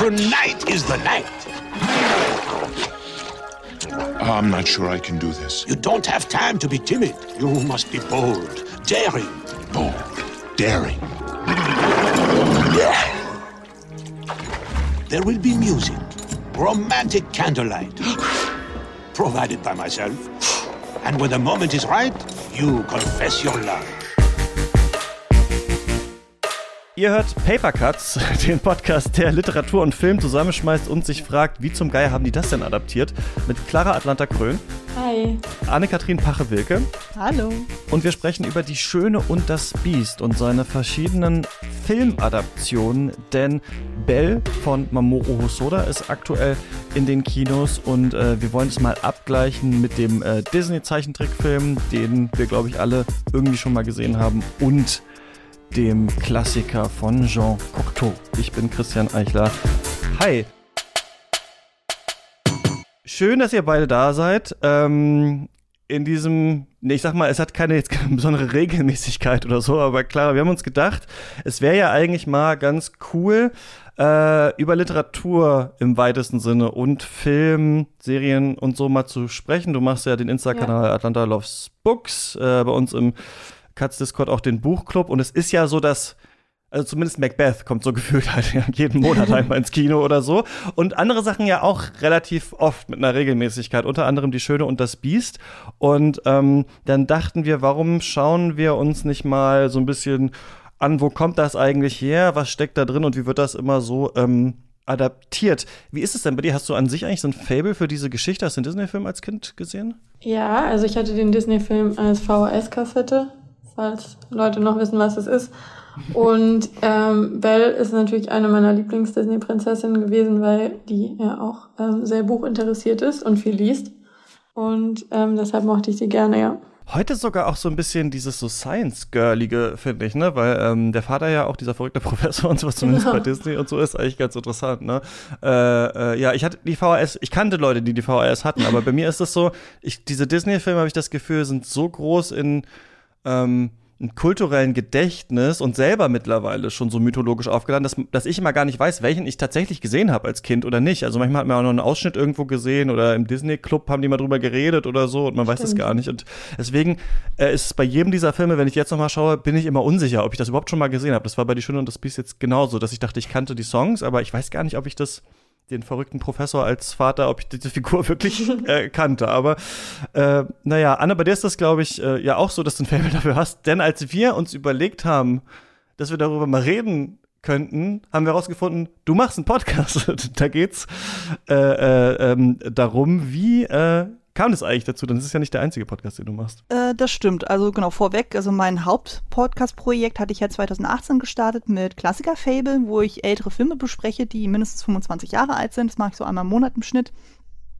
Tonight is the night. Ah, I'm not sure I can do this. You don't have time to be timid. You must be bold, daring. Bold, daring. There will be music, romantic candlelight, provided by myself. And when the moment is right, you confess your love. Ihr hört Paper Cuts, den Podcast, der Literatur und Film zusammenschmeißt und sich fragt, wie zum Geier haben die das denn adaptiert? Mit Clara Atlanta Krön. Hi. Anne-Kathrin Pache-Wilke. Hallo. Und wir sprechen über Die Schöne und das Biest und seine verschiedenen Filmadaptionen, denn Belle von Mamoru Hosoda ist aktuell in den Kinos und äh, wir wollen es mal abgleichen mit dem äh, Disney-Zeichentrickfilm, den wir, glaube ich, alle irgendwie schon mal gesehen haben und dem Klassiker von Jean Cocteau. Ich bin Christian Eichler. Hi. Schön, dass ihr beide da seid. Ähm, in diesem, nee, ich sag mal, es hat keine, jetzt keine besondere Regelmäßigkeit oder so, aber klar, wir haben uns gedacht, es wäre ja eigentlich mal ganz cool, äh, über Literatur im weitesten Sinne und Film, Serien und so mal zu sprechen. Du machst ja den Insta-Kanal ja. Atlanta Loves Books, äh, bei uns im Katz Discord auch den Buchclub und es ist ja so, dass also zumindest Macbeth kommt so gefühlt halt jeden Monat einmal ins Kino oder so. Und andere Sachen ja auch relativ oft mit einer Regelmäßigkeit, unter anderem Die Schöne und das Biest. Und ähm, dann dachten wir, warum schauen wir uns nicht mal so ein bisschen an, wo kommt das eigentlich her, was steckt da drin und wie wird das immer so ähm, adaptiert. Wie ist es denn bei dir? Hast du an sich eigentlich so ein Fable für diese Geschichte? Hast du den Disney-Film als Kind gesehen? Ja, also ich hatte den Disney-Film als VHS-Kassette falls Leute noch wissen, was es ist. Und ähm, Belle ist natürlich eine meiner Lieblings-Disney-Prinzessinnen gewesen, weil die ja auch ähm, sehr buchinteressiert ist und viel liest. Und ähm, deshalb mochte ich sie gerne, ja. Heute sogar auch so ein bisschen dieses so Science-Girlige, finde ich, ne? Weil ähm, der Vater ja auch dieser verrückte Professor und sowas, zumindest genau. bei Disney und so, ist eigentlich ganz interessant, ne? Äh, äh, ja, ich hatte die VHS, ich kannte Leute, die die VHS hatten, aber bei mir ist es so, ich, diese Disney-Filme, habe ich das Gefühl, sind so groß in ähm, kulturellen Gedächtnis und selber mittlerweile schon so mythologisch aufgeladen, dass, dass ich immer gar nicht weiß, welchen ich tatsächlich gesehen habe als Kind oder nicht. Also manchmal hat man auch noch einen Ausschnitt irgendwo gesehen oder im Disney-Club haben die mal drüber geredet oder so und man Stimmt. weiß es gar nicht. Und deswegen äh, ist es bei jedem dieser Filme, wenn ich jetzt nochmal schaue, bin ich immer unsicher, ob ich das überhaupt schon mal gesehen habe. Das war bei Die Schöne und das Biest jetzt genauso, dass ich dachte, ich kannte die Songs, aber ich weiß gar nicht, ob ich das den verrückten Professor als Vater, ob ich diese Figur wirklich äh, kannte. Aber äh, naja, Anna, bei dir ist das, glaube ich, äh, ja auch so, dass du ein Faible dafür hast. Denn als wir uns überlegt haben, dass wir darüber mal reden könnten, haben wir herausgefunden, du machst einen Podcast. da geht's äh, äh, ähm, darum, wie äh, kam das eigentlich dazu? Dann ist es ja nicht der einzige Podcast, den du machst. Äh, das stimmt. Also genau vorweg, also mein Hauptpodcast-Projekt hatte ich ja 2018 gestartet mit Klassiker Fable, wo ich ältere Filme bespreche, die mindestens 25 Jahre alt sind. Das mache ich so einmal im Monat im Schnitt.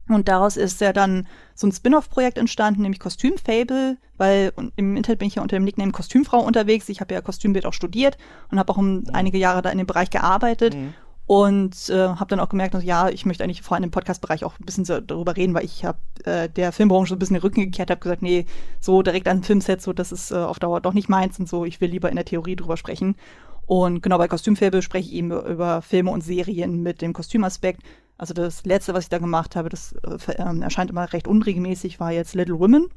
Und daraus ist ja dann so ein Spin-off-Projekt entstanden, nämlich Kostüm Fable, weil im Internet bin ich ja unter dem Nickname Kostümfrau unterwegs. Ich habe ja Kostümbild auch studiert und habe auch um mhm. einige Jahre da in dem Bereich gearbeitet. Mhm. Und äh, habe dann auch gemerkt, dass, ja, ich möchte eigentlich vor allem im Podcast-Bereich auch ein bisschen so darüber reden, weil ich habe äh, der Filmbranche so ein bisschen den Rücken gekehrt, habe gesagt, nee, so direkt an Filmset, so das ist äh, auf Dauer doch nicht meins und so, ich will lieber in der Theorie drüber sprechen. Und genau bei Kostümfilme spreche ich eben über Filme und Serien mit dem Kostümaspekt. Also das letzte, was ich da gemacht habe, das äh, ähm, erscheint immer recht unregelmäßig, war jetzt Little Women.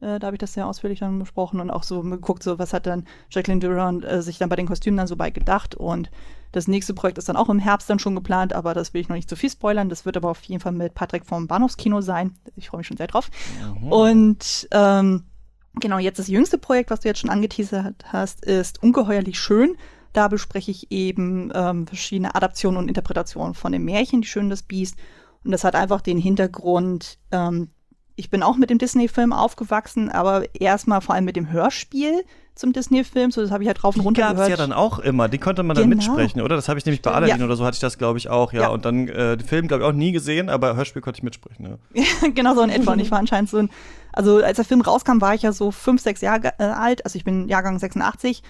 Äh, da habe ich das sehr ausführlich dann besprochen und auch so geguckt, so was hat dann Jacqueline Durand äh, sich dann bei den Kostümen dann so bei gedacht und das nächste Projekt ist dann auch im Herbst dann schon geplant, aber das will ich noch nicht zu viel spoilern. Das wird aber auf jeden Fall mit Patrick vom Bahnhofskino sein. Ich freue mich schon sehr drauf. Mhm. Und ähm, genau, jetzt das jüngste Projekt, was du jetzt schon angeteasert hast, ist Ungeheuerlich schön. Da bespreche ich eben ähm, verschiedene Adaptionen und Interpretationen von dem Märchen Die Schön das Biest. Und das hat einfach den Hintergrund, ähm, ich bin auch mit dem Disney-Film aufgewachsen, aber erstmal vor allem mit dem Hörspiel zum Disney-Film. So, das habe ich halt drauf und runter gab's gehört. ja dann auch immer. Die konnte man dann genau. mitsprechen, oder? Das habe ich nämlich bei Aladdin ja. oder so hatte ich das, glaube ich, auch. Ja, ja. und dann äh, den Film, glaube ich, auch nie gesehen, aber Hörspiel konnte ich mitsprechen. Ja. genau so in etwa. Und ich war anscheinend so ein, also als der Film rauskam, war ich ja so fünf, sechs Jahre äh, alt. Also ich bin Jahrgang 86.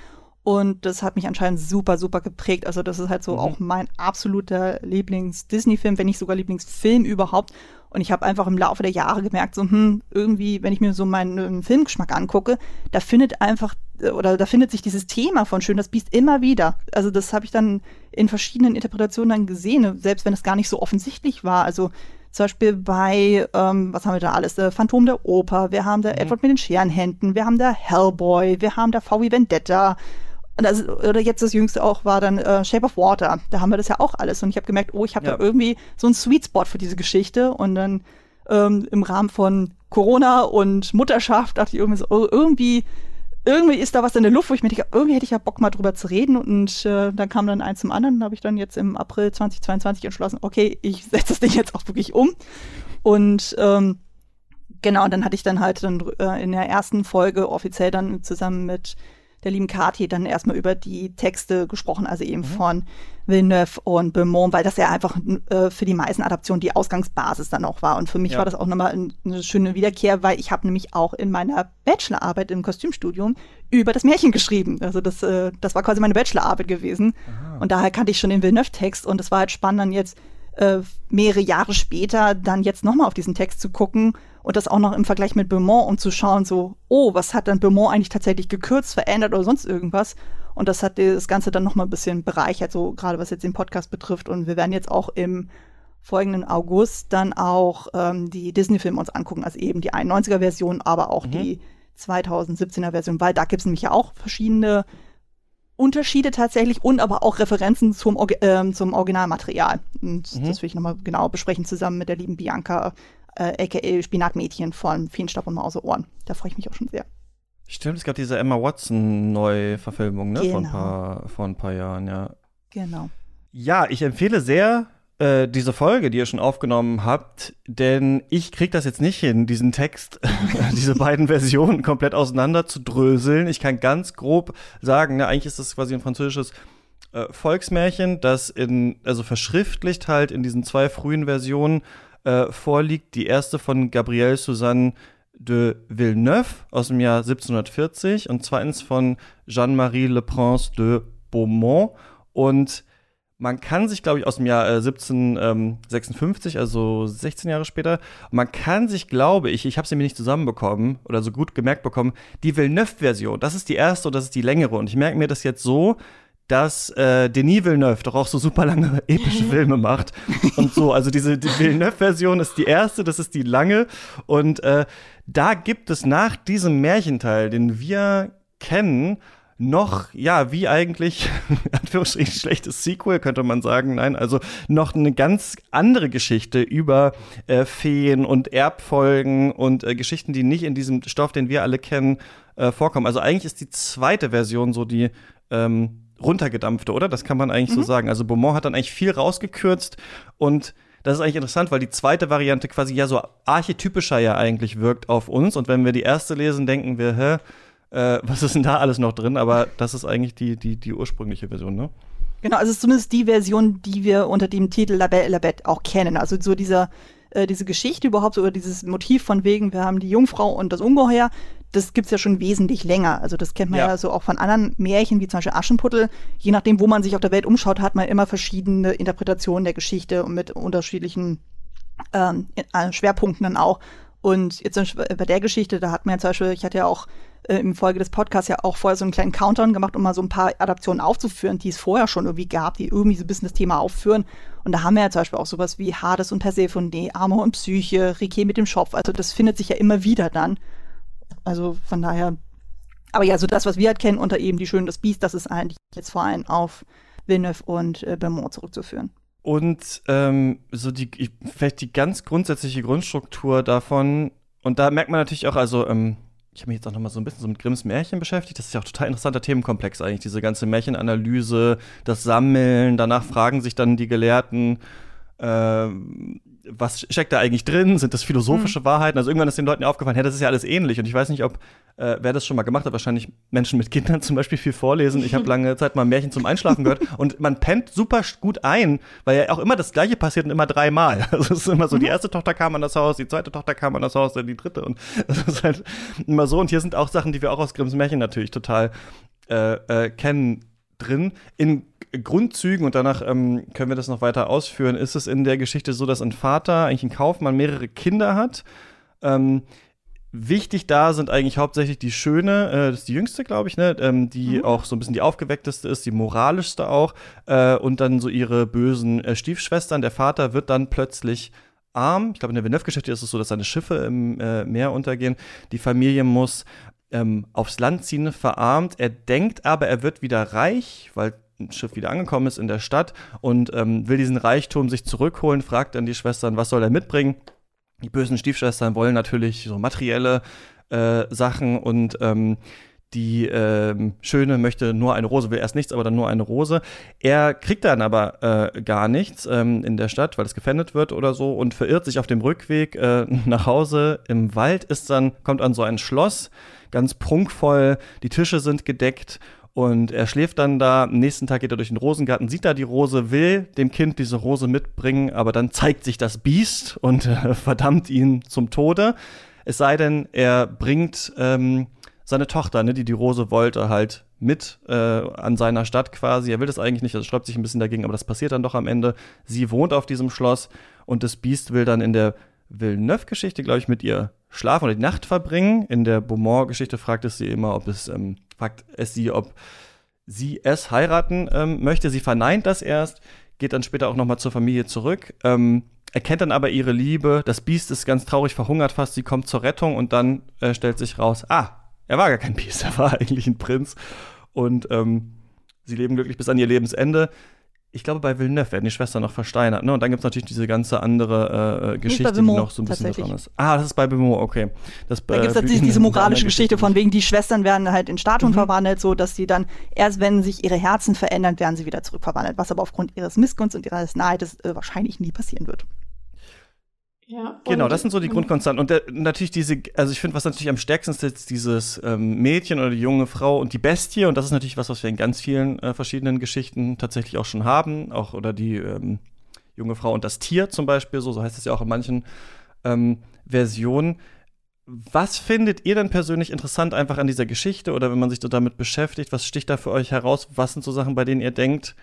Und das hat mich anscheinend super, super geprägt. Also das ist halt so mhm. auch mein absoluter Lieblings-Disney-Film, wenn nicht sogar Lieblingsfilm überhaupt. Und ich habe einfach im Laufe der Jahre gemerkt, so, hm, irgendwie, wenn ich mir so meinen Filmgeschmack angucke, da findet einfach oder da findet sich dieses Thema von Schön das Biest immer wieder. Also das habe ich dann in verschiedenen Interpretationen dann gesehen, selbst wenn es gar nicht so offensichtlich war. Also zum Beispiel bei, ähm, was haben wir da alles? Der Phantom der Oper, wir haben der mhm. Edward mit den Scherenhänden, wir haben der Hellboy, wir haben der VW Vendetta. Das, oder jetzt das jüngste auch war dann äh, Shape of Water. Da haben wir das ja auch alles. Und ich habe gemerkt, oh, ich habe ja. da irgendwie so einen Sweet Spot für diese Geschichte. Und dann ähm, im Rahmen von Corona und Mutterschaft dachte ich irgendwie so, oh, irgendwie irgendwie ist da was in der Luft, wo ich mir denke, irgendwie hätte ich ja Bock mal drüber zu reden. Und äh, dann kam dann eins zum anderen. Da habe ich dann jetzt im April 2022 entschlossen, okay, ich setze das Ding jetzt auch wirklich um. Und ähm, genau, und dann hatte ich dann halt dann äh, in der ersten Folge offiziell dann zusammen mit der lieben Kathi dann erstmal über die Texte gesprochen, also eben mhm. von Villeneuve und Beaumont, weil das ja einfach äh, für die meisten Adaptionen die Ausgangsbasis dann auch war. Und für mich ja. war das auch nochmal ein, eine schöne Wiederkehr, weil ich habe nämlich auch in meiner Bachelorarbeit im Kostümstudium über das Märchen geschrieben. Also das, äh, das war quasi meine Bachelorarbeit gewesen. Aha. Und daher kannte ich schon den Villeneuve-Text und es war halt spannend, dann jetzt äh, mehrere Jahre später dann jetzt nochmal auf diesen Text zu gucken und das auch noch im Vergleich mit Beaumont, um zu schauen, so, oh, was hat dann Beaumont eigentlich tatsächlich gekürzt, verändert oder sonst irgendwas. Und das hat das Ganze dann nochmal ein bisschen bereichert, so gerade was jetzt den Podcast betrifft. Und wir werden jetzt auch im folgenden August dann auch ähm, die Disney-Filme uns angucken, also eben die 91er-Version, aber auch mhm. die 2017er-Version, weil da gibt es nämlich ja auch verschiedene Unterschiede tatsächlich und aber auch Referenzen zum, äh, zum Originalmaterial. Und mhm. das will ich nochmal genau besprechen, zusammen mit der lieben Bianca äh, aka Spinatmädchen von Feenstaub und Mauseohren. Da freue ich mich auch schon sehr. Stimmt, es gab diese Emma Watson Neuverfilmung, ne? Genau. Vor, ein paar, vor ein paar Jahren, ja. Genau. Ja, ich empfehle sehr äh, diese Folge, die ihr schon aufgenommen habt, denn ich kriege das jetzt nicht hin, diesen Text, diese beiden Versionen komplett auseinander zu dröseln. Ich kann ganz grob sagen, ne, eigentlich ist das quasi ein französisches äh, Volksmärchen, das in, also verschriftlicht halt in diesen zwei frühen Versionen äh, vorliegt. Die erste von Gabrielle Suzanne de Villeneuve aus dem Jahr 1740 und zweitens von Jean-Marie Le Prince de Beaumont. Und man kann sich, glaube ich, aus dem Jahr äh, 1756, also 16 Jahre später, man kann sich, glaube ich, ich habe sie mir nicht zusammenbekommen oder so gut gemerkt bekommen, die Villeneuve-Version, das ist die erste und das ist die längere. Und ich merke mir das jetzt so, dass äh, Denis Villeneuve doch auch so super lange epische Filme macht und so. Also diese die Villeneuve-Version ist die erste, das ist die lange und äh, da gibt es nach diesem Märchenteil, den wir kennen, noch, ja, wie eigentlich, Anführungsstrichen, schlechtes Sequel, könnte man sagen. Nein, also noch eine ganz andere Geschichte über äh, Feen und Erbfolgen und äh, Geschichten, die nicht in diesem Stoff, den wir alle kennen, äh, vorkommen. Also eigentlich ist die zweite Version so die ähm, runtergedampfte, oder? Das kann man eigentlich mhm. so sagen. Also Beaumont hat dann eigentlich viel rausgekürzt und das ist eigentlich interessant, weil die zweite Variante quasi ja so archetypischer ja eigentlich wirkt auf uns. Und wenn wir die erste lesen, denken wir, hä, äh, was ist denn da alles noch drin? Aber das ist eigentlich die, die, die ursprüngliche Version, ne? Genau, also es ist zumindest die Version, die wir unter dem Titel La Belle et la Bête auch kennen. Also so dieser, äh, diese Geschichte überhaupt, oder dieses Motiv von wegen, wir haben die Jungfrau und das Ungeheuer, das gibt's ja schon wesentlich länger. Also das kennt man ja. ja. so auch von anderen Märchen, wie zum Beispiel Aschenputtel. Je nachdem, wo man sich auf der Welt umschaut, hat man immer verschiedene Interpretationen der Geschichte und mit unterschiedlichen ähm, äh, Schwerpunkten dann auch. Und jetzt bei der Geschichte, da hat man ja zum Beispiel, ich hatte ja auch äh, im Folge des Podcasts ja auch vorher so einen kleinen Countdown gemacht, um mal so ein paar Adaptionen aufzuführen, die es vorher schon irgendwie gab, die irgendwie so ein bisschen das Thema aufführen. Und da haben wir ja zum Beispiel auch sowas wie Hades und Persephone, Amor und Psyche, Rike mit dem Schopf. Also das findet sich ja immer wieder dann. Also von daher, aber ja, so das, was wir halt kennen unter eben die Schöne das Biest, das ist eigentlich jetzt vor allem auf Villeneuve und äh, Beaumont zurückzuführen. Und ähm, so die, vielleicht die ganz grundsätzliche Grundstruktur davon, und da merkt man natürlich auch, also ähm, ich habe mich jetzt auch noch mal so ein bisschen so mit Grimms Märchen beschäftigt. Das ist ja auch total interessanter Themenkomplex eigentlich, diese ganze Märchenanalyse, das Sammeln, danach fragen sich dann die Gelehrten, äh, was steckt da eigentlich drin? Sind das philosophische mhm. Wahrheiten? Also irgendwann ist den Leuten ja aufgefallen, hey, das ist ja alles ähnlich. Und ich weiß nicht, ob äh, wer das schon mal gemacht hat, wahrscheinlich Menschen mit Kindern zum Beispiel viel vorlesen. Ich habe lange Zeit mal Märchen zum Einschlafen gehört und man pennt super gut ein, weil ja auch immer das Gleiche passiert und immer dreimal. Also es ist immer so, die mhm. erste Tochter kam an das Haus, die zweite Tochter kam an das Haus, dann die dritte und das ist halt immer so. Und hier sind auch Sachen, die wir auch aus Grimms Märchen natürlich total äh, äh, kennen drin. In Grundzügen, und danach ähm, können wir das noch weiter ausführen, ist es in der Geschichte so, dass ein Vater, eigentlich ein Kaufmann, mehrere Kinder hat. Ähm, Wichtig da sind eigentlich hauptsächlich die Schöne, äh, das ist die jüngste, glaube ich, ne, ähm, die mhm. auch so ein bisschen die aufgeweckteste ist, die moralischste auch, äh, und dann so ihre bösen äh, Stiefschwestern. Der Vater wird dann plötzlich arm. Ich glaube, in der Villeneuve-Geschichte ist es so, dass seine Schiffe im äh, Meer untergehen. Die Familie muss ähm, aufs Land ziehen, verarmt. Er denkt aber, er wird wieder reich, weil Schiff wieder angekommen ist in der Stadt und ähm, will diesen Reichtum sich zurückholen, fragt dann die Schwestern, was soll er mitbringen? Die bösen Stiefschwestern wollen natürlich so materielle äh, Sachen und ähm, die ähm, Schöne möchte nur eine Rose, will erst nichts, aber dann nur eine Rose. Er kriegt dann aber äh, gar nichts ähm, in der Stadt, weil es gefändet wird oder so und verirrt sich auf dem Rückweg äh, nach Hause im Wald, ist dann, kommt an so ein Schloss, ganz prunkvoll, die Tische sind gedeckt und er schläft dann da. Am nächsten Tag geht er durch den Rosengarten, sieht da die Rose, will dem Kind diese Rose mitbringen, aber dann zeigt sich das Biest und äh, verdammt ihn zum Tode. Es sei denn, er bringt ähm, seine Tochter, ne, die die Rose wollte, halt mit äh, an seiner Stadt quasi. Er will das eigentlich nicht, also sträubt sich ein bisschen dagegen, aber das passiert dann doch am Ende. Sie wohnt auf diesem Schloss und das Biest will dann in der Villeneuve-Geschichte, glaube ich, mit ihr schlafen oder die Nacht verbringen. In der Beaumont-Geschichte fragt es sie immer, ob es, ähm, fragt es sie, ob sie es heiraten ähm, möchte. Sie verneint das erst, geht dann später auch nochmal zur Familie zurück, ähm, erkennt dann aber ihre Liebe. Das Biest ist ganz traurig, verhungert fast. Sie kommt zur Rettung und dann äh, stellt sich raus, ah, er war gar kein Biest, er war eigentlich ein Prinz. Und ähm, sie leben glücklich bis an ihr Lebensende ich glaube, bei Villeneuve werden die Schwestern noch versteinert. Ne? Und dann gibt es natürlich diese ganze andere äh, Geschichte, die noch so ein bisschen dran ist. Ah, das ist bei Beaumont, okay. Das, da gibt es natürlich diese moralische Geschichte von wegen, die Schwestern werden halt in Statuen mhm. verwandelt, so dass sie dann, erst wenn sich ihre Herzen verändern, werden sie wieder zurückverwandelt. Was aber aufgrund ihres Missgunsts und ihres Neides äh, wahrscheinlich nie passieren wird. Ja, genau, das sind so die Grundkonstanten. Und der, natürlich diese, also ich finde, was natürlich am stärksten ist, jetzt dieses ähm, Mädchen oder die junge Frau und die Bestie. Und das ist natürlich was, was wir in ganz vielen äh, verschiedenen Geschichten tatsächlich auch schon haben. Auch oder die ähm, junge Frau und das Tier zum Beispiel, so, so heißt es ja auch in manchen ähm, Versionen. Was findet ihr denn persönlich interessant einfach an dieser Geschichte oder wenn man sich so damit beschäftigt? Was sticht da für euch heraus? Was sind so Sachen, bei denen ihr denkt,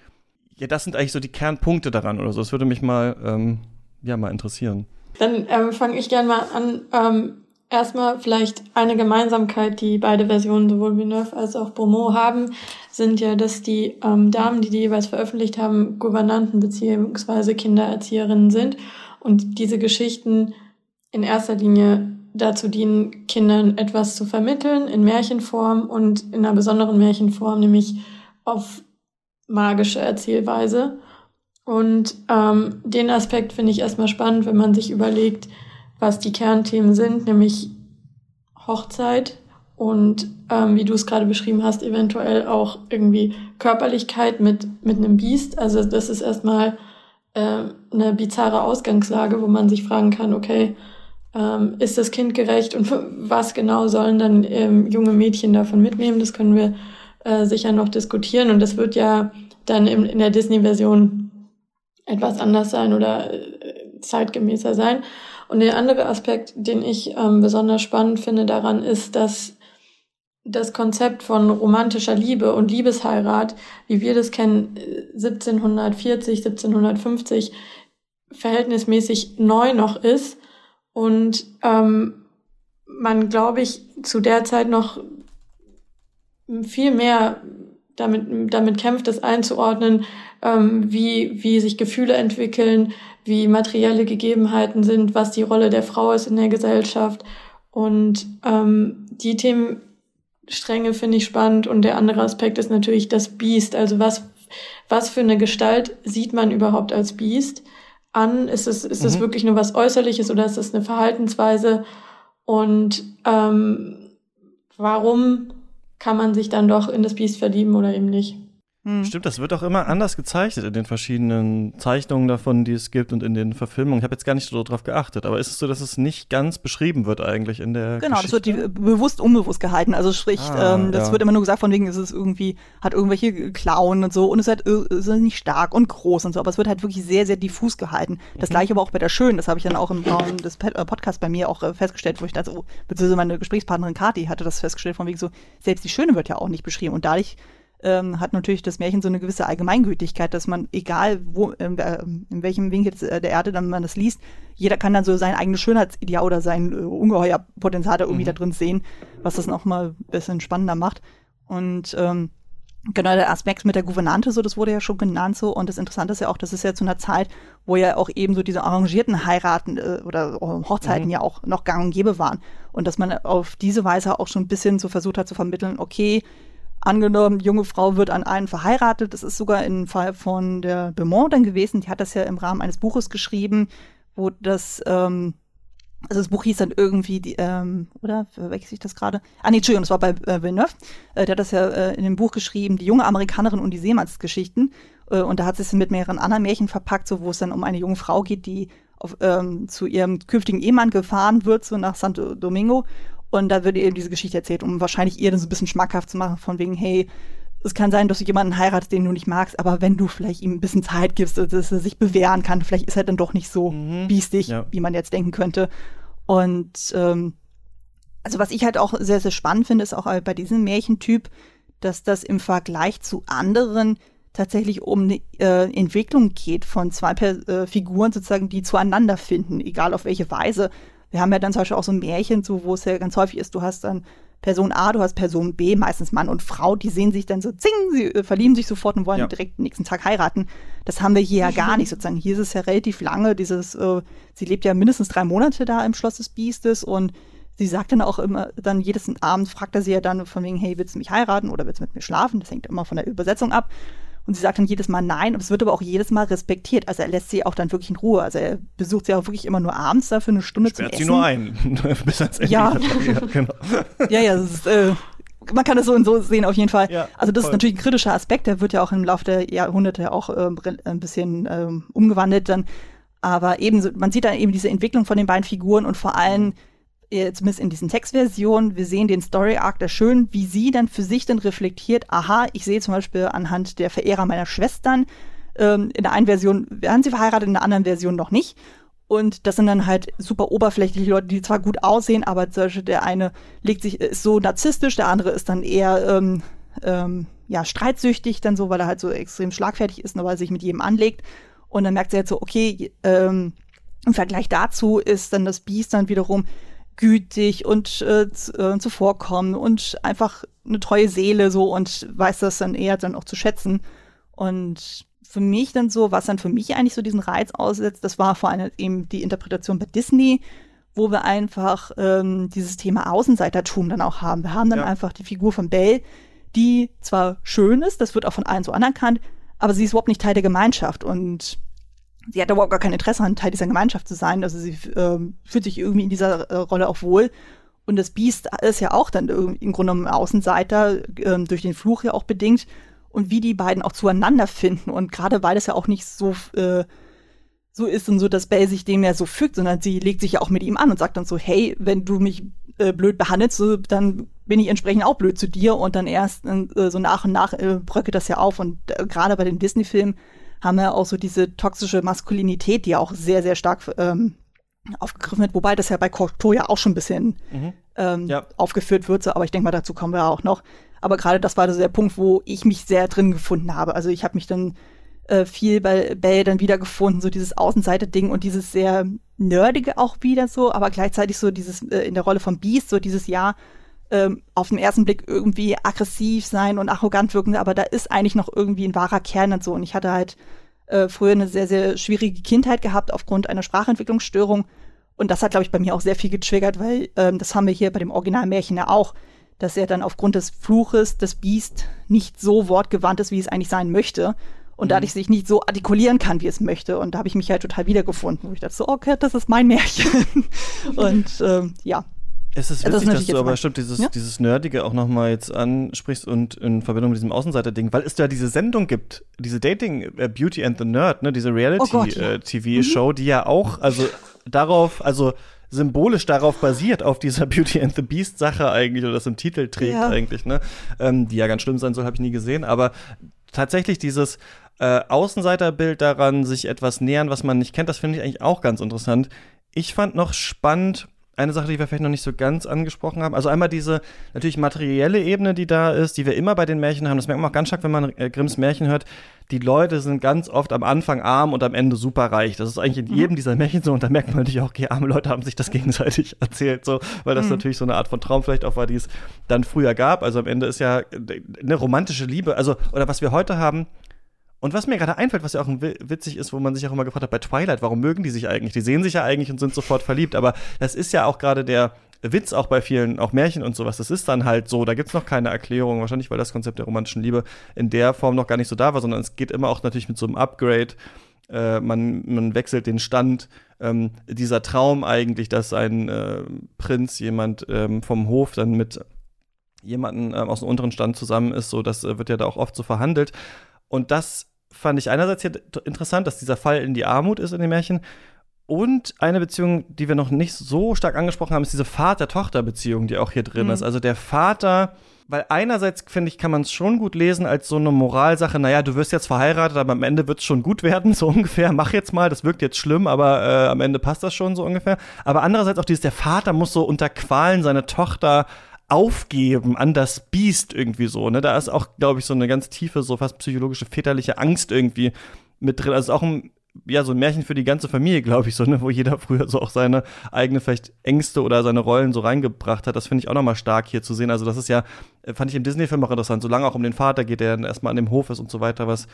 ja, das sind eigentlich so die Kernpunkte daran oder so? Das würde mich mal, ähm, ja, mal interessieren. Dann ähm, fange ich gerne mal an. Ähm, erstmal vielleicht eine Gemeinsamkeit, die beide Versionen, sowohl Villeneuve als auch Beaumont haben, sind ja, dass die ähm, Damen, die die jeweils veröffentlicht haben, Gouvernanten beziehungsweise Kindererzieherinnen sind und diese Geschichten in erster Linie dazu dienen, Kindern etwas zu vermitteln in Märchenform und in einer besonderen Märchenform, nämlich auf magische Erzählweise. Und ähm, den Aspekt finde ich erstmal spannend, wenn man sich überlegt, was die Kernthemen sind, nämlich Hochzeit und ähm, wie du es gerade beschrieben hast, eventuell auch irgendwie Körperlichkeit mit, mit einem Biest. Also das ist erstmal äh, eine bizarre Ausgangslage, wo man sich fragen kann, okay, ähm, ist das Kind gerecht und was genau sollen dann ähm, junge Mädchen davon mitnehmen? Das können wir äh, sicher noch diskutieren und das wird ja dann im, in der Disney-Version etwas anders sein oder äh, zeitgemäßer sein. Und der andere Aspekt, den ich ähm, besonders spannend finde daran, ist, dass das Konzept von romantischer Liebe und Liebesheirat, wie wir das kennen, 1740, äh, 1750 verhältnismäßig neu noch ist und ähm, man, glaube ich, zu der Zeit noch viel mehr damit, damit kämpft, es einzuordnen, ähm, wie, wie sich Gefühle entwickeln, wie materielle Gegebenheiten sind, was die Rolle der Frau ist in der Gesellschaft. Und ähm, die Themenstränge finde ich spannend. Und der andere Aspekt ist natürlich das Biest. Also was, was für eine Gestalt sieht man überhaupt als Biest an? Ist es, ist es mhm. wirklich nur was Äußerliches oder ist es eine Verhaltensweise? Und ähm, warum kann man sich dann doch in das Biest verlieben oder eben nicht? Hm. Stimmt, das wird auch immer anders gezeichnet in den verschiedenen Zeichnungen davon, die es gibt und in den Verfilmungen. Ich habe jetzt gar nicht so darauf geachtet, aber ist es so, dass es nicht ganz beschrieben wird eigentlich in der Genau, Geschichte? das wird die, bewusst unbewusst gehalten. Also sprich, ah, ähm, das ja. wird immer nur gesagt von wegen, ist es irgendwie, hat irgendwelche Klauen und so und es ist halt ist nicht stark und groß und so, aber es wird halt wirklich sehr, sehr diffus gehalten. Das mhm. gleiche aber auch bei der Schönen, das habe ich dann auch im Raum des äh, Podcasts bei mir auch äh, festgestellt, wo ich dachte, oh, beziehungsweise meine Gesprächspartnerin Kati hatte das festgestellt von wegen so, selbst die Schöne wird ja auch nicht beschrieben und dadurch ähm, hat natürlich das Märchen so eine gewisse Allgemeingültigkeit, dass man, egal wo, ähm, äh, in welchem Winkel der Erde dann man das liest, jeder kann dann so sein eigenes Schönheitsideal oder sein äh, ungeheuer Potenzial da irgendwie mhm. da drin sehen, was das noch mal ein bisschen spannender macht. Und ähm, Genau, der Aspekt mit der Gouvernante, so, das wurde ja schon genannt, so. Und das Interessante ist ja auch, das ist ja zu einer Zeit, wo ja auch eben so diese arrangierten Heiraten äh, oder Hochzeiten mhm. ja auch noch gang und gäbe waren. Und dass man auf diese Weise auch schon ein bisschen so versucht hat zu vermitteln, okay, angenommen, junge Frau wird an einen verheiratet. Das ist sogar im Fall von der Beaumont dann gewesen. Die hat das ja im Rahmen eines Buches geschrieben, wo das, ähm, also das Buch hieß dann irgendwie, die, ähm, oder verwechsel ich das gerade? Ah, nee, Entschuldigung, das war bei äh, Villeneuve. Äh, der hat das ja äh, in dem Buch geschrieben, Die junge Amerikanerin und die Seemannsgeschichten. Äh, und da hat es mit mehreren anderen Märchen verpackt, so wo es dann um eine junge Frau geht, die auf, ähm, zu ihrem künftigen Ehemann gefahren wird, so nach Santo Domingo. Und da wird ihr eben diese Geschichte erzählt, um wahrscheinlich ihr dann so ein bisschen schmackhaft zu machen, von wegen, hey, es kann sein, dass du jemanden heiratest, den du nicht magst, aber wenn du vielleicht ihm ein bisschen Zeit gibst, dass er sich bewähren kann, vielleicht ist er dann doch nicht so mhm. biestig, ja. wie man jetzt denken könnte. Und ähm, also was ich halt auch sehr, sehr spannend finde, ist auch bei diesem Märchentyp, dass das im Vergleich zu anderen tatsächlich um eine äh, Entwicklung geht von zwei per äh, Figuren sozusagen, die zueinander finden, egal auf welche Weise. Wir haben ja dann zum Beispiel auch so ein Märchen, so, wo es ja ganz häufig ist, du hast dann Person A, du hast Person B, meistens Mann und Frau, die sehen sich dann so, zing, sie äh, verlieben sich sofort und wollen ja. direkt nächsten Tag heiraten. Das haben wir hier ja gar nicht sozusagen. Hier ist es ja relativ lange, dieses, äh, sie lebt ja mindestens drei Monate da im Schloss des Biestes und sie sagt dann auch immer, dann jedes Abend fragt er sie ja dann von wegen, hey, willst du mich heiraten oder willst du mit mir schlafen? Das hängt immer von der Übersetzung ab. Und sie sagt dann jedes Mal nein, und es wird aber auch jedes Mal respektiert. Also er lässt sie auch dann wirklich in Ruhe. Also er besucht sie auch wirklich immer nur abends da für eine Stunde Sperrt zum sie nur ein, bis ans Ende. Ja, ja, genau. ja, ja, das ist, äh, man kann es so und so sehen auf jeden Fall. Ja, also das voll. ist natürlich ein kritischer Aspekt, der wird ja auch im Laufe der Jahrhunderte auch äh, ein bisschen ähm, umgewandelt dann. Aber ebenso, man sieht dann eben diese Entwicklung von den beiden Figuren und vor allem zumindest in diesen Textversionen, wir sehen den Story Arc da schön, wie sie dann für sich dann reflektiert, aha, ich sehe zum Beispiel anhand der Verehrer meiner Schwestern, ähm, in der einen Version werden sie verheiratet, in der anderen Version noch nicht. Und das sind dann halt super oberflächliche Leute, die zwar gut aussehen, aber zum Beispiel der eine legt sich, ist so narzisstisch, der andere ist dann eher ähm, ähm, ja, streitsüchtig, dann so, weil er halt so extrem schlagfertig ist, weil er sich mit jedem anlegt. Und dann merkt sie halt so, okay, ähm, im Vergleich dazu ist dann das Biest dann wiederum gütig und äh, äh, zuvorkommen und einfach eine treue Seele so und weiß das dann eher dann auch zu schätzen. Und für mich dann so, was dann für mich eigentlich so diesen Reiz aussetzt, das war vor allem eben die Interpretation bei Disney, wo wir einfach ähm, dieses Thema Außenseitertum dann auch haben. Wir haben dann ja. einfach die Figur von Belle, die zwar schön ist, das wird auch von allen so anerkannt, aber sie ist überhaupt nicht Teil der Gemeinschaft und sie hat überhaupt gar kein Interesse an Teil dieser Gemeinschaft zu sein. Also sie ähm, fühlt sich irgendwie in dieser äh, Rolle auch wohl. Und das Biest ist ja auch dann im Grunde genommen Außenseiter, ähm, durch den Fluch ja auch bedingt. Und wie die beiden auch zueinander finden. Und gerade weil es ja auch nicht so, äh, so ist und so, dass Belle sich dem ja so fügt, sondern sie legt sich ja auch mit ihm an und sagt dann so, hey, wenn du mich äh, blöd behandelst, so, dann bin ich entsprechend auch blöd zu dir. Und dann erst äh, so nach und nach äh, bröcke das ja auf. Und äh, gerade bei den Disney-Filmen haben wir auch so diese toxische Maskulinität, die auch sehr, sehr stark ähm, aufgegriffen wird, wobei das ja bei Cocteau ja auch schon ein bisschen mhm. ähm, ja. aufgeführt wird, so, aber ich denke mal, dazu kommen wir auch noch. Aber gerade das war so der Punkt, wo ich mich sehr drin gefunden habe. Also ich habe mich dann äh, viel bei Bell dann wiedergefunden, so dieses Außenseite-Ding und dieses sehr nerdige auch wieder so, aber gleichzeitig so dieses äh, in der Rolle von Beast, so dieses Jahr ähm, auf den ersten Blick irgendwie aggressiv sein und arrogant wirken, aber da ist eigentlich noch irgendwie ein wahrer Kern und so. Und ich hatte halt äh, früher eine sehr, sehr schwierige Kindheit gehabt aufgrund einer Sprachentwicklungsstörung. Und das hat, glaube ich, bei mir auch sehr viel getriggert, weil ähm, das haben wir hier bei dem Originalmärchen ja auch, dass er dann aufgrund des Fluches des Biest nicht so wortgewandt ist, wie es eigentlich sein möchte. Und mhm. dadurch sich nicht so artikulieren kann, wie es möchte. Und da habe ich mich halt total wiedergefunden, wo ich dachte so, okay, das ist mein Märchen. und ähm, ja, es ist witzig, das dass du aber stimmt dieses, ja? dieses Nerdige auch nochmal jetzt ansprichst und in Verbindung mit diesem Außenseiter-Ding, weil es da diese Sendung gibt, diese Dating uh, Beauty and the Nerd, ne, diese Reality-TV-Show, oh ja. äh, die ja auch, also darauf, also symbolisch darauf basiert, auf dieser Beauty and the Beast Sache eigentlich oder das im Titel trägt ja. eigentlich, ne, ähm, die ja ganz schlimm sein soll, habe ich nie gesehen, aber tatsächlich dieses äh, Außenseiterbild daran, sich etwas nähern, was man nicht kennt, das finde ich eigentlich auch ganz interessant. Ich fand noch spannend, eine Sache, die wir vielleicht noch nicht so ganz angesprochen haben. Also einmal diese natürlich materielle Ebene, die da ist, die wir immer bei den Märchen haben. Das merkt man auch ganz stark, wenn man äh, Grimms Märchen hört. Die Leute sind ganz oft am Anfang arm und am Ende super reich. Das ist eigentlich in jedem dieser Märchen so. Und da merkt man natürlich auch, okay, arme Leute haben sich das gegenseitig erzählt, so, weil das mhm. natürlich so eine Art von Traum vielleicht auch war, die es dann früher gab. Also am Ende ist ja äh, eine romantische Liebe. Also, oder was wir heute haben, und was mir gerade einfällt, was ja auch witzig ist, wo man sich auch immer gefragt hat, bei Twilight, warum mögen die sich eigentlich? Die sehen sich ja eigentlich und sind sofort verliebt, aber das ist ja auch gerade der Witz auch bei vielen, auch Märchen und sowas. Das ist dann halt so, da gibt es noch keine Erklärung, wahrscheinlich weil das Konzept der romantischen Liebe in der Form noch gar nicht so da war, sondern es geht immer auch natürlich mit so einem Upgrade. Äh, man, man wechselt den Stand. Ähm, dieser Traum eigentlich, dass ein äh, Prinz, jemand ähm, vom Hof dann mit jemanden äh, aus dem unteren Stand zusammen ist, so das äh, wird ja da auch oft so verhandelt. Und das fand ich einerseits hier interessant, dass dieser Fall in die Armut ist in den Märchen. Und eine Beziehung, die wir noch nicht so stark angesprochen haben, ist diese Vater-Tochter-Beziehung, die auch hier drin mhm. ist. Also der Vater, weil einerseits, finde ich, kann man es schon gut lesen als so eine Moralsache, naja, du wirst jetzt verheiratet, aber am Ende wird es schon gut werden, so ungefähr. Mach jetzt mal, das wirkt jetzt schlimm, aber äh, am Ende passt das schon so ungefähr. Aber andererseits auch dieses, der Vater muss so unter Qualen seine Tochter aufgeben an das Biest irgendwie so, ne? Da ist auch, glaube ich, so eine ganz tiefe, so fast psychologische, väterliche Angst irgendwie mit drin. Also auch ein, ja, so ein Märchen für die ganze Familie, glaube ich, so, ne? Wo jeder früher so auch seine eigene vielleicht Ängste oder seine Rollen so reingebracht hat. Das finde ich auch nochmal stark hier zu sehen. Also das ist ja, äh, fand ich im Disney-Film auch interessant, solange auch um den Vater geht, der dann erstmal an dem Hof ist und so weiter, was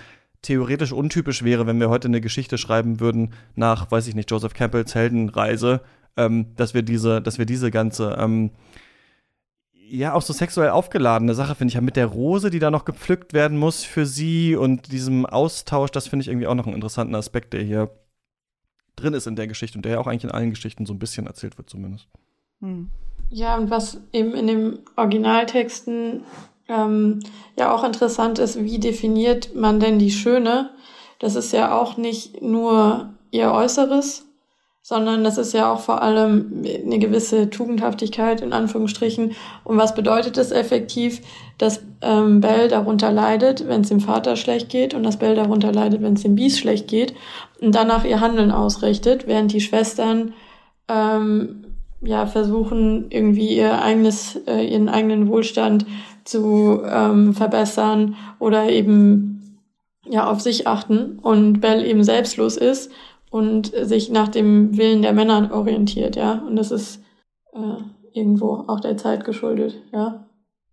theoretisch untypisch wäre, wenn wir heute eine Geschichte schreiben würden nach, weiß ich nicht, Joseph Campbells Heldenreise, ähm, dass wir diese, dass wir diese ganze, ähm, ja, auch so sexuell aufgeladene Sache, finde ich, ja, mit der Rose, die da noch gepflückt werden muss für sie und diesem Austausch, das finde ich irgendwie auch noch einen interessanten Aspekt, der hier drin ist in der Geschichte und der ja auch eigentlich in allen Geschichten so ein bisschen erzählt wird, zumindest. Hm. Ja, und was eben in den Originaltexten ähm, ja auch interessant ist, wie definiert man denn die Schöne? Das ist ja auch nicht nur ihr Äußeres, sondern das ist ja auch vor allem eine gewisse Tugendhaftigkeit in Anführungsstrichen. Und was bedeutet es effektiv, dass ähm, Belle darunter leidet, wenn es dem Vater schlecht geht und dass Belle darunter leidet, wenn es dem Bies schlecht geht und danach ihr Handeln ausrichtet, während die Schwestern ähm, ja versuchen irgendwie ihr eigenes äh, ihren eigenen Wohlstand zu ähm, verbessern oder eben ja auf sich achten und Belle eben selbstlos ist und sich nach dem Willen der Männer orientiert, ja. Und das ist äh, irgendwo auch der Zeit geschuldet, ja.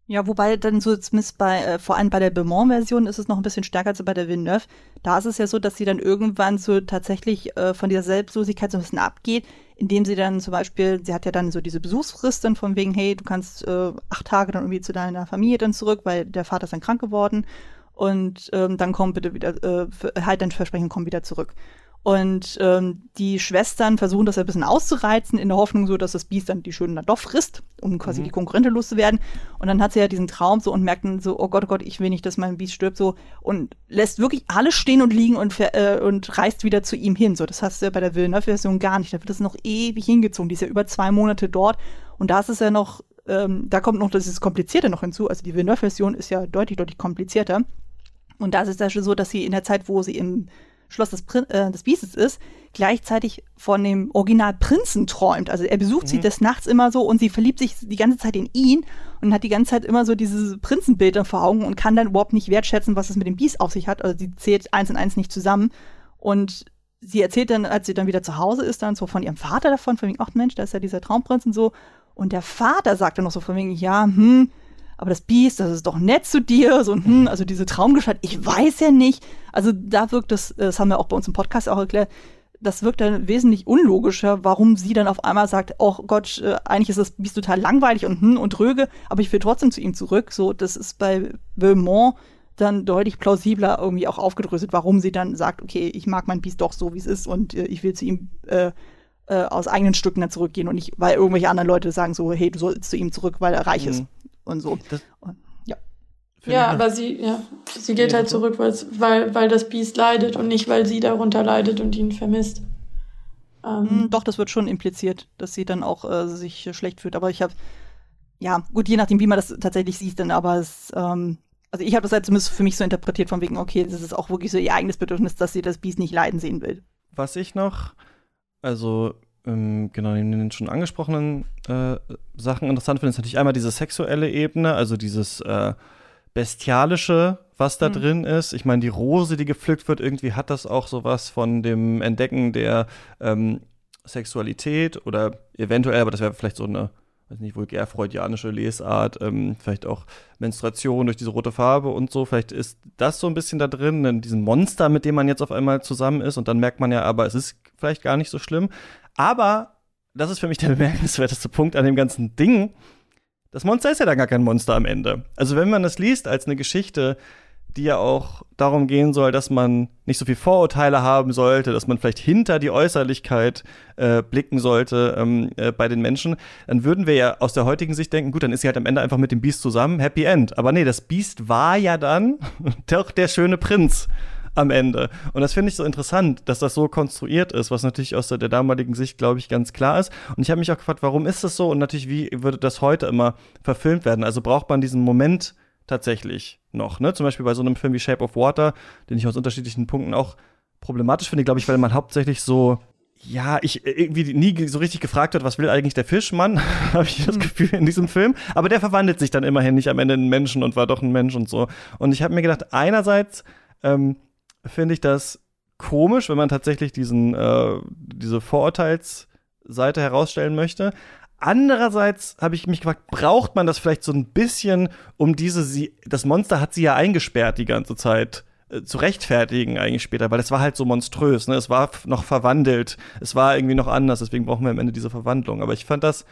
Ja, wobei dann so zumindest bei, äh, vor allem bei der Beaumont-Version ist es noch ein bisschen stärker als bei der Villeneuve. Da ist es ja so, dass sie dann irgendwann so tatsächlich äh, von dieser Selbstlosigkeit so ein bisschen abgeht, indem sie dann zum Beispiel, sie hat ja dann so diese Besuchsfrist dann von wegen, hey, du kannst äh, acht Tage dann irgendwie zu deiner Familie dann zurück, weil der Vater ist dann krank geworden und ähm, dann komm bitte wieder, äh, halt dein Versprechen, komm wieder zurück. Und ähm, die Schwestern versuchen das ein bisschen auszureizen, in der Hoffnung so, dass das Biest dann die Schönen dann doch frisst, um quasi mhm. die Konkurrentin loszuwerden. Und dann hat sie ja diesen Traum so und merkt dann so, oh Gott, oh Gott, ich will nicht, dass mein Biest stirbt, so und lässt wirklich alles stehen und liegen und, äh, und reist wieder zu ihm hin. So, das hast du ja bei der Villeneuve-Version gar nicht. Da wird das noch ewig hingezogen. Die ist ja über zwei Monate dort. Und da ist es ja noch, ähm, da kommt noch das Komplizierte noch hinzu. Also die Villeneuve-Version ist ja deutlich, deutlich komplizierter. Und da ist es ja schon so, dass sie in der Zeit, wo sie im Schloss des, Prin äh, des Biestes ist, gleichzeitig von dem Original Prinzen träumt. Also er besucht mhm. sie des Nachts immer so und sie verliebt sich die ganze Zeit in ihn und hat die ganze Zeit immer so dieses Prinzenbild vor Augen und kann dann überhaupt nicht wertschätzen, was es mit dem Biest auf sich hat. Also sie zählt eins und eins nicht zusammen. Und sie erzählt dann, als sie dann wieder zu Hause ist, dann so von ihrem Vater davon, von wegen, ach Mensch, da ist ja dieser Traumprinz und so. Und der Vater sagt dann noch so von wegen, ja, hm, aber das Biest, das ist doch nett zu dir, so, hm, also diese Traumgestalt, ich weiß ja nicht. Also da wirkt das, das haben wir auch bei uns im Podcast auch erklärt, das wirkt dann wesentlich unlogischer, warum sie dann auf einmal sagt, oh Gott, äh, eigentlich ist das Biest total langweilig und hm und dröge, aber ich will trotzdem zu ihm zurück. So, das ist bei Beaumont dann deutlich plausibler irgendwie auch aufgedröselt, warum sie dann sagt, okay, ich mag mein Biest doch so, wie es ist und äh, ich will zu ihm äh, äh, aus eigenen Stücken dann zurückgehen und nicht, weil irgendwelche anderen Leute sagen so, hey, du sollst zu ihm zurück, weil er reich mhm. ist und so. Das, und, ja. Ja, aber sie, ja, sie geht halt zurück, weil, weil das Biest leidet und nicht, weil sie darunter leidet und ihn vermisst. Ähm. Hm, doch, das wird schon impliziert, dass sie dann auch äh, sich schlecht fühlt. Aber ich habe, ja, gut, je nachdem, wie man das tatsächlich sieht, dann aber es, ähm, also ich habe das halt zumindest für mich so interpretiert, von wegen, okay, das ist auch wirklich so ihr eigenes Bedürfnis, dass sie das Biest nicht leiden sehen will. Was ich noch, also ähm, genau, in den schon angesprochenen äh, Sachen interessant finde, ist natürlich einmal diese sexuelle Ebene, also dieses äh, bestialische, was da mhm. drin ist. Ich meine, die Rose, die gepflückt wird, irgendwie hat das auch sowas von dem Entdecken der ähm, Sexualität oder eventuell, aber das wäre vielleicht so eine weiß nicht, vulgär freudianische Lesart, ähm, vielleicht auch Menstruation durch diese rote Farbe und so. Vielleicht ist das so ein bisschen da drin, in diesem Monster, mit dem man jetzt auf einmal zusammen ist. Und dann merkt man ja, aber es ist vielleicht gar nicht so schlimm. Aber, das ist für mich der bemerkenswerteste Punkt an dem ganzen Ding. Das Monster ist ja dann gar kein Monster am Ende. Also, wenn man das liest als eine Geschichte, die ja auch darum gehen soll, dass man nicht so viel Vorurteile haben sollte, dass man vielleicht hinter die Äußerlichkeit äh, blicken sollte ähm, äh, bei den Menschen, dann würden wir ja aus der heutigen Sicht denken, gut, dann ist sie halt am Ende einfach mit dem Biest zusammen, Happy End. Aber nee, das Biest war ja dann doch der schöne Prinz am Ende. Und das finde ich so interessant, dass das so konstruiert ist, was natürlich aus der, der damaligen Sicht, glaube ich, ganz klar ist. Und ich habe mich auch gefragt, warum ist das so und natürlich, wie würde das heute immer verfilmt werden? Also braucht man diesen Moment tatsächlich noch. Ne? Zum Beispiel bei so einem Film wie Shape of Water, den ich aus unterschiedlichen Punkten auch problematisch finde, glaube ich, weil man hauptsächlich so ja, ich irgendwie nie so richtig gefragt wird, was will eigentlich der Fischmann, habe ich das hm. Gefühl in diesem Film. Aber der verwandelt sich dann immerhin nicht am Ende in einen Menschen und war doch ein Mensch und so. Und ich habe mir gedacht, einerseits ähm, finde ich das komisch, wenn man tatsächlich diesen äh, diese Vorurteilsseite herausstellen möchte. Andererseits habe ich mich gefragt, braucht man das vielleicht so ein bisschen, um diese, sie, das Monster hat sie ja eingesperrt die ganze Zeit äh, zu rechtfertigen eigentlich später, weil es war halt so monströs, ne? Es war noch verwandelt, es war irgendwie noch anders, deswegen brauchen wir am Ende diese Verwandlung. Aber ich fand das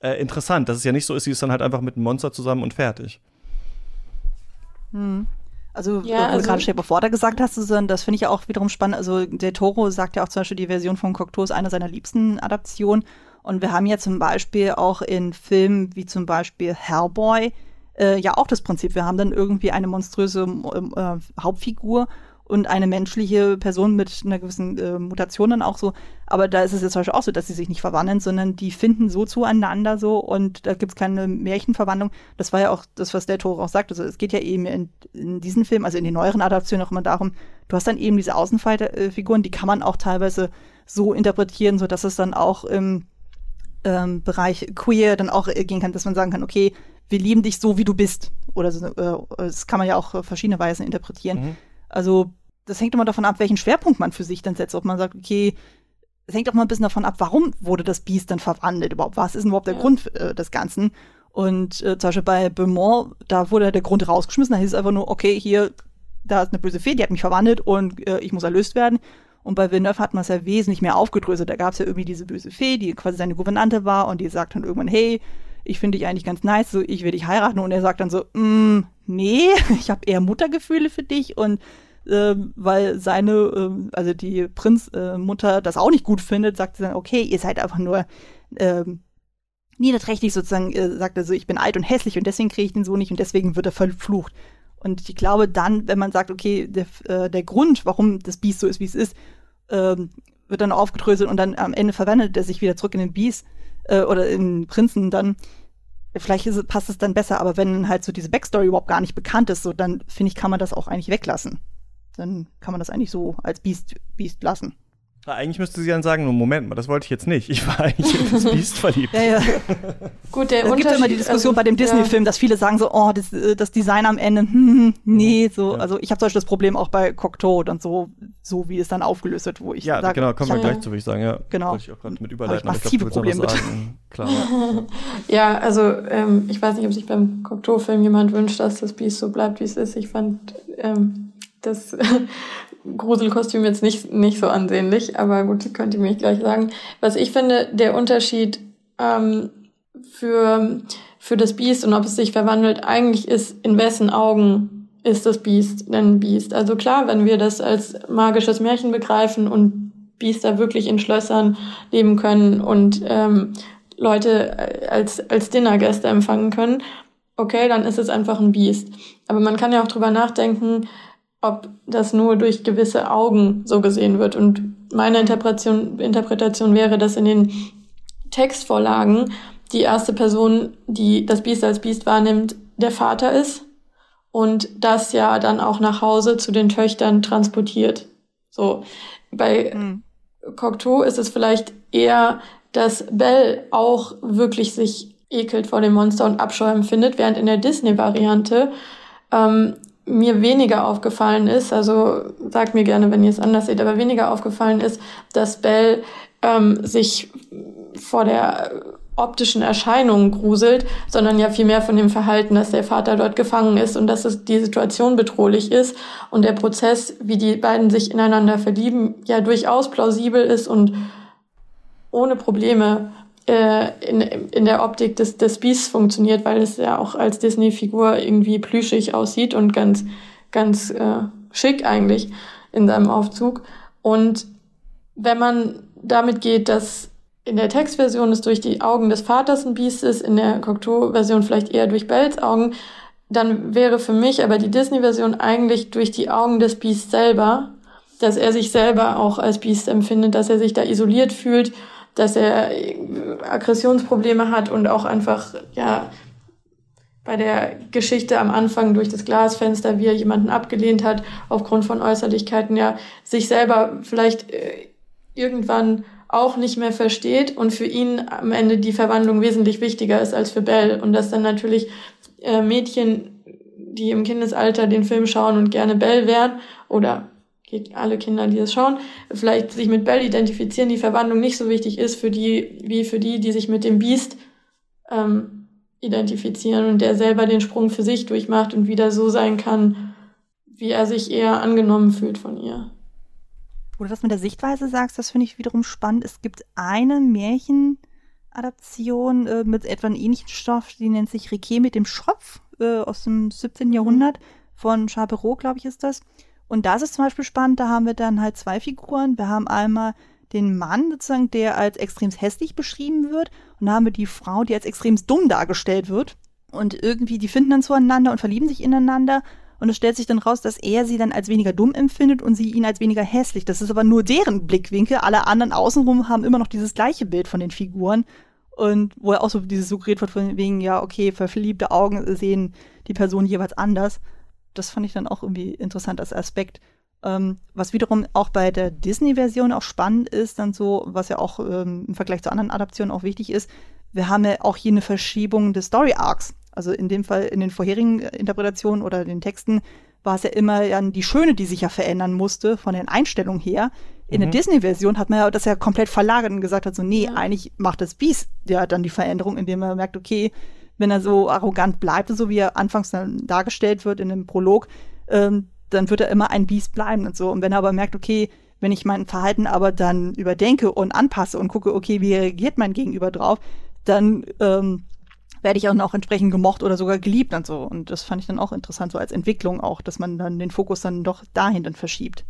äh, interessant, dass es ja nicht so ist, sie ist dann halt einfach mit einem Monster zusammen und fertig. Hm. Also, ja, also, du gerade Shape of Water gesagt hast, Susan, das finde ich ja auch wiederum spannend. Also, der Toro sagt ja auch zum Beispiel, die Version von Cocteau ist eine seiner liebsten Adaptionen. Und wir haben ja zum Beispiel auch in Filmen wie zum Beispiel Hellboy äh, ja auch das Prinzip. Wir haben dann irgendwie eine monströse äh, Hauptfigur und eine menschliche Person mit einer gewissen äh, Mutation dann auch so. Aber da ist es jetzt zum Beispiel auch so, dass sie sich nicht verwandeln, sondern die finden so zueinander so und da gibt es keine Märchenverwandlung. Das war ja auch das, was der Toro auch sagt. Also es geht ja eben in, in diesen Filmen, also in den neueren Adaptionen auch immer darum, du hast dann eben diese Außenfiguren, die kann man auch teilweise so interpretieren, so dass es dann auch im ähm, Bereich queer dann auch äh, gehen kann, dass man sagen kann, okay, wir lieben dich so, wie du bist. Oder so, äh, das kann man ja auch auf verschiedene Weisen interpretieren. Mhm. Also das hängt immer davon ab, welchen Schwerpunkt man für sich dann setzt. Ob man sagt, okay, es hängt auch mal ein bisschen davon ab, warum wurde das Biest dann verwandelt überhaupt? Was ist denn überhaupt der ja. Grund äh, des Ganzen? Und äh, zum Beispiel bei Beaumont, da wurde der Grund rausgeschmissen. Da hieß es einfach nur, okay, hier, da ist eine böse Fee, die hat mich verwandelt und äh, ich muss erlöst werden. Und bei Villeneuve hat man es ja wesentlich mehr aufgedröselt. Da gab es ja irgendwie diese böse Fee, die quasi seine Gouvernante war und die sagt dann irgendwann, hey, ich finde dich eigentlich ganz nice, so ich will dich heiraten. Und er sagt dann so, mm, nee, ich habe eher Muttergefühle für dich und äh, weil seine, äh, also die Prinzmutter äh, das auch nicht gut findet, sagt sie dann, okay, ihr seid einfach nur äh, niederträchtig sozusagen, äh, sagt er so, ich bin alt und hässlich und deswegen kriege ich den Sohn nicht und deswegen wird er verflucht. Und ich glaube dann, wenn man sagt, okay, der, äh, der Grund, warum das Biest so ist, wie es ist, äh, wird dann aufgedröselt und dann am Ende verwandelt er sich wieder zurück in den Biest äh, oder in den Prinzen, dann vielleicht es, passt es dann besser. Aber wenn halt so diese Backstory überhaupt gar nicht bekannt ist, so dann finde ich, kann man das auch eigentlich weglassen. Dann kann man das eigentlich so als Biest, Biest lassen. Eigentlich müsste sie dann sagen, Moment mal, das wollte ich jetzt nicht. Ich war eigentlich in das Biest verliebt. Ja, ja. Gut, der es gibt immer die Diskussion also, bei dem Disney-Film, ja. dass viele sagen so, oh, das, äh, das Design am Ende, hm, hm, hm nee, so. Ja. Also ich habe zum Beispiel das Problem auch bei Cocteau und so, so wie es dann aufgelöst wird, wo ich Ja, sag, genau, kommen wir gleich zu, würde ich sagen, ja. Genau. Wollte ich auch gerade mit überleiten. massive Probleme mit. Klar. ja, also ähm, ich weiß nicht, ob sich beim Cocteau-Film jemand wünscht, dass das Biest so bleibt, wie es ist. Ich fand ähm, das Gruselkostüm jetzt nicht, nicht so ansehnlich, aber gut, könnt ihr mir gleich sagen. Was ich finde, der Unterschied ähm, für, für das Biest und ob es sich verwandelt, eigentlich ist, in wessen Augen ist das Biest denn Biest. Also klar, wenn wir das als magisches Märchen begreifen und Biester wirklich in Schlössern leben können und ähm, Leute als, als Dinnergäste empfangen können, okay, dann ist es einfach ein Biest. Aber man kann ja auch drüber nachdenken, ob das nur durch gewisse Augen so gesehen wird. Und meine Interpretation, Interpretation wäre, dass in den Textvorlagen die erste Person, die das Biest als Biest wahrnimmt, der Vater ist und das ja dann auch nach Hause zu den Töchtern transportiert. So bei mhm. Cocteau ist es vielleicht eher, dass Belle auch wirklich sich ekelt vor dem Monster und Abscheu empfindet, während in der Disney-Variante ähm, mir weniger aufgefallen ist, also sagt mir gerne, wenn ihr es anders seht, aber weniger aufgefallen ist, dass Belle ähm, sich vor der optischen Erscheinungen gruselt, sondern ja vielmehr von dem Verhalten, dass der Vater dort gefangen ist und dass es die Situation bedrohlich ist und der Prozess, wie die beiden sich ineinander verlieben, ja durchaus plausibel ist und ohne Probleme in, in der Optik des, des Beasts funktioniert, weil es ja auch als Disney-Figur irgendwie plüschig aussieht und ganz, ganz äh, schick eigentlich in seinem Aufzug. Und wenn man damit geht, dass in der Textversion es durch die Augen des Vaters ein Biest ist, in der Cocteau-Version vielleicht eher durch Bells Augen, dann wäre für mich aber die Disney-Version eigentlich durch die Augen des Beasts selber, dass er sich selber auch als Biest empfindet, dass er sich da isoliert fühlt, dass er Aggressionsprobleme hat und auch einfach, ja, bei der Geschichte am Anfang durch das Glasfenster, wie er jemanden abgelehnt hat, aufgrund von Äußerlichkeiten, ja, sich selber vielleicht äh, irgendwann auch nicht mehr versteht und für ihn am Ende die Verwandlung wesentlich wichtiger ist als für Belle. Und dass dann natürlich äh, Mädchen, die im Kindesalter den Film schauen und gerne Belle wären oder alle Kinder, die es schauen, vielleicht sich mit Belle identifizieren, die Verwandlung nicht so wichtig ist für die, wie für die, die sich mit dem Biest ähm, identifizieren und der selber den Sprung für sich durchmacht und wieder so sein kann, wie er sich eher angenommen fühlt von ihr. Wo du das mit der Sichtweise sagst, das finde ich wiederum spannend. Es gibt eine Märchenadaption äh, mit etwa einem ähnlichen Stoff, die nennt sich Riquet mit dem Schopf äh, aus dem 17. Jahrhundert von Chaperot, glaube ich, ist das. Und das ist zum Beispiel spannend, da haben wir dann halt zwei Figuren. Wir haben einmal den Mann sozusagen, der als extrem hässlich beschrieben wird. Und da haben wir die Frau, die als extrem dumm dargestellt wird. Und irgendwie, die finden dann zueinander und verlieben sich ineinander. Und es stellt sich dann raus, dass er sie dann als weniger dumm empfindet und sie ihn als weniger hässlich. Das ist aber nur deren Blickwinkel. Alle anderen außenrum haben immer noch dieses gleiche Bild von den Figuren. Und wo er auch so dieses suggeriert wird von wegen, ja, okay, verliebte Augen sehen die Person jeweils anders. Das fand ich dann auch irgendwie interessant als Aspekt. Ähm, was wiederum auch bei der Disney-Version auch spannend ist, dann so, was ja auch ähm, im Vergleich zu anderen Adaptionen auch wichtig ist, wir haben ja auch hier eine Verschiebung des Story-Arcs. Also in dem Fall in den vorherigen Interpretationen oder den Texten war es ja immer dann die Schöne, die sich ja verändern musste von den Einstellungen her. In mhm. der Disney-Version hat man ja das ja komplett verlagert und gesagt hat so, nee, ja. eigentlich macht das Beast ja dann die Veränderung, indem man merkt, okay, wenn er so arrogant bleibt, so wie er anfangs dann dargestellt wird in dem Prolog, ähm, dann wird er immer ein Biest bleiben und so. Und wenn er aber merkt, okay, wenn ich mein Verhalten aber dann überdenke und anpasse und gucke, okay, wie reagiert mein Gegenüber drauf, dann ähm, werde ich auch noch entsprechend gemocht oder sogar geliebt und so. Und das fand ich dann auch interessant, so als Entwicklung auch, dass man dann den Fokus dann doch dahin dann verschiebt.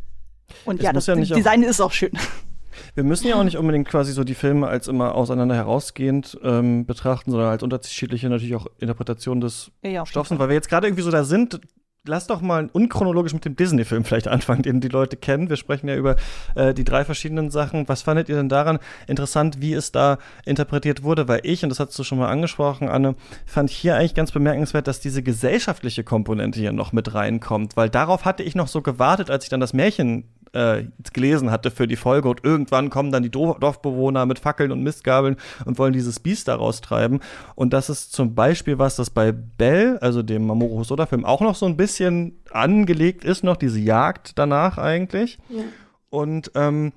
Und es ja, das ja Design ist auch schön. Wir müssen ja auch nicht unbedingt quasi so die Filme als immer auseinander herausgehend ähm, betrachten, sondern als unterschiedliche natürlich auch Interpretationen des ja, Stoffs. Weil wir jetzt gerade irgendwie so da sind, lass doch mal unchronologisch mit dem Disney-Film vielleicht anfangen, den die Leute kennen. Wir sprechen ja über äh, die drei verschiedenen Sachen. Was fandet ihr denn daran interessant, wie es da interpretiert wurde? Weil ich, und das hast du schon mal angesprochen, Anne, fand hier eigentlich ganz bemerkenswert, dass diese gesellschaftliche Komponente hier noch mit reinkommt. Weil darauf hatte ich noch so gewartet, als ich dann das Märchen äh, gelesen hatte für die Folge und irgendwann kommen dann die Dorfbewohner mit Fackeln und Mistgabeln und wollen dieses Biest da raustreiben. Und das ist zum Beispiel was, das bei Bell, also dem Mamoru Hosoda-Film, auch noch so ein bisschen angelegt ist, noch diese Jagd danach eigentlich. Ja. Und ähm,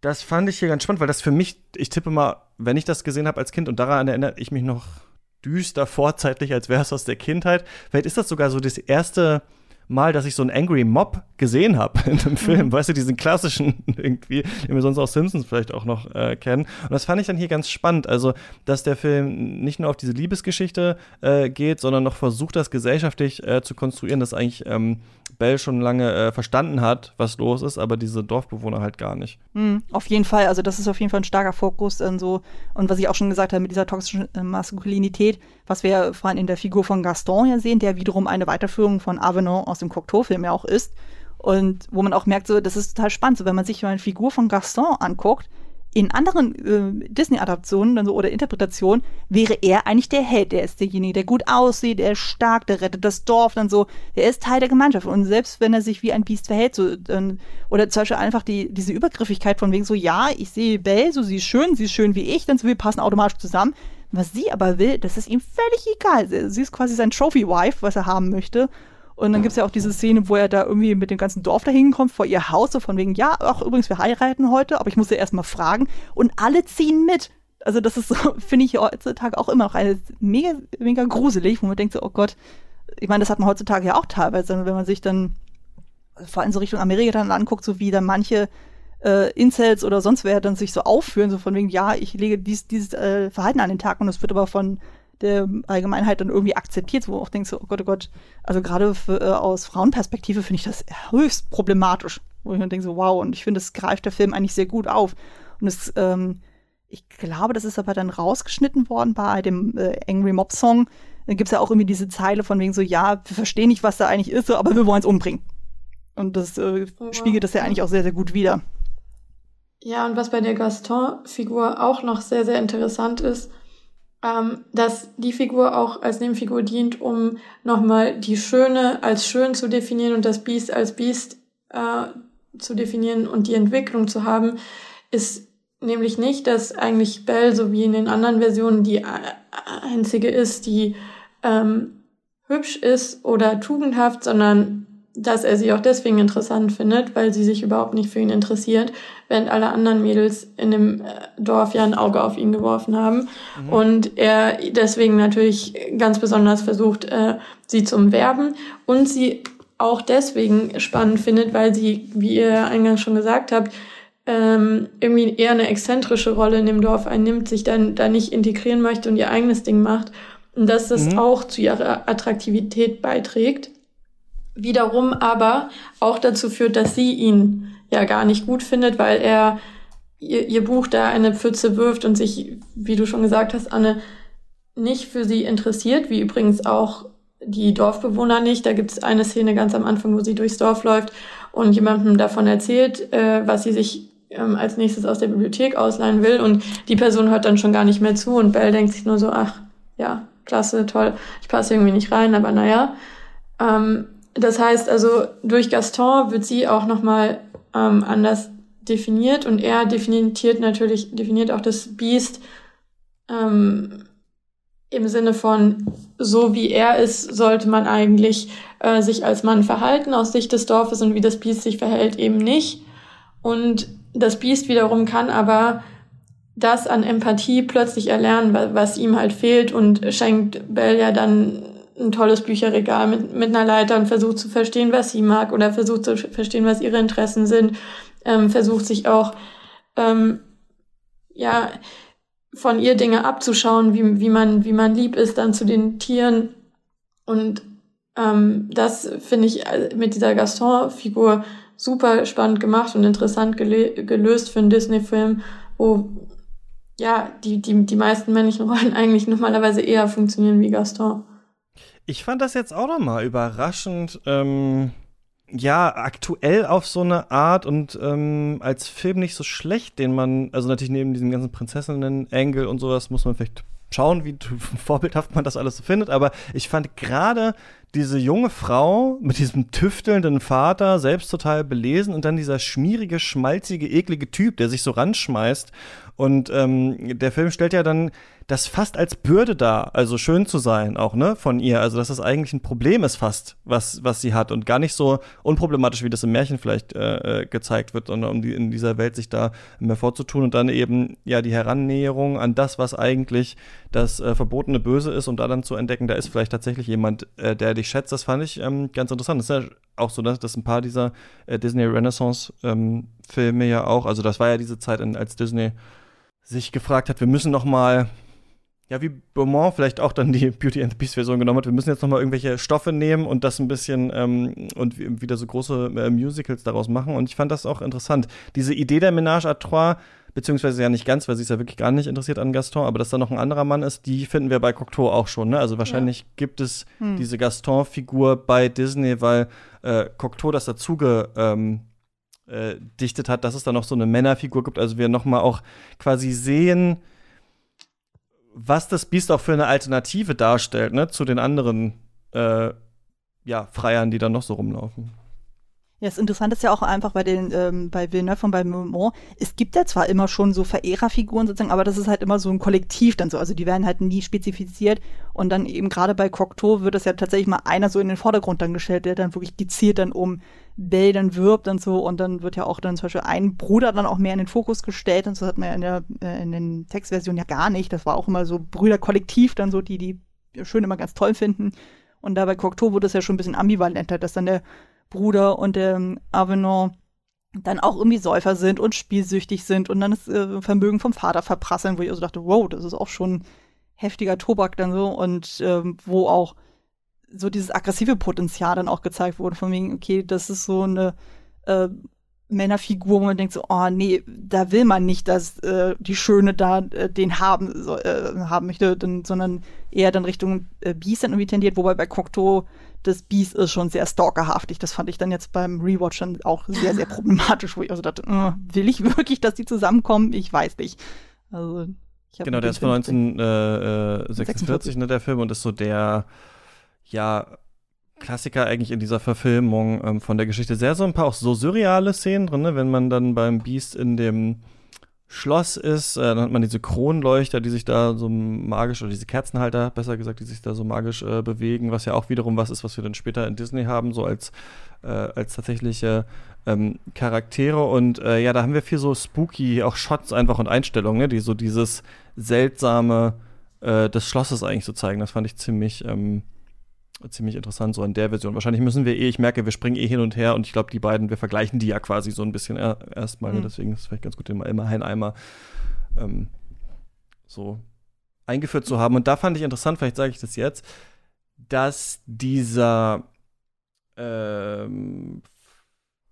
das fand ich hier ganz spannend, weil das für mich, ich tippe mal, wenn ich das gesehen habe als Kind und daran erinnere ich mich noch düster vorzeitlich, als wäre es aus der Kindheit. Vielleicht ist das sogar so das erste Mal, dass ich so einen Angry Mob gesehen habe in einem Film. Mhm. Weißt du, diesen klassischen irgendwie, den wir sonst aus Simpsons vielleicht auch noch äh, kennen. Und das fand ich dann hier ganz spannend. Also, dass der Film nicht nur auf diese Liebesgeschichte äh, geht, sondern noch versucht, das gesellschaftlich äh, zu konstruieren, dass eigentlich ähm, Bell schon lange äh, verstanden hat, was los ist, aber diese Dorfbewohner halt gar nicht. Mhm, auf jeden Fall. Also, das ist auf jeden Fall ein starker Fokus in so, und was ich auch schon gesagt habe, mit dieser toxischen äh, Maskulinität, was wir vor allem in der Figur von Gaston ja sehen, der wiederum eine Weiterführung von Avenant aus dem Cocteau-Film ja auch ist. Und wo man auch merkt, so, das ist total spannend. So, wenn man sich mal eine Figur von Gaston anguckt, in anderen äh, Disney-Adaptionen so, oder Interpretationen wäre er eigentlich der Held. Der ist derjenige, der gut aussieht, der ist stark, der rettet das Dorf, dann so. Der ist Teil der Gemeinschaft. Und selbst wenn er sich wie ein Biest verhält, so, dann, oder zum Beispiel einfach die, diese Übergriffigkeit von wegen so, ja, ich sehe Belle, so sie ist schön, sie ist schön wie ich, dann so wir passen automatisch zusammen. Was sie aber will, das ist ihm völlig egal. Sie ist quasi sein Trophy-Wife, was er haben möchte. Und dann gibt es ja auch diese Szene, wo er da irgendwie mit dem ganzen Dorf da hinkommt, vor ihr Haus, so von wegen, ja, ach, übrigens, wir heiraten heute, aber ich muss ja erstmal fragen. Und alle ziehen mit. Also, das ist so, finde ich heutzutage auch immer noch eine mega, mega gruselig, wo man denkt so, oh Gott, ich meine, das hat man heutzutage ja auch teilweise, wenn man sich dann vor allem so Richtung Amerika dann anguckt, so wie dann manche äh, Incels oder sonst wer dann sich so aufführen, so von wegen, ja, ich lege dies, dieses äh, Verhalten an den Tag und das wird aber von der Allgemeinheit dann irgendwie akzeptiert, wo du auch denkst, oh Gott, oh Gott, also gerade für, äh, aus Frauenperspektive finde ich das höchst problematisch, wo ich dann denke so, wow, und ich finde, das greift der Film eigentlich sehr gut auf. Und es, ähm, ich glaube, das ist aber dann rausgeschnitten worden bei dem äh, Angry Mob Song. Da gibt es ja auch irgendwie diese Zeile von wegen so, ja, wir verstehen nicht, was da eigentlich ist, aber wir wollen es umbringen. Und das äh, oh, spiegelt das ja eigentlich auch sehr, sehr gut wider. Ja, und was bei der Gaston-Figur auch noch sehr, sehr interessant ist, ähm, dass die Figur auch als Nebenfigur dient, um nochmal die Schöne als schön zu definieren und das Biest als Biest äh, zu definieren und die Entwicklung zu haben, ist nämlich nicht, dass eigentlich Belle, so wie in den anderen Versionen, die einzige ist, die ähm, hübsch ist oder tugendhaft, sondern dass er sie auch deswegen interessant findet, weil sie sich überhaupt nicht für ihn interessiert, während alle anderen Mädels in dem äh, Dorf ja ein Auge auf ihn geworfen haben. Mhm. Und er deswegen natürlich ganz besonders versucht, äh, sie zu umwerben und sie auch deswegen spannend findet, weil sie, wie ihr eingangs schon gesagt habt, ähm, irgendwie eher eine exzentrische Rolle in dem Dorf einnimmt, sich dann da nicht integrieren möchte und ihr eigenes Ding macht. Und dass das mhm. auch zu ihrer Attraktivität beiträgt wiederum aber auch dazu führt, dass sie ihn ja gar nicht gut findet, weil er ihr, ihr Buch da eine Pfütze wirft und sich, wie du schon gesagt hast, Anne, nicht für sie interessiert, wie übrigens auch die Dorfbewohner nicht. Da gibt es eine Szene ganz am Anfang, wo sie durchs Dorf läuft und jemandem davon erzählt, äh, was sie sich ähm, als nächstes aus der Bibliothek ausleihen will und die Person hört dann schon gar nicht mehr zu und Belle denkt sich nur so, ach ja, klasse, toll, ich passe irgendwie nicht rein, aber naja. Ähm, das heißt also, durch Gaston wird sie auch nochmal ähm, anders definiert und er definiert natürlich, definiert auch das Biest ähm, im Sinne von, so wie er ist, sollte man eigentlich äh, sich als Mann verhalten aus Sicht des Dorfes und wie das Biest sich verhält eben nicht. Und das Biest wiederum kann aber das an Empathie plötzlich erlernen, was ihm halt fehlt und schenkt Bell ja dann ein tolles Bücherregal mit, mit einer Leiter und versucht zu verstehen, was sie mag oder versucht zu verstehen, was ihre Interessen sind, ähm, versucht sich auch, ähm, ja, von ihr Dinge abzuschauen, wie, wie man, wie man lieb ist dann zu den Tieren. Und ähm, das finde ich äh, mit dieser Gaston-Figur super spannend gemacht und interessant gelöst für einen Disney-Film, wo ja die, die, die meisten männlichen Rollen eigentlich normalerweise eher funktionieren wie Gaston. Ich fand das jetzt auch nochmal überraschend, ähm, ja, aktuell auf so eine Art und ähm, als Film nicht so schlecht, den man, also natürlich neben diesem ganzen Prinzessinnen-Angle und sowas muss man vielleicht schauen, wie vorbildhaft man das alles so findet, aber ich fand gerade diese junge Frau mit diesem tüftelnden Vater, selbst total belesen und dann dieser schmierige, schmalzige, eklige Typ, der sich so ranschmeißt. Und ähm, der Film stellt ja dann das fast als Bürde dar, also schön zu sein auch, ne, von ihr. Also, dass das eigentlich ein Problem ist fast, was, was sie hat und gar nicht so unproblematisch, wie das im Märchen vielleicht äh, äh gezeigt wird, sondern um die, in dieser Welt sich da mehr vorzutun und dann eben, ja, die Herannäherung an das, was eigentlich das äh, verbotene Böse ist und da dann zu entdecken, da ist vielleicht tatsächlich jemand, äh, der dich schätzt. Das fand ich ähm, ganz interessant. Das ist ja auch so, dass, dass ein paar dieser äh, Disney Renaissance ähm, Filme ja auch, also das war ja diese Zeit, in, als Disney sich gefragt hat, wir müssen noch mal ja, wie Beaumont vielleicht auch dann die Beauty and the Beast Version genommen hat. Wir müssen jetzt noch mal irgendwelche Stoffe nehmen und das ein bisschen ähm, und wieder so große äh, Musicals daraus machen. Und ich fand das auch interessant. Diese Idee der Ménage à Trois, beziehungsweise ja nicht ganz, weil sie ist ja wirklich gar nicht interessiert an Gaston, aber dass da noch ein anderer Mann ist, die finden wir bei Cocteau auch schon. Ne? Also wahrscheinlich ja. gibt es hm. diese Gaston-Figur bei Disney, weil äh, Cocteau das dazu ähm, äh, dichtet hat, dass es da noch so eine Männerfigur gibt. Also wir nochmal auch quasi sehen, was das Biest auch für eine Alternative darstellt, ne, zu den anderen äh, ja, Freiern, die dann noch so rumlaufen. Ja, das Interessante ist ja auch einfach bei den, ähm, bei Villeneuve und bei Moment, es gibt ja zwar immer schon so Verehrerfiguren sozusagen, aber das ist halt immer so ein Kollektiv dann so, also die werden halt nie spezifiziert und dann eben gerade bei Cocteau wird das ja tatsächlich mal einer so in den Vordergrund dann gestellt, der dann wirklich gezielt dann um Bell dann wirbt und so. Und dann wird ja auch dann zum Beispiel ein Bruder dann auch mehr in den Fokus gestellt. Und so hat man ja in der, äh, in den Textversionen ja gar nicht, das war auch immer so Brüderkollektiv dann so, die die schön immer ganz toll finden. Und da bei Cocteau wurde es ja schon ein bisschen ambivalenter, dass dann der Bruder und der ähm, Avenant dann auch irgendwie Säufer sind und spielsüchtig sind und dann das äh, Vermögen vom Vater verprasseln, wo ich also dachte, wow, das ist auch schon heftiger Tobak dann so. Und ähm, wo auch so dieses aggressive Potenzial dann auch gezeigt wurde, von wegen, okay, das ist so eine äh, Männerfigur, wo man denkt so, oh nee, da will man nicht, dass äh, die Schöne da äh, den haben, so, äh, haben möchte, denn, sondern eher dann Richtung äh, Beast dann irgendwie tendiert, wobei bei Cocteau das Beast ist schon sehr stalkerhaftig. Das fand ich dann jetzt beim Rewatch dann auch sehr, sehr problematisch, wo ich also dachte, äh, will ich wirklich, dass die zusammenkommen? Ich weiß nicht. Also, ich genau, der ist von 1946, ne, der Film, und ist so der, ja, Klassiker eigentlich in dieser Verfilmung ähm, von der Geschichte. Sehr so ein paar auch so surreale Szenen drin, ne? wenn man dann beim Beast in dem Schloss ist. Äh, dann hat man diese Kronleuchter, die sich da so magisch, oder diese Kerzenhalter, besser gesagt, die sich da so magisch äh, bewegen, was ja auch wiederum was ist, was wir dann später in Disney haben, so als, äh, als tatsächliche ähm, Charaktere. Und äh, ja, da haben wir viel so spooky, auch Shots einfach und Einstellungen, ne, die so dieses seltsame äh, des Schlosses eigentlich so zeigen. Das fand ich ziemlich. Ähm, ziemlich interessant, so in der Version. Wahrscheinlich müssen wir eh, ich merke, wir springen eh hin und her und ich glaube, die beiden, wir vergleichen die ja quasi so ein bisschen erstmal. Mhm. Deswegen ist es vielleicht ganz gut, den immerhin einmal ähm, so eingeführt zu haben. Und da fand ich interessant, vielleicht sage ich das jetzt, dass dieser ähm,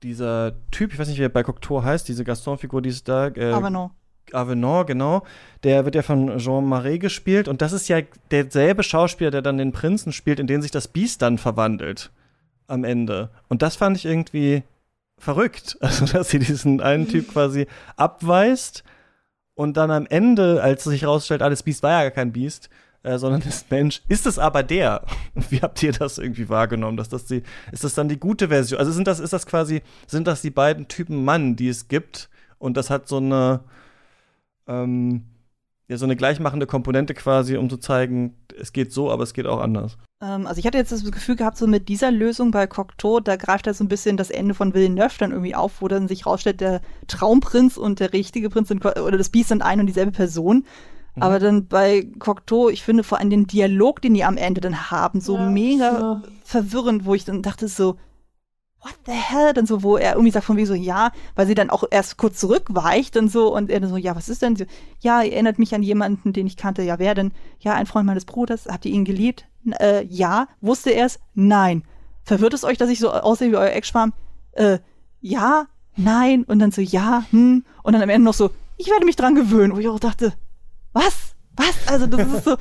dieser Typ, ich weiß nicht, wie er bei Cocteau heißt, diese Gaston-Figur, die ist da. Äh, Avenant. Avenant, genau. Der wird ja von Jean Marais gespielt und das ist ja derselbe Schauspieler, der dann den Prinzen spielt, in den sich das Biest dann verwandelt am Ende. Und das fand ich irgendwie verrückt. Also, dass sie diesen einen Typ quasi abweist und dann am Ende, als sich herausstellt, alles Biest war ja gar kein Biest, äh, sondern ist Mensch, ist es aber der. Wie habt ihr das irgendwie wahrgenommen? Dass das die, ist das dann die gute Version? Also sind das, ist das quasi, sind das die beiden Typen Mann, die es gibt? Und das hat so eine, ähm, ja, so eine gleichmachende Komponente quasi, um zu zeigen, es geht so, aber es geht auch anders. Ähm, also ich hatte jetzt das Gefühl gehabt, so mit dieser Lösung bei Cocteau, da greift er so ein bisschen das Ende von Villeneuve dann irgendwie auf, wo dann sich rausstellt, der Traumprinz und der richtige Prinz sind, oder das Biest sind ein und dieselbe Person. Mhm. Aber dann bei Cocteau, ich finde vor allem den Dialog, den die am Ende dann haben, so ja, mega ja. verwirrend, wo ich dann dachte so, what the hell? Dann so, wo er irgendwie sagt von wie so, ja, weil sie dann auch erst kurz zurückweicht und so und er dann so, ja, was ist denn? Ja, er erinnert mich an jemanden, den ich kannte. Ja, wer denn? Ja, ein Freund meines Bruders. Habt ihr ihn geliebt? Äh, ja. Wusste er es? Nein. Verwirrt es euch, dass ich so aussehe wie euer Ex-Schwarm? Äh, ja, nein. Und dann so, ja, hm. Und dann am Ende noch so, ich werde mich dran gewöhnen. Wo ich auch dachte, was? Was? Also, das ist so,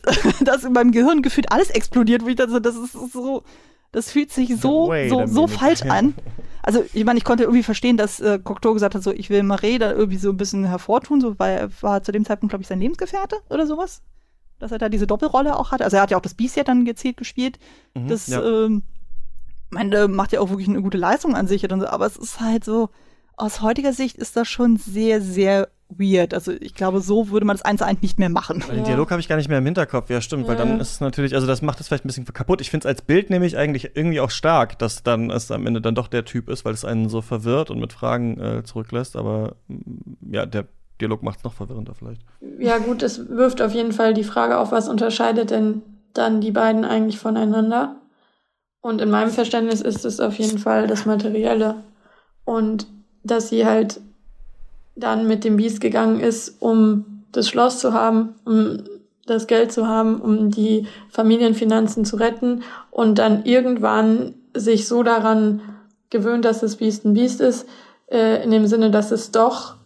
dass in meinem Gehirn gefühlt alles explodiert, wo ich dachte, das ist so, das fühlt sich so, so, so falsch an. Also, ich meine, ich konnte irgendwie verstehen, dass äh, Cocteau gesagt hat, so, ich will Marais da irgendwie so ein bisschen hervortun, so, weil er war zu dem Zeitpunkt, glaube ich, sein Lebensgefährte oder sowas. Dass er da diese Doppelrolle auch hatte. Also, er hat ja auch das Beast ja dann gezielt gespielt. Mhm, das, ja. ähm, meine, macht ja auch wirklich eine gute Leistung an sich. Aber es ist halt so, aus heutiger Sicht ist das schon sehr, sehr weird. Also ich glaube, so würde man das eins zu eins nicht mehr machen. Den Dialog habe ich gar nicht mehr im Hinterkopf. Ja, stimmt, ja. weil dann ist es natürlich, also das macht es vielleicht ein bisschen kaputt. Ich finde es als Bild nämlich eigentlich irgendwie auch stark, dass dann es am Ende dann doch der Typ ist, weil es einen so verwirrt und mit Fragen äh, zurücklässt. Aber mm, ja, der Dialog macht es noch verwirrender vielleicht. Ja, gut, es wirft auf jeden Fall die Frage auf, was unterscheidet denn dann die beiden eigentlich voneinander? Und in meinem Verständnis ist es auf jeden Fall das Materielle. Und dass sie halt dann mit dem Biest gegangen ist, um das Schloss zu haben, um das Geld zu haben, um die Familienfinanzen zu retten und dann irgendwann sich so daran gewöhnt, dass das Biest ein Biest ist, äh, in dem Sinne, dass es doch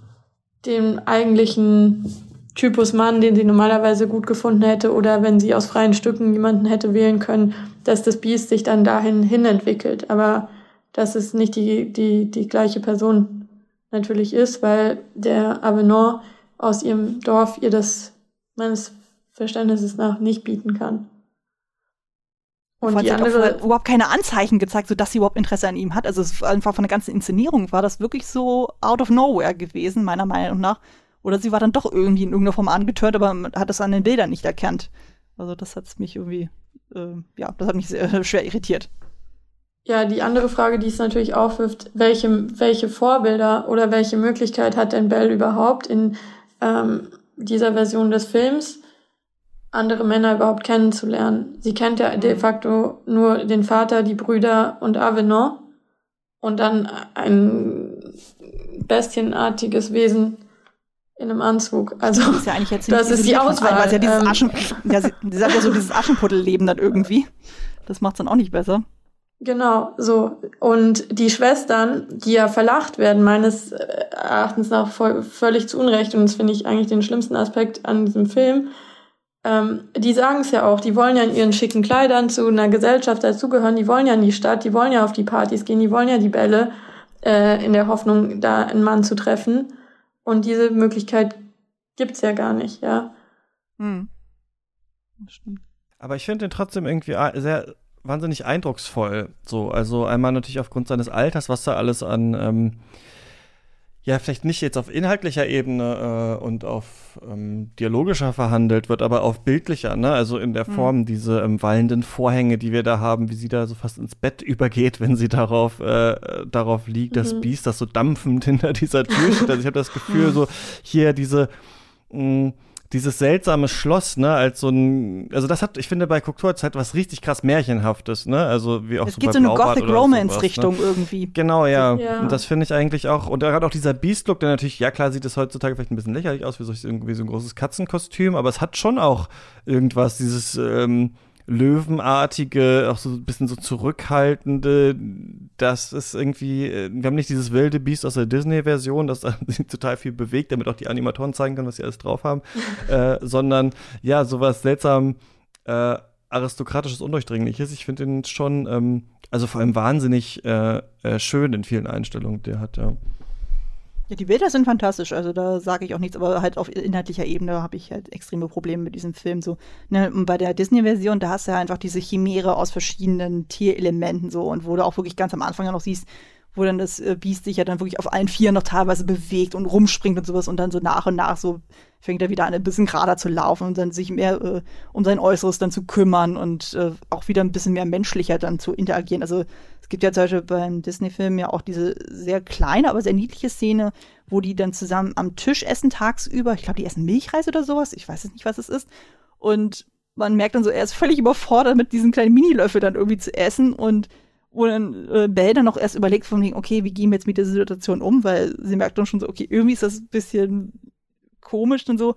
den eigentlichen Typus Mann, den sie normalerweise gut gefunden hätte, oder wenn sie aus freien Stücken jemanden hätte wählen können, dass das Biest sich dann dahin hin entwickelt. Aber dass es nicht die, die, die gleiche Person natürlich ist, weil der Avenant aus ihrem Dorf ihr das meines Verständnisses nach nicht bieten kann. Und die andere auch überhaupt keine Anzeichen gezeigt, so dass sie überhaupt Interesse an ihm hat. Also es war einfach von der ganzen Inszenierung war das wirklich so out of nowhere gewesen, meiner Meinung nach. Oder sie war dann doch irgendwie in irgendeiner Form angetört, aber hat es an den Bildern nicht erkannt. Also das hat mich irgendwie, äh, ja, das hat mich sehr schwer irritiert. Ja, die andere Frage, die es natürlich aufwirft, welche, welche Vorbilder oder welche Möglichkeit hat denn Belle überhaupt in ähm, dieser Version des Films, andere Männer überhaupt kennenzulernen? Sie kennt ja de facto nur den Vater, die Brüder und Avenant und dann ein bestienartiges Wesen in einem Anzug. Also das ist ja eigentlich jetzt das ist die Auswahl. Ein, ja dieses ähm, Aschen, ja, sie, sie sagt ja so dieses Aschenputtelleben dann irgendwie. Das macht's dann auch nicht besser. Genau, so. Und die Schwestern, die ja verlacht werden, meines Erachtens nach voll, völlig zu Unrecht, und das finde ich eigentlich den schlimmsten Aspekt an diesem Film, ähm, die sagen es ja auch, die wollen ja in ihren schicken Kleidern zu einer Gesellschaft dazugehören, die wollen ja in die Stadt, die wollen ja auf die Partys gehen, die wollen ja die Bälle äh, in der Hoffnung, da einen Mann zu treffen. Und diese Möglichkeit gibt's ja gar nicht, ja. Hm. Das stimmt. Aber ich finde den trotzdem irgendwie sehr wahnsinnig eindrucksvoll. So, also einmal natürlich aufgrund seines Alters, was da alles an ähm, ja, vielleicht nicht jetzt auf inhaltlicher Ebene äh, und auf ähm, dialogischer verhandelt wird, aber auf bildlicher, ne? Also in der hm. Form, mhm. diese ähm, wallenden Vorhänge, die wir da haben, wie sie da so fast ins Bett übergeht, wenn sie darauf, äh, darauf liegt, mhm. das Biest, das so dampfend hinter dieser Tür steht. Also ich habe das Gefühl, so hier diese mh, dieses seltsame Schloss, ne, als so ein, also das hat, ich finde, bei Koktor halt was richtig krass Märchenhaftes, ne, also wie auch es so geht bei so eine Gothic Romance Richtung ne? irgendwie. Genau, ja. ja. Und das finde ich eigentlich auch, und gerade auch dieser Beast-Look, der natürlich, ja klar, sieht es heutzutage vielleicht ein bisschen lächerlich aus, wie so, irgendwie so ein großes Katzenkostüm, aber es hat schon auch irgendwas, dieses, ähm, löwenartige, auch so ein bisschen so zurückhaltende, das ist irgendwie, äh, wir haben nicht dieses wilde Biest aus der Disney-Version, das sich total viel bewegt, damit auch die Animatoren zeigen können, was sie alles drauf haben, äh, sondern ja, sowas seltsam äh, aristokratisches, undurchdringliches. Ich finde ihn schon, ähm, also vor allem wahnsinnig äh, äh, schön in vielen Einstellungen, der hat, ja. Ja, die Bilder sind fantastisch, also da sage ich auch nichts, aber halt auf inhaltlicher Ebene habe ich halt extreme Probleme mit diesem Film. So, ne, und bei der Disney-Version, da hast du ja einfach diese Chimäre aus verschiedenen Tierelementen so und wo du auch wirklich ganz am Anfang ja noch siehst, wo dann das äh, Biest sich ja dann wirklich auf allen Vieren noch teilweise bewegt und rumspringt und sowas und dann so nach und nach so fängt er wieder an, ein bisschen gerader zu laufen und dann sich mehr äh, um sein Äußeres dann zu kümmern und äh, auch wieder ein bisschen mehr menschlicher dann zu interagieren. Also es gibt ja zum Beispiel beim Disney-Film ja auch diese sehr kleine, aber sehr niedliche Szene, wo die dann zusammen am Tisch essen tagsüber. Ich glaube, die essen Milchreis oder sowas. Ich weiß jetzt nicht, was es ist. Und man merkt dann so, er ist völlig überfordert mit diesem kleinen Minilöffel dann irgendwie zu essen und wo dann äh, Belle dann noch erst überlegt von wegen, okay, wie gehen wir jetzt mit der Situation um, weil sie merkt dann schon so, okay, irgendwie ist das ein bisschen komisch und so.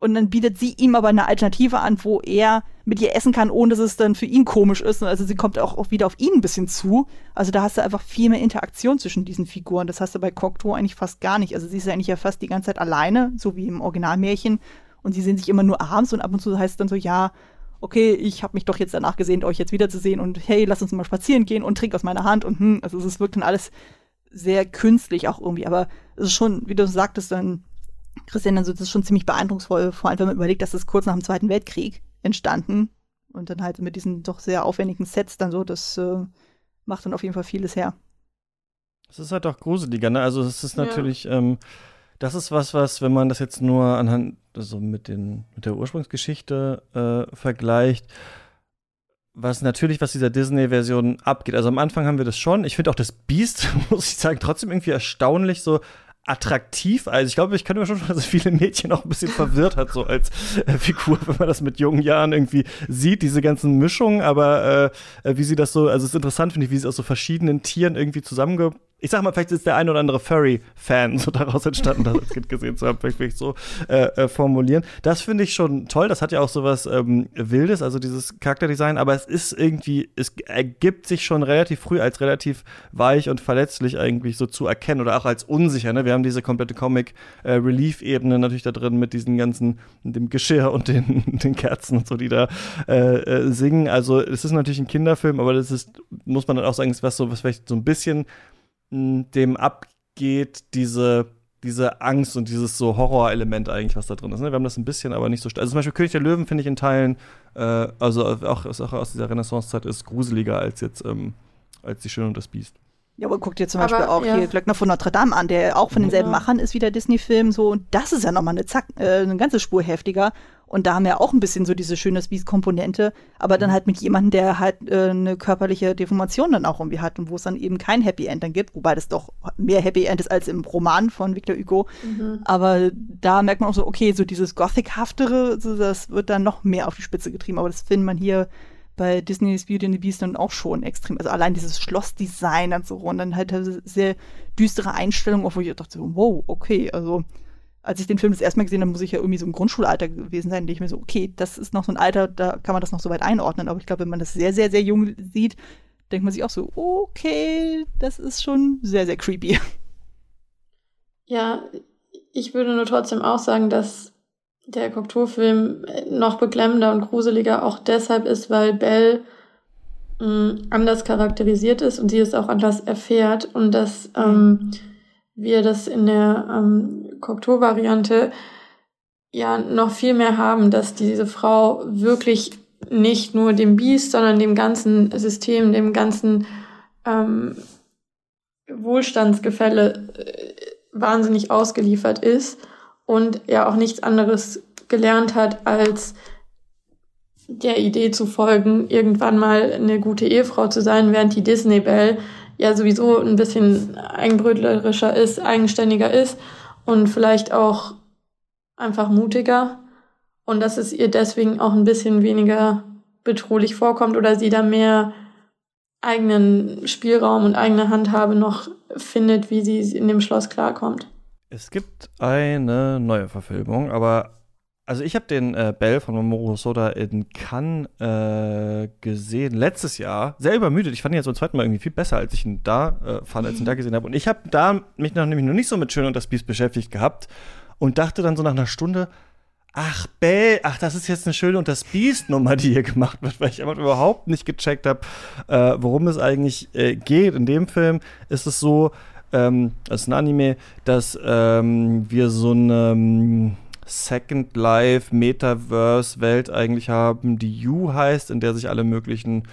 Und dann bietet sie ihm aber eine Alternative an, wo er mit ihr essen kann, ohne dass es dann für ihn komisch ist. Also sie kommt auch, wieder auf ihn ein bisschen zu. Also da hast du einfach viel mehr Interaktion zwischen diesen Figuren. Das hast du bei Cocteau eigentlich fast gar nicht. Also sie ist ja eigentlich ja fast die ganze Zeit alleine, so wie im Originalmärchen. Und sie sehen sich immer nur abends und ab und zu heißt es dann so, ja, okay, ich habe mich doch jetzt danach gesehen, euch jetzt wiederzusehen und hey, lass uns mal spazieren gehen und trink aus meiner Hand und hm, also es wirkt dann alles sehr künstlich auch irgendwie, aber es ist schon, wie du sagtest, dann Christian, also das ist schon ziemlich beeindrucksvoll, vor allem wenn man überlegt, dass das kurz nach dem Zweiten Weltkrieg entstanden und dann halt mit diesen doch sehr aufwendigen Sets dann so, das äh, macht dann auf jeden Fall vieles her. Es ist halt auch gruseliger, ne? Also es ist natürlich, ja. ähm, das ist was, was, wenn man das jetzt nur anhand, also mit, den, mit der Ursprungsgeschichte äh, vergleicht, was natürlich, was dieser Disney-Version abgeht. Also am Anfang haben wir das schon. Ich finde auch das Beast, muss ich sagen, trotzdem irgendwie erstaunlich so attraktiv. Also ich glaube, ich könnte mir schon vorstellen, dass viele Mädchen auch ein bisschen verwirrt hat, so als äh, Figur, wenn man das mit jungen Jahren irgendwie sieht, diese ganzen Mischungen. Aber äh, wie sie das so, also es ist interessant, finde ich, wie sie aus so verschiedenen Tieren irgendwie zusammenge ich sag mal, vielleicht ist der ein oder andere Furry-Fan so daraus entstanden, das als Kind gesehen zu haben, vielleicht so äh, äh, formulieren. Das finde ich schon toll. Das hat ja auch so was ähm, Wildes, also dieses Charakterdesign, aber es ist irgendwie, es ergibt sich schon relativ früh als relativ weich und verletzlich eigentlich so zu erkennen oder auch als unsicher. Ne? Wir haben diese komplette Comic-Relief-Ebene äh, natürlich da drin mit diesen ganzen, dem Geschirr und den, den Kerzen und so, die da äh, äh, singen. Also es ist natürlich ein Kinderfilm, aber das ist, muss man dann auch sagen, ist was so, was vielleicht so ein bisschen dem abgeht, diese, diese Angst und dieses so Horrorelement eigentlich, was da drin ist. Ne? Wir haben das ein bisschen, aber nicht so stark. Also zum Beispiel König der Löwen finde ich in Teilen, äh, also auch, auch aus dieser Renaissancezeit ist gruseliger als jetzt ähm, als die Schöne und das Biest. Ja, aber guck dir zum aber, Beispiel auch ja. hier Glöckner von Notre Dame an, der auch von denselben ja. Machern ist wie der Disney-Film. So, und das ist ja nochmal eine, Zack, äh, eine ganze Spur heftiger. Und da haben wir auch ein bisschen so diese schöne Spieß-Komponente, aber dann mhm. halt mit jemandem, der halt äh, eine körperliche Deformation dann auch irgendwie hat und wo es dann eben kein Happy End dann gibt, wobei das doch mehr Happy End ist als im Roman von Victor Hugo. Mhm. Aber da merkt man auch so, okay, so dieses Gothic-haftere, so, das wird dann noch mehr auf die Spitze getrieben. Aber das findet man hier bei Disney's Beauty and the Beast dann auch schon extrem. Also allein dieses Schlossdesign und so und dann halt sehr düstere Einstellungen, wo ich dachte, wow, okay, also als ich den Film das erste Mal gesehen habe, muss ich ja irgendwie so im Grundschulalter gewesen sein, denke ich mir so, okay, das ist noch so ein Alter, da kann man das noch so weit einordnen. Aber ich glaube, wenn man das sehr, sehr, sehr jung sieht, denkt man sich auch so, okay, das ist schon sehr, sehr creepy. Ja, ich würde nur trotzdem auch sagen, dass der Cocteau-Film noch beklemmender und gruseliger auch deshalb ist, weil Belle mh, mm, anders charakterisiert ist und sie es auch anders erfährt und dass ähm, wir das in der ähm, Cocteau-Variante ja noch viel mehr haben, dass diese Frau wirklich nicht nur dem Biest, sondern dem ganzen System, dem ganzen ähm, Wohlstandsgefälle äh, wahnsinnig ausgeliefert ist und ja auch nichts anderes gelernt hat, als der Idee zu folgen, irgendwann mal eine gute Ehefrau zu sein, während die Disney Belle ja sowieso ein bisschen eigenbrötlerischer ist, eigenständiger ist und vielleicht auch einfach mutiger und dass es ihr deswegen auch ein bisschen weniger bedrohlich vorkommt oder sie da mehr eigenen Spielraum und eigene Handhabe noch findet, wie sie in dem Schloss klarkommt. Es gibt eine neue Verfilmung, aber also ich habe den äh, Bell von Mamoru Soda in Cannes äh, gesehen, letztes Jahr. Sehr übermüdet. Ich fand ihn jetzt zum zweiten Mal irgendwie viel besser, als ich ihn da äh, fand, als ich ihn da gesehen habe. Und ich habe da mich noch, nämlich noch nicht so mit Schön und das Biest beschäftigt gehabt und dachte dann so nach einer Stunde, ach Bell, ach, das ist jetzt eine Schöne und das Biest-Nummer, die hier gemacht wird, weil ich einfach überhaupt nicht gecheckt habe, äh, worum es eigentlich äh, geht. In dem Film ist es so, ähm, das ist ein Anime, dass ähm, wir so eine ähm, Second Life Metaverse Welt eigentlich haben, die You heißt, in der sich alle möglichen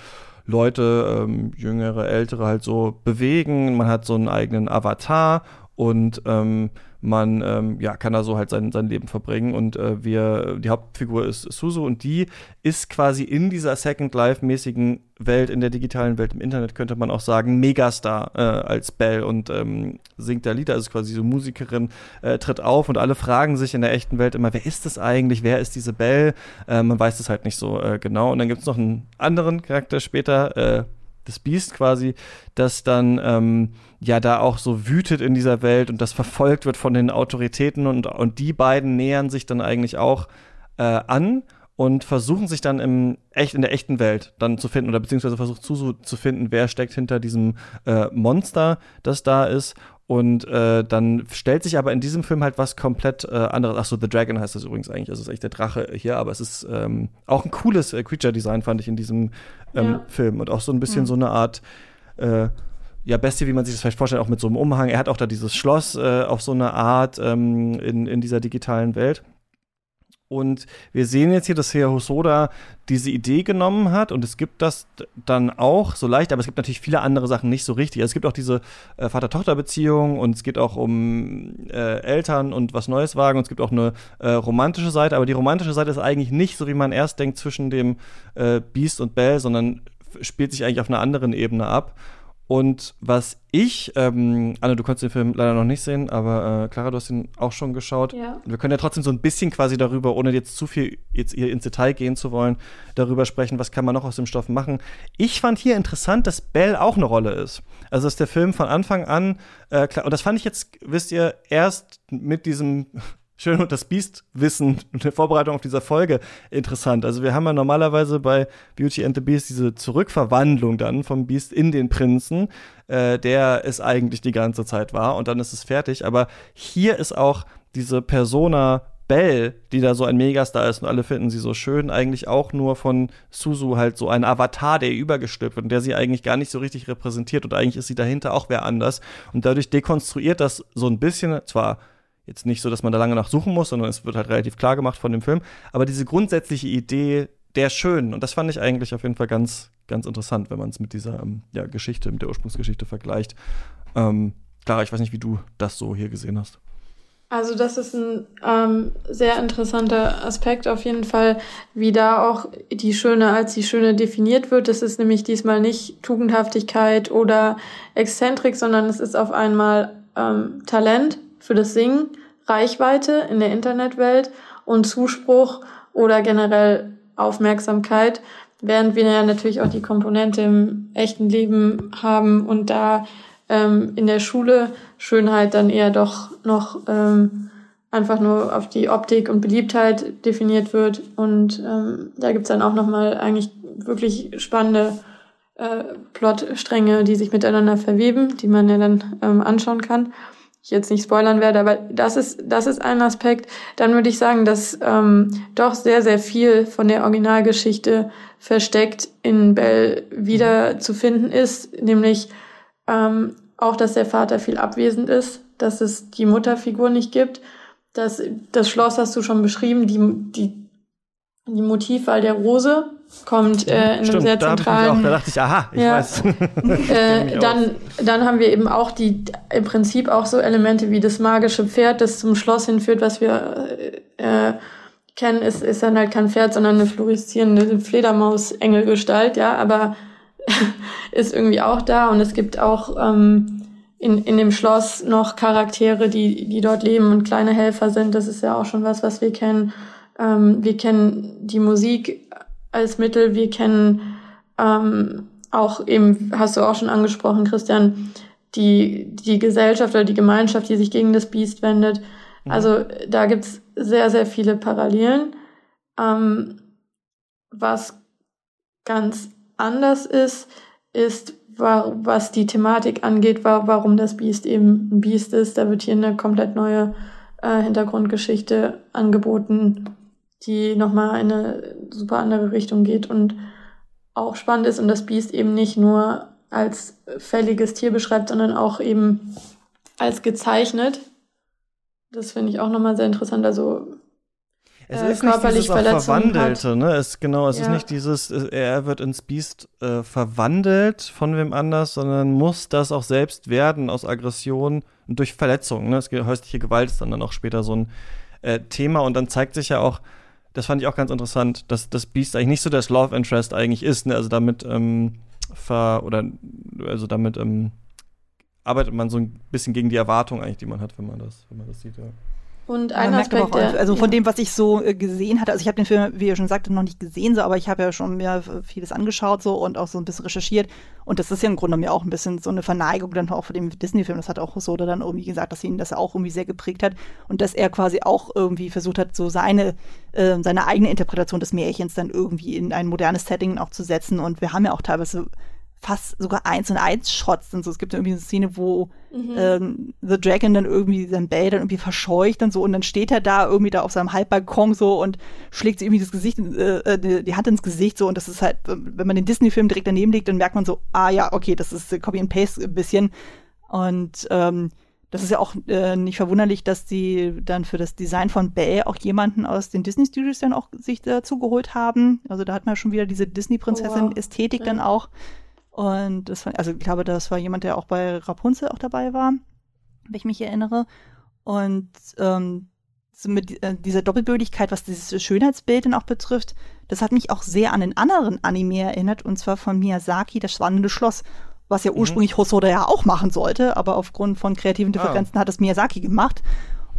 Leute, ähm, jüngere, ältere halt so bewegen. Man hat so einen eigenen Avatar und ähm, man ähm, ja, kann da so halt sein, sein Leben verbringen. Und äh, wir, die Hauptfigur ist Suzu und die ist quasi in dieser Second Life-mäßigen Welt, in der digitalen Welt im Internet, könnte man auch sagen, Megastar äh, als Belle und ähm, singt da Lieder, also quasi so Musikerin, äh, tritt auf und alle fragen sich in der echten Welt immer, wer ist das eigentlich, wer ist diese Belle? Äh, man weiß es halt nicht so äh, genau. Und dann gibt es noch einen anderen Charakter später, äh, das Biest quasi, das dann ähm, ja da auch so wütet in dieser Welt und das verfolgt wird von den Autoritäten und, und die beiden nähern sich dann eigentlich auch äh, an und versuchen sich dann im echt in der echten Welt dann zu finden oder beziehungsweise versucht zu, zu finden, wer steckt hinter diesem äh, Monster, das da ist und äh, dann stellt sich aber in diesem Film halt was komplett äh, anderes. Ach so, The Dragon heißt das übrigens eigentlich. Also es ist echt der Drache hier, aber es ist ähm, auch ein cooles äh, Creature-Design, fand ich in diesem ähm, ja. Film. Und auch so ein bisschen mhm. so eine Art äh, ja, Bestie, wie man sich das vielleicht vorstellt, auch mit so einem Umhang. Er hat auch da dieses Schloss äh, auf so eine Art ähm, in, in dieser digitalen Welt. Und wir sehen jetzt hier, dass Herr Hosoda diese Idee genommen hat und es gibt das dann auch so leicht, aber es gibt natürlich viele andere Sachen nicht so richtig. Also es gibt auch diese äh, Vater-Tochter-Beziehung und es geht auch um äh, Eltern und was Neues wagen und es gibt auch eine äh, romantische Seite, aber die romantische Seite ist eigentlich nicht so, wie man erst denkt, zwischen dem äh, Beast und Belle, sondern spielt sich eigentlich auf einer anderen Ebene ab. Und was ich, ähm, Anne, du konntest den Film leider noch nicht sehen, aber äh, Clara, du hast ihn auch schon geschaut. Ja. Wir können ja trotzdem so ein bisschen quasi darüber, ohne jetzt zu viel jetzt hier ins Detail gehen zu wollen, darüber sprechen, was kann man noch aus dem Stoff machen. Ich fand hier interessant, dass Belle auch eine Rolle ist. Also dass der Film von Anfang an, äh, klar, und das fand ich jetzt, wisst ihr, erst mit diesem Schön und das Beast-Wissen und der Vorbereitung auf dieser Folge interessant. Also wir haben ja normalerweise bei Beauty and the Beast diese Zurückverwandlung dann vom Beast in den Prinzen, äh, der es eigentlich die ganze Zeit war und dann ist es fertig. Aber hier ist auch diese Persona Belle, die da so ein Megastar ist und alle finden sie so schön, eigentlich auch nur von Suzu halt so ein Avatar, der übergestülpt wird und der sie eigentlich gar nicht so richtig repräsentiert und eigentlich ist sie dahinter auch wer anders und dadurch dekonstruiert das so ein bisschen, zwar Jetzt nicht so, dass man da lange nach suchen muss, sondern es wird halt relativ klar gemacht von dem Film. Aber diese grundsätzliche Idee der Schönen, und das fand ich eigentlich auf jeden Fall ganz, ganz interessant, wenn man es mit dieser ähm, ja, Geschichte, mit der Ursprungsgeschichte vergleicht. Ähm, Clara, ich weiß nicht, wie du das so hier gesehen hast. Also das ist ein ähm, sehr interessanter Aspekt auf jeden Fall, wie da auch die Schöne als die Schöne definiert wird. Das ist nämlich diesmal nicht Tugendhaftigkeit oder Exzentrik, sondern es ist auf einmal ähm, Talent für das Singen, Reichweite in der Internetwelt und Zuspruch oder generell Aufmerksamkeit, während wir ja natürlich auch die Komponente im echten Leben haben und da ähm, in der Schule Schönheit dann eher doch noch ähm, einfach nur auf die Optik und Beliebtheit definiert wird. Und ähm, da gibt's dann auch nochmal eigentlich wirklich spannende äh, Plotstränge, die sich miteinander verweben, die man ja dann ähm, anschauen kann ich jetzt nicht spoilern werde, aber das ist, das ist ein Aspekt. Dann würde ich sagen, dass ähm, doch sehr, sehr viel von der Originalgeschichte versteckt in Bell wieder zu finden ist, nämlich ähm, auch, dass der Vater viel abwesend ist, dass es die Mutterfigur nicht gibt, dass das Schloss hast du schon beschrieben, die, die, die Motivwahl der Rose, kommt äh, in Stimmt, einem sehr da zentralen. Auch, da dachte ich, aha, ich Ja. weiß. äh, dann, dann haben wir eben auch die im Prinzip auch so Elemente wie das magische Pferd, das zum Schloss hinführt, was wir äh, kennen, ist, ist dann halt kein Pferd, sondern eine fluoreszierende Fledermaus-Engelgestalt, ja, aber ist irgendwie auch da und es gibt auch ähm, in, in dem Schloss noch Charaktere, die, die dort leben und kleine Helfer sind. Das ist ja auch schon was, was wir kennen. Ähm, wir kennen die Musik als Mittel, wir kennen ähm, auch eben, hast du auch schon angesprochen, Christian, die, die Gesellschaft oder die Gemeinschaft, die sich gegen das Biest wendet. Also da gibt's sehr, sehr viele Parallelen. Ähm, was ganz anders ist, ist, wa- was die Thematik angeht, wa warum das Biest eben ein Biest ist. Da wird hier eine komplett neue äh, Hintergrundgeschichte angeboten, die nochmal in eine super andere Richtung geht und auch spannend ist und das Biest eben nicht nur als fälliges Tier beschreibt, sondern auch eben als gezeichnet. Das finde ich auch nochmal sehr interessant. Also Es äh, ist nicht körperlich dieses auch Verletzungen Verwandelte, ne? Es, genau, es ist Ja. nicht dieses, er wird ins Biest äh, verwandelt von wem anders, sondern muss das auch selbst werden aus Aggression und durch Verletzungen. Ne? Es geht, häusliche Gewalt ist dann, dann auch später so ein äh, Thema und dann zeigt sich ja auch, das fand ich auch ganz interessant, dass das Biest eigentlich nicht so das Love Interest eigentlich ist, ne? Also damit ähm, ver oder also damit ähm, arbeitet man so ein bisschen gegen die Erwartung eigentlich, die man hat, wenn man das, wenn man das sieht, ja. Und ein Aspekt, auch, der, also von ja. dem, was ich so äh, gesehen hatte, also ich habe den Film, wie ihr schon sagte, noch nicht gesehen, so, aber ich habe ja schon mir vieles angeschaut so und auch so ein bisschen recherchiert. Und das ist ja im Grunde mir auch ein bisschen so eine Verneigung dann auch vor dem Disney-Film. Das hat auch Soda dann irgendwie gesagt, dass ihn das auch irgendwie sehr geprägt hat und dass er quasi auch irgendwie versucht hat, so seine, äh, seine eigene Interpretation des Märchens dann irgendwie in ein modernes Setting auch zu setzen. Und wir haben ja auch teilweise fast sogar eins und eins Shots und so. Es gibt ja irgendwie eine Szene, wo ähm, The Dragon dann irgendwie sein Bell dann irgendwie verscheucht und so und dann steht er da irgendwie da auf seinem Halbbalkon so und schlägt sich irgendwie das Gesicht, äh, äh, die- die Hand ins Gesicht so und das ist halt, äh, wenn man den Disney-Film direkt daneben legt, dann merkt man so, ah ja, okay, das ist äh, Copy and Paste ein bisschen und ähm, das ist ja auch äh, nicht verwunderlich, dass die dann für das Design von Belle auch jemanden aus den Disney Studios dann auch sich dazu geholt haben. Also da hat man schon wieder diese Oh, wow. Disney-Prinzessin-Ästhetik dann Ja. auch. Und das war, also ich glaube, das war jemand, der auch bei Rapunzel auch dabei war, wenn ich mich erinnere. Und ähm, mit äh, dieser Doppelbödigkeit, was dieses Schönheitsbild dann auch betrifft, das hat mich auch sehr an den anderen Anime erinnert, und zwar von Miyazaki, das Schwannende Schloss. was ja mhm. ursprünglich. Hosoda ja auch machen sollte, aber aufgrund von kreativen ah. Differenzen ah. hat es Miyazaki gemacht.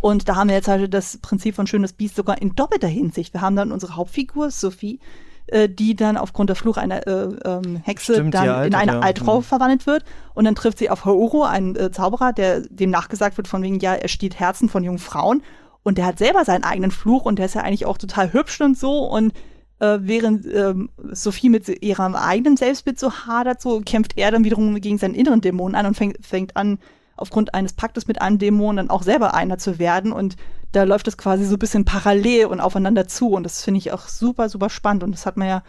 Und da haben wir jetzt halt das Prinzip von Schönes Biest sogar in doppelter Hinsicht. Wir haben dann unsere Hauptfigur, Sophie, äh, die dann aufgrund der Fluch einer äh, ähm, Hexe Stimmt, dann Alte, in eine ja. Altfrau mhm. verwandelt wird. Und dann trifft sie auf Haoro, einen äh, Zauberer, der dem nachgesagt wird von wegen, ja, er steht Herzen von jungen Frauen. Und der hat selber seinen eigenen Fluch und der ist ja eigentlich auch total hübsch und so. Und äh, während ähm, Sophie mit ihrem eigenen Selbstbild so hadert, so kämpft er dann wiederum gegen seinen inneren Dämonen an und fängt, fängt an, aufgrund eines Paktes mit einem Dämon dann auch selber einer zu werden. Und da läuft es quasi so ein bisschen parallel und aufeinander zu. Und das finde ich auch super, super spannend. Und das hat man ja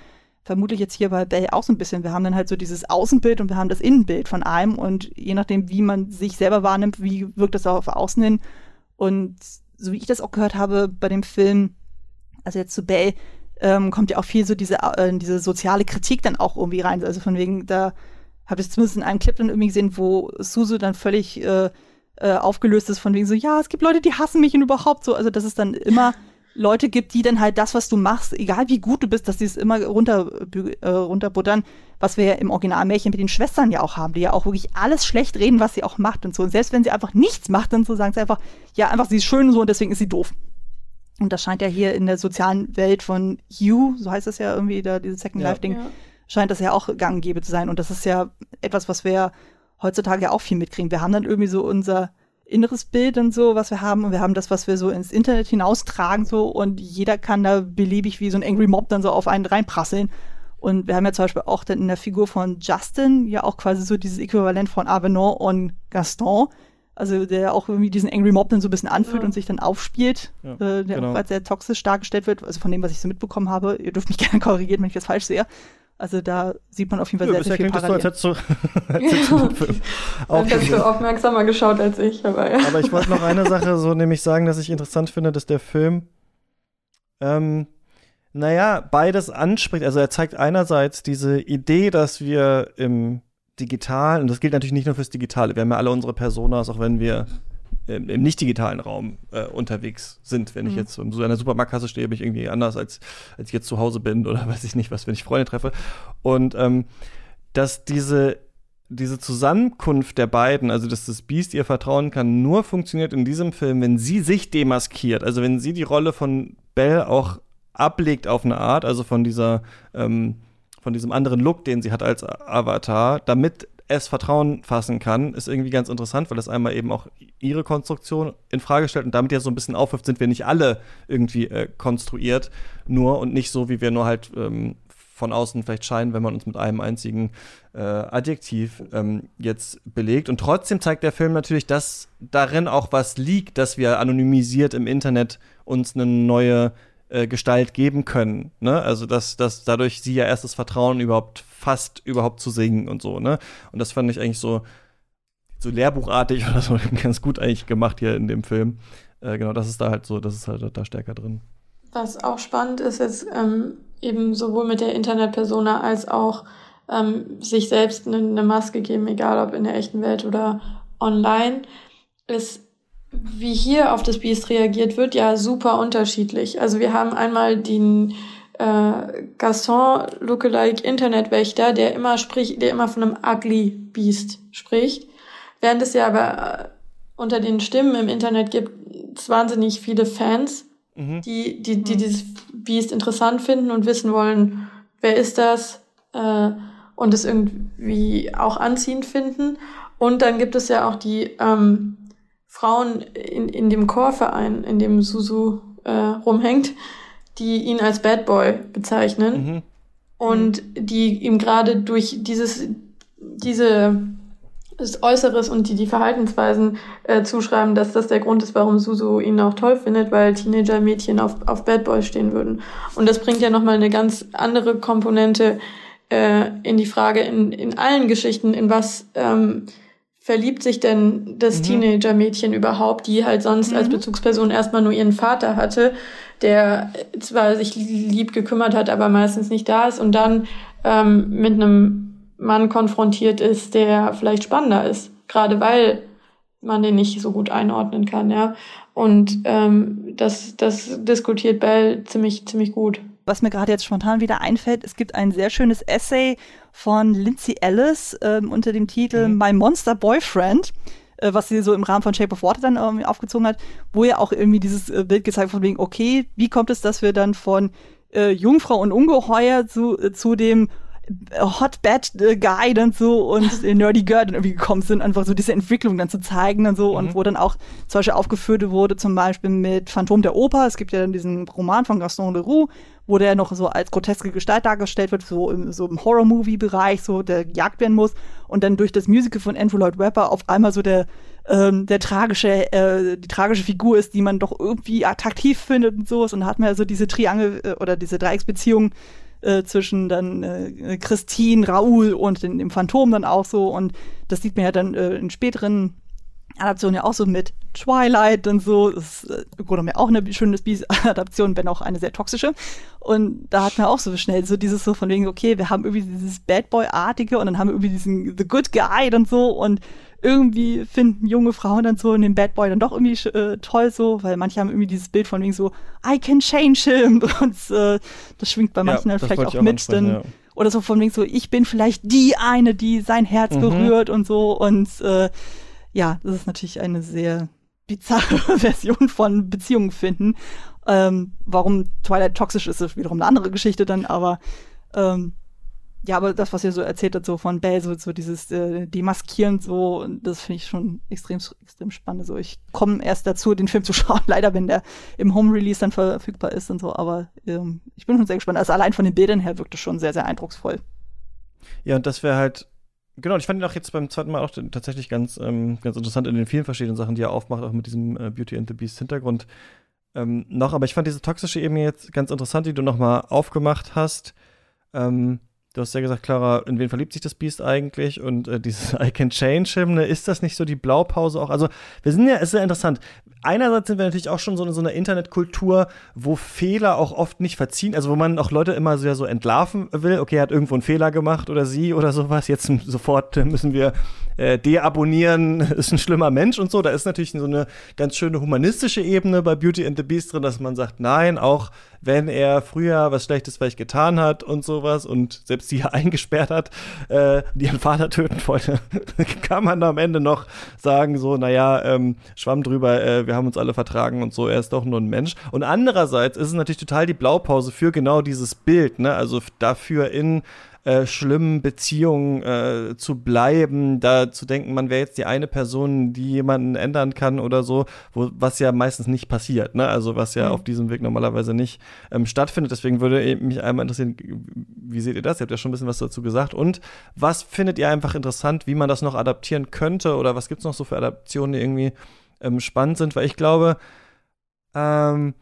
vermutlich jetzt hier bei Bell auch so ein bisschen. Wir haben dann halt so dieses Außenbild und wir haben das Innenbild von einem. Und je nachdem, wie man sich selber wahrnimmt, wie wirkt das auch auf Außen hin. Und so wie ich das auch gehört habe bei dem Film, also jetzt zu Bell, ähm, kommt ja auch viel so diese, äh, diese soziale Kritik dann auch irgendwie rein. Also von wegen, da habe ich zumindest in einem Clip dann irgendwie gesehen, wo Suzu dann völlig äh, äh, aufgelöst ist, von wegen so, ja, es gibt Leute, die hassen mich und überhaupt so. Also, dass es dann immer Leute gibt, die dann halt das, was du machst, egal wie gut du bist, dass sie es immer runter, äh, runterbuttern, was wir ja im Originalmärchen mit den Schwestern ja auch haben, die ja auch wirklich alles schlecht reden, was sie auch macht und so. Und selbst wenn sie einfach nichts macht, dann so sagen sie einfach, ja, einfach sie ist schön und so und deswegen ist sie doof. Und das scheint ja hier in der sozialen Welt von You, so heißt es ja irgendwie, da dieses Second ja. Life-Ding, ja. Scheint das ja auch gang gäbe zu sein. Und das ist ja etwas, was wir heutzutage ja auch viel mitkriegen. Wir haben dann irgendwie so unser inneres Bild und so, was wir haben. Und wir haben das, was wir so ins Internet hinaustragen, so. Und jeder kann da beliebig wie so ein Angry Mob dann so auf einen reinprasseln. Und wir haben ja zum Beispiel auch dann in der Figur von Justin ja auch quasi so dieses Äquivalent von Avenant und Gaston, also der auch irgendwie diesen Angry Mob dann so ein bisschen anfühlt ja. und sich dann aufspielt, ja, äh, der genau. auch als sehr toxisch dargestellt wird, also von dem, was ich so mitbekommen habe. Ihr dürft mich gerne korrigieren, wenn ich das falsch sehe. Also da sieht man auf jeden Fall ja, sehr, sehr viel Parallelen. Das so, als hättest du, als hättest auch hast du aufmerksamer geschaut als ich. Aber, ja. aber ich wollte noch eine Sache so nämlich sagen, dass ich interessant finde, dass der Film ähm, naja, beides anspricht. Also er zeigt einerseits diese Idee, dass wir im digital, und das gilt natürlich nicht nur fürs Digitale, wir haben ja alle unsere Personas, auch wenn wir im, im nicht digitalen Raum äh, unterwegs sind. Wenn mhm. ich jetzt in so einer Supermarktkasse stehe, bin ich irgendwie anders, als, als ich jetzt zu Hause bin oder weiß ich nicht was, wenn ich Freunde treffe. Und ähm, dass diese diese Zusammenkunft der beiden, also dass das Biest ihr vertrauen kann, nur funktioniert in diesem Film, wenn sie sich demaskiert. Also wenn sie die Rolle von Belle auch ablegt auf eine Art, also von dieser ähm, von diesem anderen Look, den sie hat als Avatar, damit es Vertrauen fassen kann, ist irgendwie ganz interessant, weil das einmal eben auch ihre Konstruktion in Frage stellt und damit ja so ein bisschen aufwirft, sind wir nicht alle irgendwie äh, konstruiert, nur und nicht so, wie wir nur halt ähm, von außen vielleicht scheinen, wenn man uns mit einem einzigen äh, Adjektiv ähm, jetzt belegt. Und trotzdem zeigt der Film natürlich, dass darin auch was liegt, dass wir anonymisiert im Internet uns eine neue äh, Gestalt geben können. Ne? Also dass, dass dadurch sie ja erst das Vertrauen überhaupt fast überhaupt zu singen und so. Ne? Und das fand ich eigentlich so so lehrbuchartig oder so ganz gut eigentlich gemacht hier in dem Film. Äh, genau, das ist da halt so, das ist halt da stärker drin. Was auch spannend ist jetzt ähm, eben sowohl mit der Internetpersona als auch ähm, sich selbst eine, eine Maske geben, egal ob in der echten Welt oder online, ist wie hier auf das Biest reagiert wird, ja super unterschiedlich. Also wir haben einmal den äh, Gaston Lookalike Internetwächter, der immer spricht, der immer von einem ugly Beast spricht, während es ja aber äh, unter den Stimmen im Internet gibt es wahnsinnig viele Fans, mhm. die, die, die mhm. dieses Beast interessant finden und wissen wollen, wer ist das äh, und es irgendwie auch anziehend finden. Und dann gibt es ja auch die ähm, Frauen in, in dem Chorverein, in dem Susu äh, rumhängt, die ihn als Bad Boy bezeichnen mhm. und die ihm gerade durch dieses diese das Äußeres und die, die Verhaltensweisen äh, zuschreiben, dass das der Grund ist, warum Susu ihn auch toll findet, weil Teenager-Mädchen auf, auf Bad Boy stehen würden. Und das bringt ja nochmal eine ganz andere Komponente äh, in die Frage in, in allen Geschichten, in was ähm, verliebt sich denn das mhm. Teenager-Mädchen überhaupt, die halt sonst mhm. als Bezugsperson erstmal nur ihren Vater hatte, der zwar sich lieb gekümmert hat, aber meistens nicht da ist und dann ähm, mit einem Mann konfrontiert ist, der vielleicht spannender ist, gerade weil man den nicht so gut einordnen kann, ja. Und ähm, das, das diskutiert Bell ziemlich, ziemlich gut. was mir gerade jetzt spontan wieder einfällt, es gibt ein sehr schönes Essay von Lindsay Ellis ähm, unter dem Titel mhm. My Monster Boyfriend äh, was sie so im Rahmen von Shape of Water dann irgendwie aufgezogen hat, wo ja auch irgendwie dieses äh, Bild gezeigt von wegen, okay, wie kommt es, dass wir dann von äh, Jungfrau und Ungeheuer zu, äh, zu dem Hot Bad Guy dann so und Nerdy Girl dann irgendwie gekommen sind, einfach so diese Entwicklung dann zu zeigen und so mhm. und wo dann auch zum Beispiel aufgeführt wurde, zum Beispiel mit Phantom der Oper. Es gibt ja dann diesen Roman von Gaston Leroux, wo der noch so als groteske Gestalt dargestellt wird, so im, so im Horror-Movie-Bereich, so der gejagt werden muss und dann durch das Musical von Andrew Lloyd Webber auf einmal so der ähm, der tragische, äh, die tragische Figur ist, die man doch irgendwie attraktiv findet und so. Und da hat man ja so diese Triangel äh, oder diese Dreiecksbeziehung äh, zwischen dann äh, Christine, Raoul und dem Phantom dann auch so. Und das sieht man ja dann äh, in späteren Adaptionen ja auch so mit Twilight und so. Das ist äh, mir auch eine schöne Adaption, wenn auch eine sehr toxische. Und da hat man auch so schnell so dieses so von wegen, okay, wir haben irgendwie dieses Bad Boy-artige und dann haben wir irgendwie diesen The Good Guy und so und irgendwie finden junge Frauen dann so in den Bad Boy dann doch irgendwie äh, toll so, weil manche haben irgendwie dieses Bild von wegen so, I can change him und äh, das schwingt bei manchen ja, dann vielleicht auch, auch mit. Dann, ja. Oder so von wegen so, ich bin vielleicht die eine, die sein Herz mhm. berührt und so und äh, ja, das ist natürlich eine sehr bizarre Version von Beziehungen finden. Ähm, warum Twilight toxisch ist, ist wiederum eine andere Geschichte dann, aber ähm, ja, aber das, was ihr so erzählt habt, so von so, so dieses äh, Demaskieren, so, das finde ich schon extrem, extrem spannend. So, ich komme erst dazu, den Film zu schauen, leider, wenn der im Home-Release dann verfügbar ist und so, aber ähm, ich bin schon sehr gespannt. Also allein von den Bildern her wirkt es schon sehr, sehr eindrucksvoll. Ja, und das wäre halt, genau, ich fand ihn auch jetzt beim zweiten Mal auch tatsächlich ganz, ähm, ganz interessant in den vielen verschiedenen Sachen, die er aufmacht, auch mit diesem äh, Beauty and the Beast Hintergrund ähm, noch. Aber ich fand diese toxische Ebene jetzt ganz interessant, die du nochmal aufgemacht hast. Ähm, Du hast ja gesagt, Clara, in wen verliebt sich das Biest eigentlich? Und äh, dieses I can change him, ne? ist das nicht so die Blaupause auch? Also, wir sind ja, es ist ja interessant. Einerseits sind wir natürlich auch schon so in so einer Internetkultur, wo Fehler auch oft nicht verziehen, also wo man auch Leute immer sehr so entlarven will. Okay, er hat irgendwo einen Fehler gemacht oder sie oder sowas. Jetzt sofort müssen wir äh, deabonnieren, ist ein schlimmer Mensch und so. Da ist natürlich so eine ganz schöne humanistische Ebene bei Beauty and the Beast drin, dass man sagt, nein, auch wenn er früher was Schlechtes vielleicht getan hat und sowas und selbst sie eingesperrt hat, äh, die ihren Vater töten wollte, kann man am Ende noch sagen, so, naja, ähm, schwamm drüber, äh, wir haben uns alle vertragen und so, er ist doch nur ein Mensch. Und andererseits ist es natürlich total die Blaupause für genau dieses Bild, ne? Also dafür in äh, schlimmen Beziehungen äh, zu bleiben, da zu denken, man wäre jetzt die eine Person, die jemanden ändern kann oder so, wo, was ja meistens nicht passiert, ne? Also was ja mhm. auf diesem Weg normalerweise nicht ähm, stattfindet. Deswegen würde mich einmal interessieren, wie seht ihr das? Ihr habt ja schon ein bisschen was dazu gesagt. Und was findet ihr einfach interessant, wie man das noch adaptieren könnte oder was gibt es noch so für Adaptionen, die irgendwie ähm, spannend sind? Weil ich glaube, ähm,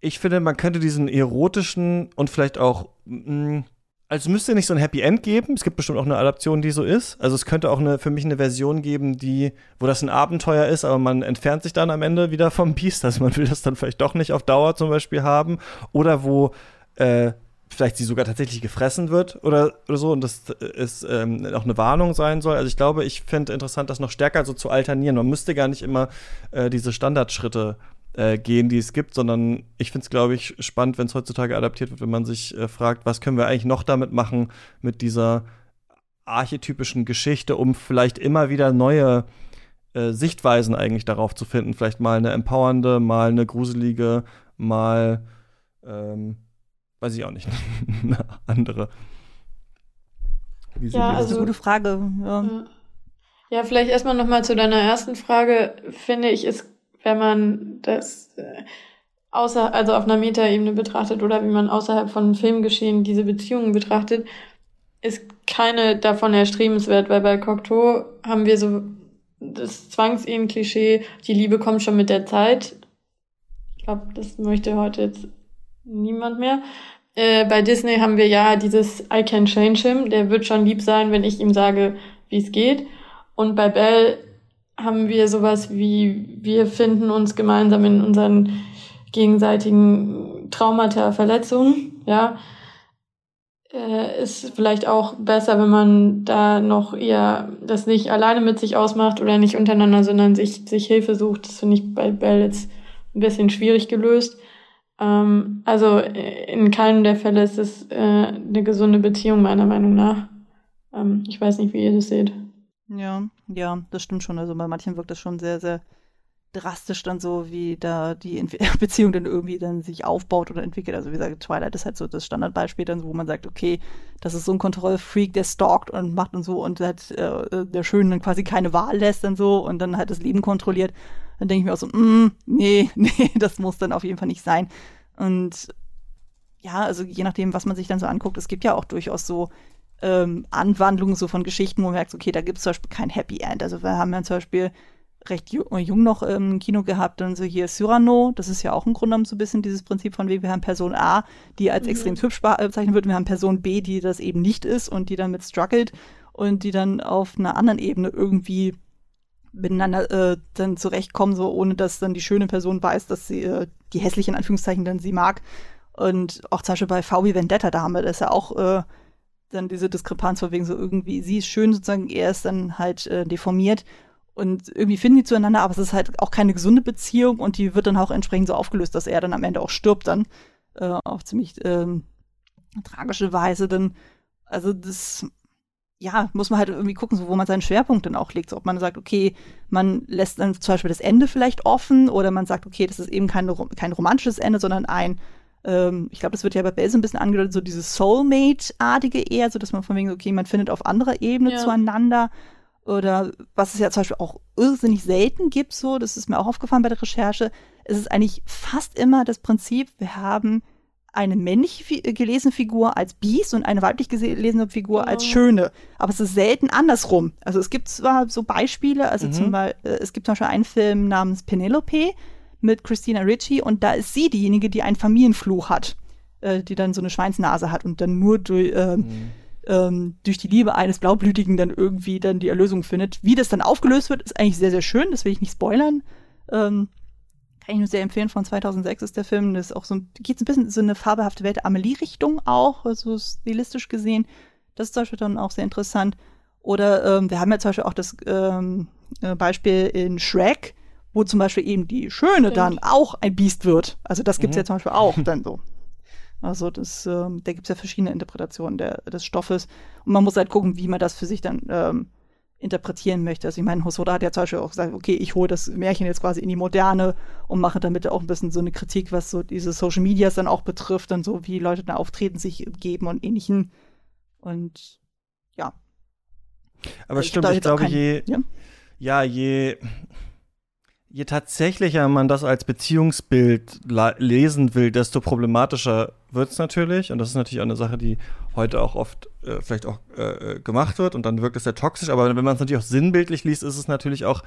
ich finde, man könnte diesen erotischen und vielleicht auch mh, also müsste nicht so ein Happy End geben. Es gibt bestimmt auch eine Adaption, die so ist. Also es könnte auch eine, für mich eine Version geben, die, wo das ein Abenteuer ist, aber man entfernt sich dann am Ende wieder vom Biest. Also man will das dann vielleicht doch nicht auf Dauer zum Beispiel haben. Oder wo äh, vielleicht sie sogar tatsächlich gefressen wird oder, oder so und das ist ähm, auch eine Warnung sein soll. Also ich glaube, ich finde interessant, das noch stärker so zu alternieren. Man müsste gar nicht immer äh, diese Standardschritte äh, gehen, die es gibt, sondern ich finde es, glaube ich, spannend, wenn es heutzutage adaptiert wird, wenn man sich äh, fragt, was können wir eigentlich noch damit machen, mit dieser archetypischen Geschichte, um vielleicht immer wieder neue äh, Sichtweisen eigentlich darauf zu finden. Vielleicht mal eine empowernde, mal eine gruselige, mal, ähm, weiß ich auch nicht, eine andere. Wie ja, also, das ist eine gute Frage. Ja, ja vielleicht erstmal noch mal zu deiner ersten Frage. Finde ich, ist wenn man das äh, außer, also auf einer Metaebene betrachtet oder wie man außerhalb von Filmgeschehen diese Beziehungen betrachtet, ist keine davon erstrebenswert, weil bei Cocteau haben wir so das Zwangsehen-Klischee, die Liebe kommt schon mit der Zeit. Ich glaube, das möchte heute jetzt niemand mehr. Äh, bei Disney haben wir ja dieses I can change him, der wird schon lieb sein, wenn ich ihm sage, wie es geht. Und bei Belle haben wir sowas wie, wir finden uns gemeinsam in unseren gegenseitigen Traumata, Verletzungen, ja. Äh, ist vielleicht auch besser, wenn man da noch eher das nicht alleine mit sich ausmacht oder nicht untereinander, sondern sich, sich Hilfe sucht. Das finde ich bei Bell jetzt ein bisschen schwierig gelöst. Ähm, also in keinem der Fälle ist es äh, eine gesunde Beziehung, meiner Meinung nach. Ähm, ich weiß nicht, wie ihr das seht. Ja, ja, das stimmt schon. Also bei manchen wirkt das schon sehr, sehr drastisch dann so, wie da die Beziehung dann irgendwie dann sich aufbaut oder entwickelt. Also wie gesagt, Twilight ist halt so das Standardbeispiel dann, wo man sagt, okay, das ist so ein Kontrollfreak, der stalkt und macht und so und halt äh, der Schönen dann quasi keine Wahl lässt dann so und dann halt das Leben kontrolliert. Dann denke ich mir auch so, mm, nee, nee, das muss dann auf jeden Fall nicht sein. Und ja, also je nachdem, was man sich dann so anguckt, es gibt ja auch durchaus so ähm, Anwandlungen so von Geschichten, wo man merkt, okay, da gibt es zum Beispiel kein Happy End. Also wir haben ja zum Beispiel recht jung noch im Kino gehabt, dann so hier Cyrano, das ist ja auch im Grunde genommen so ein bisschen dieses Prinzip von wie wir haben Person A, die als mhm. extrem hübsch äh, bezeichnet wird, wir haben Person B, die das eben nicht ist und die dann mit struggelt und die dann auf einer anderen Ebene irgendwie miteinander äh, dann zurechtkommen, so ohne dass dann die schöne Person weiß, dass sie äh, die hässliche in Anführungszeichen dann sie mag. Und auch zum Beispiel bei VW Vendetta, da haben wir das ja auch äh, dann diese Diskrepanz von wegen so irgendwie, sie ist schön sozusagen, er ist dann halt äh, deformiert und irgendwie finden die zueinander, aber es ist halt auch keine gesunde Beziehung und die wird dann auch entsprechend so aufgelöst, dass er dann am Ende auch stirbt dann. Äh, auf ziemlich ähm, tragische Weise. Dann, also das, ja, muss man halt irgendwie gucken, so, wo man seinen Schwerpunkt dann auch legt. So, ob man sagt, okay, man lässt dann zum Beispiel das Ende vielleicht offen oder man sagt, okay, das ist eben kein, kein romantisches Ende, sondern ein ähm, ich glaube, das wird ja bei Bell so ein bisschen angedeutet, so dieses Soulmate-artige eher, so dass man von wegen, okay, man findet auf anderer Ebene ja. zueinander oder was es ja zum Beispiel auch irrsinnig selten gibt, so, das ist mir auch aufgefallen bei der Recherche, es ist eigentlich fast immer das Prinzip, wir haben eine männlich gelesene Figur als Biest und eine weiblich gelesene Figur oh. als Schöne. Aber es ist selten andersrum. Also es gibt zwar so Beispiele, also mhm. zum Beispiel, äh, es gibt zum Beispiel einen Film namens Penelope mit Christina Ricci und da ist sie diejenige, die einen Familienfluch hat, äh, die dann so eine Schweinsnase hat und dann nur durch, äh, mhm ähm, durch die Liebe eines Blaublütigen dann irgendwie dann die Erlösung findet. Wie das dann aufgelöst wird, ist eigentlich sehr, sehr schön. Das will ich nicht spoilern. Ähm, kann ich nur sehr empfehlen. Von 2006 ist der Film. Das ist auch so, geht ein bisschen so eine fabelhafte Welt Amelie-Richtung auch, also stilistisch gesehen. Das ist zum Beispiel dann auch sehr interessant. Oder ähm, wir haben ja zum Beispiel auch das ähm, äh, Beispiel in Shrek, wo zum Beispiel eben die Schöne Stimmt. dann auch ein Biest wird. Also das gibt's mhm. ja zum Beispiel auch dann so. Also das, ähm, da gibt es ja verschiedene Interpretationen der, des Stoffes. Und man muss halt gucken, wie man das für sich dann ähm, interpretieren möchte. Also ich meine, Hosoda hat ja zum Beispiel auch gesagt, okay, ich hole das Märchen jetzt quasi in die Moderne und mache damit auch ein bisschen so eine Kritik, was so diese Social Medias dann auch betrifft, dann so wie Leute da auftreten, sich geben und ähnlichen. Und ja. Aber es stimmt, ich glaube, je, ja? ja, je Je tatsächlicher man das als Beziehungsbild lesen will, desto problematischer wird es natürlich. Und das ist natürlich auch eine Sache, die heute auch oft äh, vielleicht auch äh, gemacht wird und dann wirkt es sehr toxisch. Aber wenn man es natürlich auch sinnbildlich liest, ist es natürlich auch,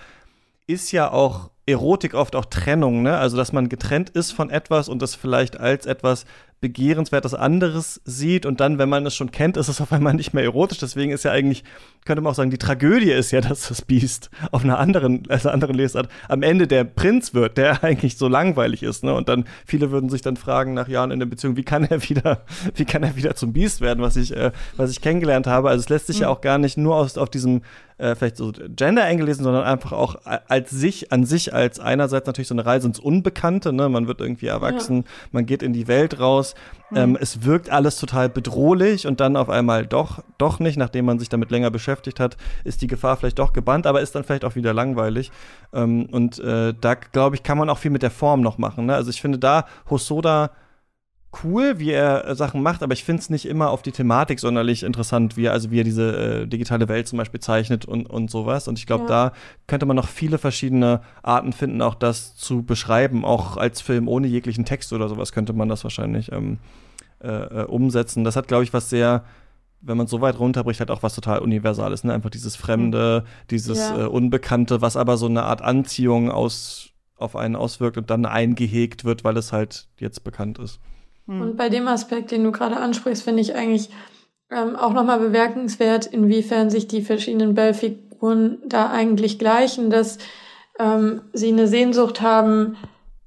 ist ja auch Erotik oft auch Trennung, ne? Also dass man getrennt ist von etwas und das vielleicht als etwas begehrenswertes anderes sieht und dann, wenn man es schon kennt, ist es auf einmal nicht mehr erotisch. Deswegen ist ja eigentlich, könnte man auch sagen, die Tragödie ist ja, dass das Biest auf einer anderen, also anderen Lesart am Ende der Prinz wird, der eigentlich so langweilig ist. Ne? Und dann viele würden sich dann fragen nach Jahren in der Beziehung, wie kann er wieder, wie kann er wieder zum Biest werden, was ich, äh, was ich kennengelernt habe. Also es lässt sich mhm. ja auch gar nicht nur aus, auf diesem äh, vielleicht so Gender eingelesen, sondern einfach auch als sich, an sich als einerseits natürlich so eine Reise ins Unbekannte, ne? Man wird irgendwie erwachsen, ja. man geht in die Welt raus. Mhm. Ähm, es wirkt alles total bedrohlich und dann auf einmal doch, doch nicht, nachdem man sich damit länger beschäftigt hat, ist die Gefahr vielleicht doch gebannt, aber ist dann vielleicht auch wieder langweilig. Ähm, und äh, da, glaube ich, kann man auch viel mit der Form noch machen. Ne? Also ich finde da Hosoda cool, wie er äh, Sachen macht, aber ich finde es nicht immer auf die Thematik sonderlich interessant, wie er, also wie er diese äh, digitale Welt zum Beispiel zeichnet und, und sowas. Und ich glaube, ja. da könnte man noch viele verschiedene Arten finden, auch das zu beschreiben. Auch als Film ohne jeglichen Text oder sowas könnte man das wahrscheinlich ähm, äh, äh umsetzen. Das hat, glaube ich, was sehr wenn man so weit runterbricht, hat auch was total Universales, ne? Einfach dieses Fremde, dieses ja. äh, Unbekannte, was aber so eine Art Anziehung aus, auf einen auswirkt und dann eingehegt wird, weil es halt jetzt bekannt ist. Hm. Und bei dem Aspekt, den du gerade ansprichst, finde ich eigentlich ähm, auch nochmal bemerkenswert, inwiefern sich die verschiedenen Bell-Figuren da eigentlich gleichen, dass ähm, sie eine Sehnsucht haben,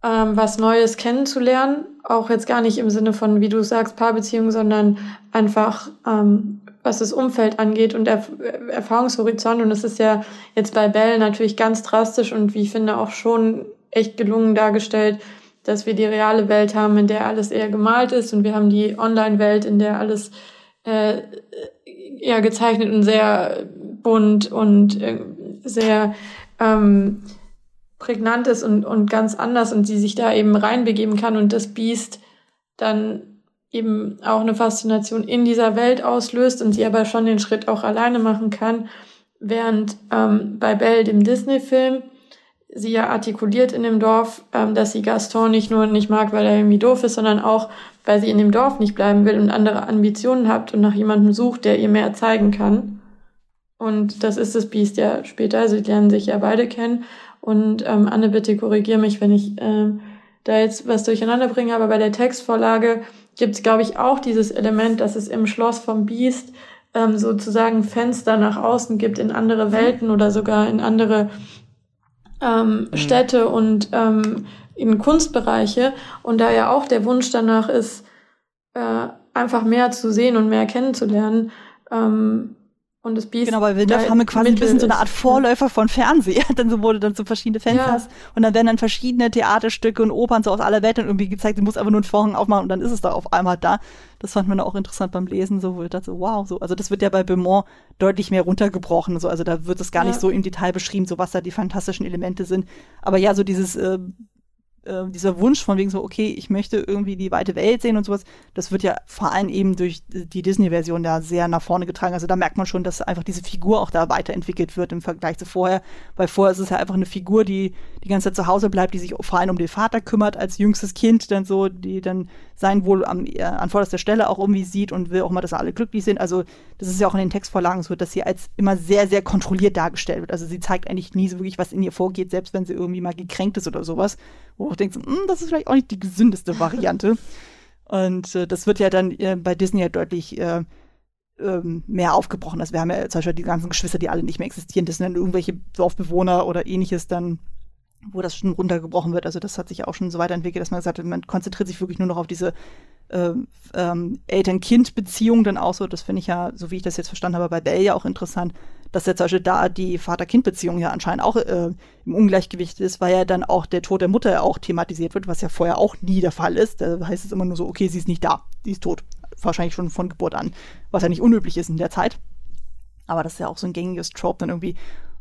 ähm, was Neues kennenzulernen. Auch jetzt gar nicht im Sinne von, wie du sagst, Paarbeziehungen, sondern einfach, ähm, was das Umfeld angeht und Erf Erfahrungshorizont. Und es ist ja jetzt bei Bell natürlich ganz drastisch und wie ich finde auch schon echt gelungen dargestellt, dass wir die reale Welt haben, in der alles eher gemalt ist. Und wir haben die Online-Welt, in der alles äh, eher gezeichnet und sehr bunt und äh, sehr ähm, prägnant ist und, und ganz anders und sie sich da eben reinbegeben kann. Und das Biest dann eben auch eine Faszination in dieser Welt auslöst und sie aber schon den Schritt auch alleine machen kann, während ähm, bei Belle, dem Disney-Film, sie ja artikuliert in dem Dorf, ähm, dass sie Gaston nicht nur nicht mag, weil er irgendwie doof ist, sondern auch, weil sie in dem Dorf nicht bleiben will und andere Ambitionen hat und nach jemandem sucht, der ihr mehr zeigen kann. Und das ist das Biest ja später. Sie lernen sich ja beide kennen. Und ähm, Anne, bitte korrigier mich, wenn ich ähm, da jetzt was durcheinander bringe. Aber bei der Textvorlage gibt es, glaube ich, auch dieses Element, dass es im Schloss vom Biest ähm, sozusagen Fenster nach außen gibt in andere Welten oder sogar in andere ähm, mhm. Städte und ähm, in Kunstbereiche. Und da ja auch der Wunsch danach ist, äh, einfach mehr zu sehen und mehr kennenzulernen, ähm, und das Biest. Genau, weil Villeneuve haben wir quasi ein bisschen so eine Art Vorläufer von Fernseher. Dann so wurde dann so verschiedene Fensters ja. und dann werden dann verschiedene Theaterstücke und Opern so aus aller Welt dann irgendwie gezeigt. Du musst einfach nur einen Vorhang aufmachen und dann ist es da auf einmal da. Das fand man auch interessant beim Lesen, so wo ich dachte, so, wow, so. Also das wird ja bei Beaumont deutlich mehr runtergebrochen. So. Also da wird es gar ja. nicht so im Detail beschrieben, so was da die fantastischen Elemente sind. Aber ja, so dieses äh, äh, dieser Wunsch von wegen so, okay, ich möchte irgendwie die weite Welt sehen und sowas, das wird ja vor allem eben durch die Disney-Version da sehr nach vorne getragen. Also da merkt man schon, dass einfach diese Figur auch da weiterentwickelt wird im Vergleich zu vorher, weil vorher ist es ja einfach eine Figur, die die ganze Zeit zu Hause bleibt, die sich vor allem um den Vater kümmert als jüngstes Kind, dann so, die dann sein Wohl am, äh, an vorderster Stelle auch irgendwie sieht und will auch mal, dass alle glücklich sind. Also das ist ja auch in den Textvorlagen so, dass sie als immer sehr, sehr kontrolliert dargestellt wird. Also sie zeigt eigentlich nie so wirklich, was in ihr vorgeht, selbst wenn sie irgendwie mal gekränkt ist oder sowas. Wo du denkst, hm, das ist vielleicht auch nicht die gesündeste Variante. und äh, das wird ja dann äh, bei Disney ja deutlich äh, ähm, mehr aufgebrochen. Also wir haben ja zum Beispiel die ganzen Geschwister, die alle nicht mehr existieren. Das sind dann irgendwelche Dorfbewohner oder ähnliches dann wo das schon runtergebrochen wird. Also das hat sich auch schon so weiterentwickelt, dass man gesagt hat, man konzentriert sich wirklich nur noch auf diese äh, ähm, Eltern-Kind-Beziehung dann auch so. Das finde ich ja, so wie ich das jetzt verstanden habe, bei Bell ja auch interessant, dass ja zum Beispiel da die Vater-Kind-Beziehung ja anscheinend auch äh, im Ungleichgewicht ist, weil ja dann auch der Tod der Mutter auch thematisiert wird, was ja vorher auch nie der Fall ist. Da heißt es immer nur so, okay, sie ist nicht da, sie ist tot. Wahrscheinlich schon von Geburt an, was ja nicht unüblich ist in der Zeit. Aber das ist ja auch so ein gängiges Trope dann irgendwie.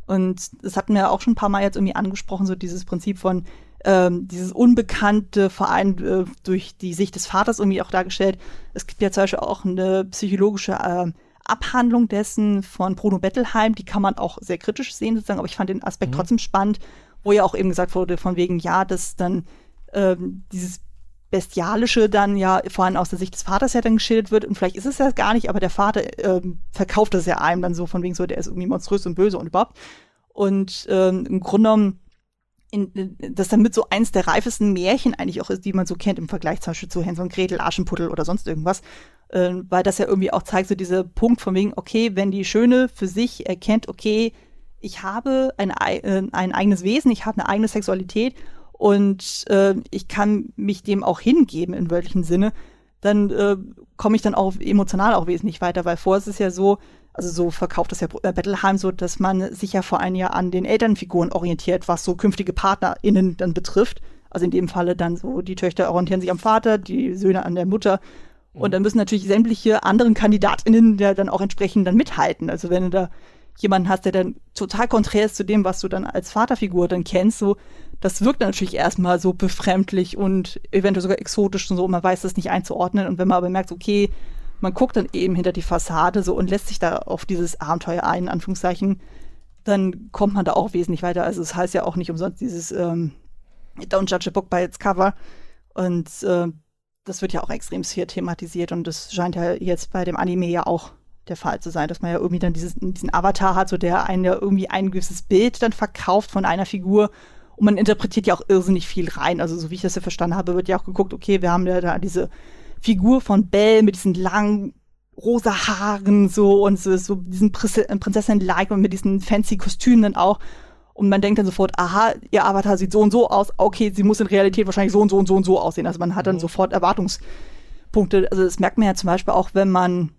Und das hatten wir auch schon ein paar Mal jetzt irgendwie angesprochen, so dieses Prinzip von ähm, dieses unbekannte Verein äh, durch die Sicht des Vaters irgendwie auch dargestellt. Es gibt ja zum Beispiel auch eine psychologische äh, Abhandlung dessen von Bruno Bettelheim, die kann man auch sehr kritisch sehen sozusagen, aber ich fand den Aspekt mhm. trotzdem spannend, wo ja auch eben gesagt wurde, von wegen, ja, dass dann ähm, dieses Bestialische dann ja vor allem aus der Sicht des Vaters ja dann geschildert wird und vielleicht ist es ja gar nicht, aber der Vater ähm, verkauft das ja einem dann so von wegen so, der ist irgendwie monströs und böse und überhaupt. Und ähm, im Grunde genommen, in, das damit so eins der reifesten Märchen eigentlich auch ist, die man so kennt im Vergleich zum Beispiel zu Hänsel und Gretel, Aschenputtel oder sonst irgendwas, äh, weil das ja irgendwie auch zeigt, so dieser Punkt von wegen, okay, wenn die Schöne für sich erkennt, okay, ich habe ein, äh, ein eigenes Wesen, ich habe eine eigene Sexualität und äh, ich kann mich dem auch hingeben im wörtlichen Sinne, dann äh, komme ich dann auch emotional auch wesentlich weiter, weil vorher ist es ja so, also so verkauft das ja äh, Battleheim so, dass man sich ja vor allem ja an den Elternfiguren orientiert, was so künftige PartnerInnen dann betrifft. Also in dem Falle dann so, die Töchter orientieren sich am Vater, die Söhne an der Mutter. Und dann müssen natürlich sämtliche anderen KandidatInnen ja dann auch entsprechend dann mithalten. Also wenn du da jemanden hast, der dann total konträr ist zu dem, was du dann als Vaterfigur dann kennst, so, das wirkt natürlich erstmal so befremdlich und eventuell sogar exotisch und so, man weiß das nicht einzuordnen. Und wenn man aber merkt, okay, man guckt dann eben hinter die Fassade so und lässt sich da auf dieses Abenteuer ein, in Anführungszeichen, dann kommt man da auch wesentlich weiter. Also es das heißt ja auch nicht umsonst dieses ähm, Don't judge a book by its cover. Und äh, das wird ja auch extrem hier thematisiert und das scheint ja jetzt bei dem Anime ja auch der Fall zu sein, dass man ja irgendwie dann dieses, diesen Avatar hat, so der einen ja irgendwie ein gewisses Bild dann verkauft von einer Figur und man interpretiert ja auch irrsinnig viel rein. Also, so wie ich das ja verstanden habe, wird ja auch geguckt, okay, wir haben ja da diese Figur von Belle mit diesen langen rosa Haaren so und so, so diesen Prinzessin-like und mit diesen fancy Kostümen dann auch. Und man denkt dann sofort, aha, ihr Avatar sieht so und so aus, okay, sie muss in Realität wahrscheinlich so und so und so und so aussehen. Also man hat dann mhm. sofort Erwartungspunkte. Also das merkt man ja zum Beispiel auch, wenn man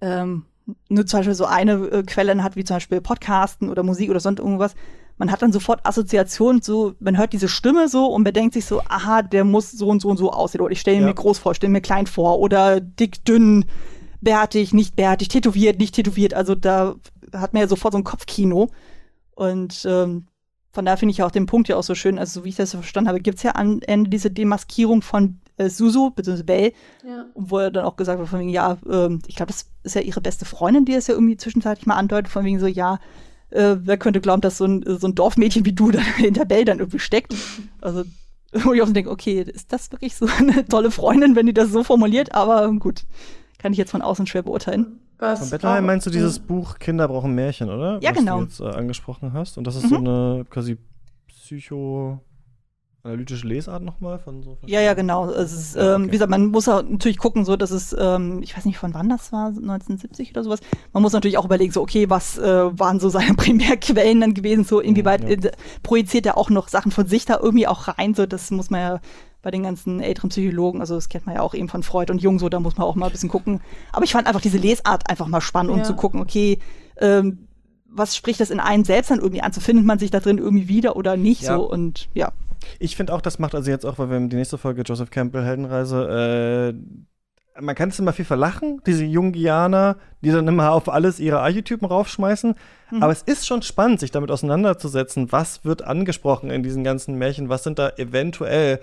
ähm, nur zum Beispiel so eine äh, Quelle hat, wie zum Beispiel Podcasten oder Musik oder sonst irgendwas, man hat dann sofort Assoziationen, so, man hört diese Stimme so und man denkt sich so, aha, der muss so und so und so aussehen. Oder ich stelle ja. mir groß vor, stelle mir klein vor. Oder dick, dünn, bärtig, nicht bärtig, tätowiert, nicht tätowiert. Also da hat man ja sofort so ein Kopfkino. Und ähm, von daher finde ich auch den Punkt ja auch so schön. Also, so wie ich das verstanden habe, gibt es ja am Ende diese Demaskierung von äh, Suzu, bzw. Bell, ja. wo er dann auch gesagt wird, von wegen, ja, äh, ich glaube, das ist ja ihre beste Freundin, die es ja irgendwie zwischenzeitlich mal andeutet, von wegen so, ja, äh, wer könnte glauben, dass so ein, so ein Dorfmädchen wie du dann hinter Bell dann irgendwie steckt. Also, wo ich auch so denke, okay, ist das wirklich so eine tolle Freundin, wenn die das so formuliert? Aber gut, kann ich jetzt von außen schwer beurteilen. Was von Bettelheim meinst du dieses Buch Kinder brauchen Märchen, oder? Ja, Was genau. Du jetzt äh, angesprochen hast. Und das ist mhm. so eine quasi Psycho analytische Lesart nochmal von so Ja, ja, genau. Es ist, ähm, okay. wie gesagt, man muss auch natürlich gucken, so dass es, ähm, ich weiß nicht, von wann das war, 1970 oder sowas. Man muss natürlich auch überlegen, so, okay, was äh, waren so seine Primärquellen dann gewesen, so inwieweit ja. äh, projiziert er auch noch Sachen von sich da irgendwie auch rein, so das muss man ja bei den ganzen älteren Psychologen, also das kennt man ja auch eben von Freud und Jung, so da muss man auch mal ein bisschen gucken. Aber ich fand einfach diese Lesart einfach mal spannend, um zu gucken, okay, ähm, was spricht das in einem selbst dann irgendwie an? So findet man sich da drin irgendwie wieder oder nicht ja. so und ja. Ich finde auch, das macht also jetzt auch, weil wir die nächste Folge Joseph Campbell Heldenreise, äh, man kann es immer viel verlachen, diese Jungianer, die dann immer auf alles ihre Archetypen raufschmeißen. Mhm. Aber es ist schon spannend, sich damit auseinanderzusetzen, was wird angesprochen in diesen ganzen Märchen, was sind da eventuell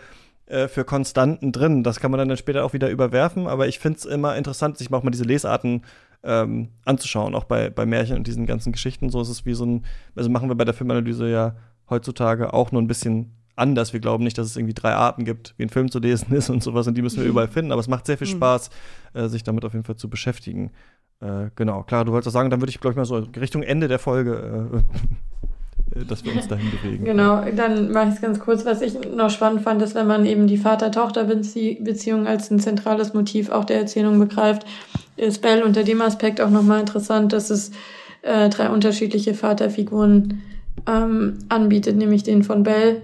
äh, für Konstanten drin. Das kann man dann später auch wieder überwerfen, aber ich finde es immer interessant, sich auch mal diese Lesarten ähm, anzuschauen, auch bei, bei Märchen und diesen ganzen Geschichten. So ist es wie so ein, also machen wir bei der Filmanalyse ja heutzutage auch nur ein bisschen anders. Wir glauben nicht, dass es irgendwie drei Arten gibt, wie ein Film zu lesen ist und sowas, und die müssen wir überall finden. Aber es macht sehr viel mhm. Spaß, äh, sich damit auf jeden Fall zu beschäftigen. Äh, genau, klar, du wolltest das sagen, dann würde ich, glaube ich, mal so Richtung Ende der Folge, äh, dass wir uns dahin bewegen. Genau, dann mache ich es ganz kurz. Was ich noch spannend fand, ist, wenn man eben die Vater-Tochter-Beziehung als ein zentrales Motiv auch der Erzählung begreift, ist Bell unter dem Aspekt auch nochmal interessant, dass es äh, drei unterschiedliche Vaterfiguren ähm, anbietet, nämlich den von Bell,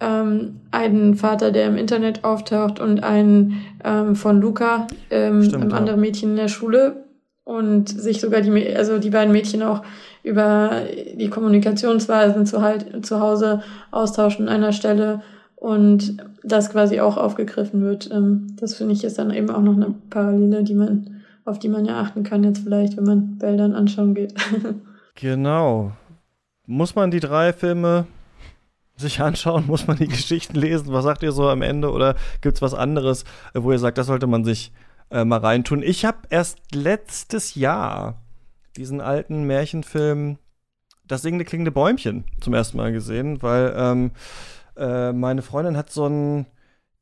ähm, einen Vater, der im Internet auftaucht und einen ähm, von Luca, ähm, Stimmt, einem ja. anderen Mädchen in der Schule und sich sogar die, also die beiden Mädchen auch über die Kommunikationsweisen zu, halt, zu Hause austauschen an einer Stelle und das quasi auch aufgegriffen wird. Ähm, das finde ich ist dann eben auch noch eine Parallele, die man, auf die man ja achten kann jetzt vielleicht, wenn man Bildern anschauen geht. genau. Muss man die drei Filme sich anschauen? Muss man die Geschichten lesen? Was sagt ihr so am Ende? Oder gibt es was anderes, wo ihr sagt, das sollte man sich äh, mal reintun? Ich habe erst letztes Jahr diesen alten Märchenfilm Das singende klingende Bäumchen zum ersten Mal gesehen, weil ähm, äh, meine Freundin hat so ein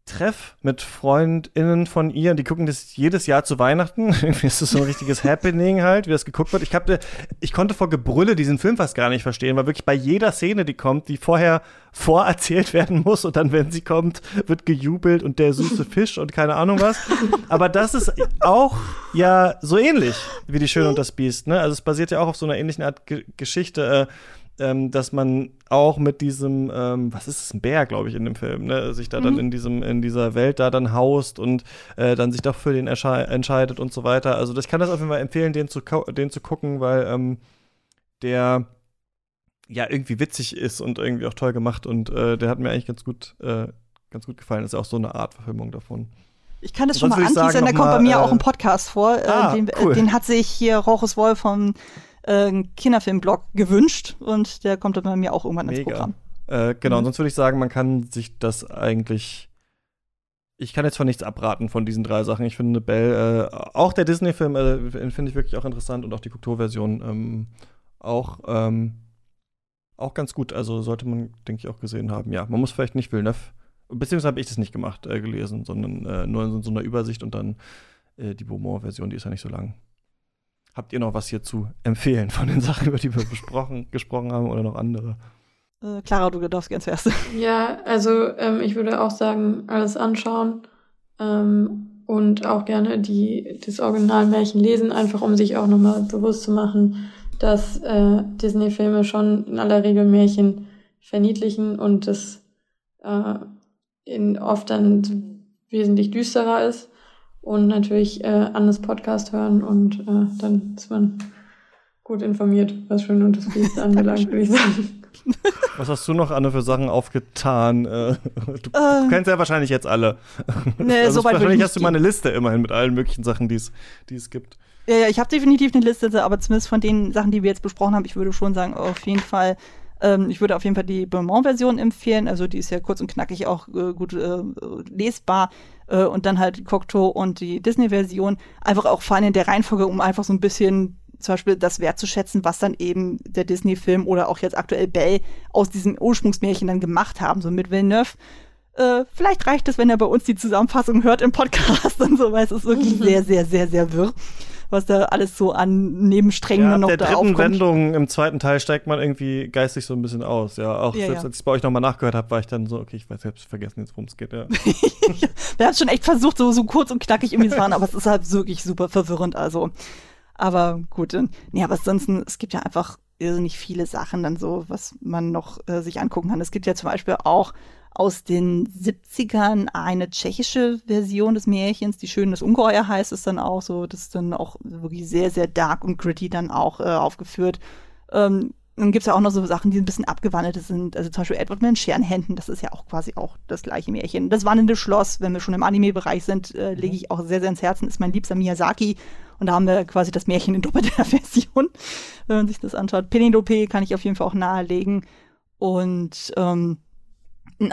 Treff mit FreundInnen von ihr, die gucken das jedes Jahr zu Weihnachten. Irgendwie ist das so ein richtiges Happening halt, wie das geguckt wird. Ich, hab, ich konnte vor Gebrülle diesen Film fast gar nicht verstehen, weil wirklich bei jeder Szene, die kommt, die vorher vorerzählt werden muss und dann, wenn sie kommt, wird gejubelt und der süße Fisch und keine Ahnung was. Aber das ist auch ja so ähnlich wie Die Schöne und das Biest. Ne? Also es basiert ja auch auf so einer ähnlichen Art G Geschichte. Äh, ähm, dass man auch mit diesem, ähm, was ist es, ein Bär, glaube ich, in dem Film, ne? sich da mhm. dann in diesem, in dieser Welt da dann haust und äh, dann sich doch für den entscheidet und so weiter. Also ich kann das auf jeden Fall empfehlen, den zu, den zu gucken, weil ähm, der ja irgendwie witzig ist und irgendwie auch toll gemacht und äh, der hat mir eigentlich ganz gut, äh, ganz gut gefallen. Das ist ja auch so eine Art Verfilmung davon. Ich kann das schon mal anteasern, der kommt bei mir äh, auch im Podcast vor. Äh, ah, den, cool. den, hat sich hier Rochus Wolf vom äh, Kinderfilmblog gewünscht und der kommt dann bei mir auch irgendwann Mega. ins Programm. Äh, genau, mhm. sonst würde ich sagen, man kann sich das eigentlich. Ich kann jetzt von nichts abraten von diesen drei Sachen. Ich finde Bell, äh, auch der Disney-Film äh, finde ich wirklich auch interessant und auch die Kulturversion ähm, auch, ähm, auch ganz gut. Also sollte man, denke ich, auch gesehen haben. Ja, man muss vielleicht nicht Villeneuve, beziehungsweise habe ich das nicht gemacht, äh, gelesen, sondern äh, nur in so einer Übersicht und dann äh, die Beaumont-Version, die ist ja nicht so lang. Habt ihr noch was hier zu empfehlen von den Sachen, über die wir besprochen, gesprochen haben oder noch andere? Äh, Clara, du darfst gerne zuerst. Ja, also ähm, ich würde auch sagen, alles anschauen ähm, und auch gerne die, das Originalmärchen lesen, einfach um sich auch nochmal bewusst zu machen, dass äh, Disney-Filme schon in aller Regel Märchen verniedlichen und das äh, in oft dann wesentlich düsterer ist und natürlich äh, Annes Podcast hören und äh, dann ist man gut informiert, was Schön und das Biest anbelangt, würde ich sagen. Was hast du noch, Anne, für Sachen aufgetan? Äh, du, ähm, kennst ja wahrscheinlich jetzt alle. Nee, also so wahrscheinlich hast du mal eine Liste immerhin mit allen möglichen Sachen, die es gibt. Ja, ja, ich habe definitiv eine Liste, aber zumindest von den Sachen, die wir jetzt besprochen haben, ich würde schon sagen, auf jeden Fall ähm, ich würde auf jeden Fall die Beaumont-Version empfehlen. Also die ist ja kurz und knackig auch äh, gut äh, lesbar. Äh, und dann halt Cocteau und die Disney-Version. Einfach auch vor allem in der Reihenfolge, um einfach so ein bisschen zum Beispiel das wertzuschätzen, was dann eben der Disney-Film oder auch jetzt aktuell Bell aus diesem Ursprungsmärchen dann gemacht haben, so mit Villeneuve. Äh, vielleicht reicht es, wenn er bei uns die Zusammenfassung hört im Podcast und so, weil es ist wirklich sehr, sehr, sehr, sehr wirr was da alles so an Nebensträngen ja, noch der da dritten aufkommt. Wendung im zweiten Teil steigt man irgendwie geistig so ein bisschen aus. Ja, auch ja, selbst ja. als ich bei euch nochmal nachgehört habe, war ich dann so, okay, ich weiß selbst vergessen jetzt, worum es geht. Ja. Wir haben schon echt versucht, so, so kurz und knackig irgendwie zu fahren, aber es ist halt wirklich super verwirrend. Also, aber gut. Nee, aber ansonsten, es gibt ja einfach irrsinnig viele Sachen dann so, was man noch äh, sich angucken kann. Es gibt ja zum Beispiel auch aus den 70ern eine tschechische Version des Märchens, die Schön das Ungeheuer heißt es dann auch so, das ist dann auch wirklich sehr, sehr dark und gritty dann auch äh, aufgeführt. Ähm, dann gibt's ja auch noch so Sachen, die ein bisschen abgewandelt sind. Also zum Beispiel Edward mit den Scherenhänden, das ist ja auch quasi auch das gleiche Märchen. Das wandelnde Schloss, wenn wir schon im Anime-Bereich sind, äh, mhm. lege ich auch sehr, sehr ins Herzen, ist mein liebster Miyazaki. Und da haben wir quasi das Märchen in doppelter Version, wenn man sich das anschaut. Penelope kann ich auf jeden Fall auch nahelegen. Und ähm,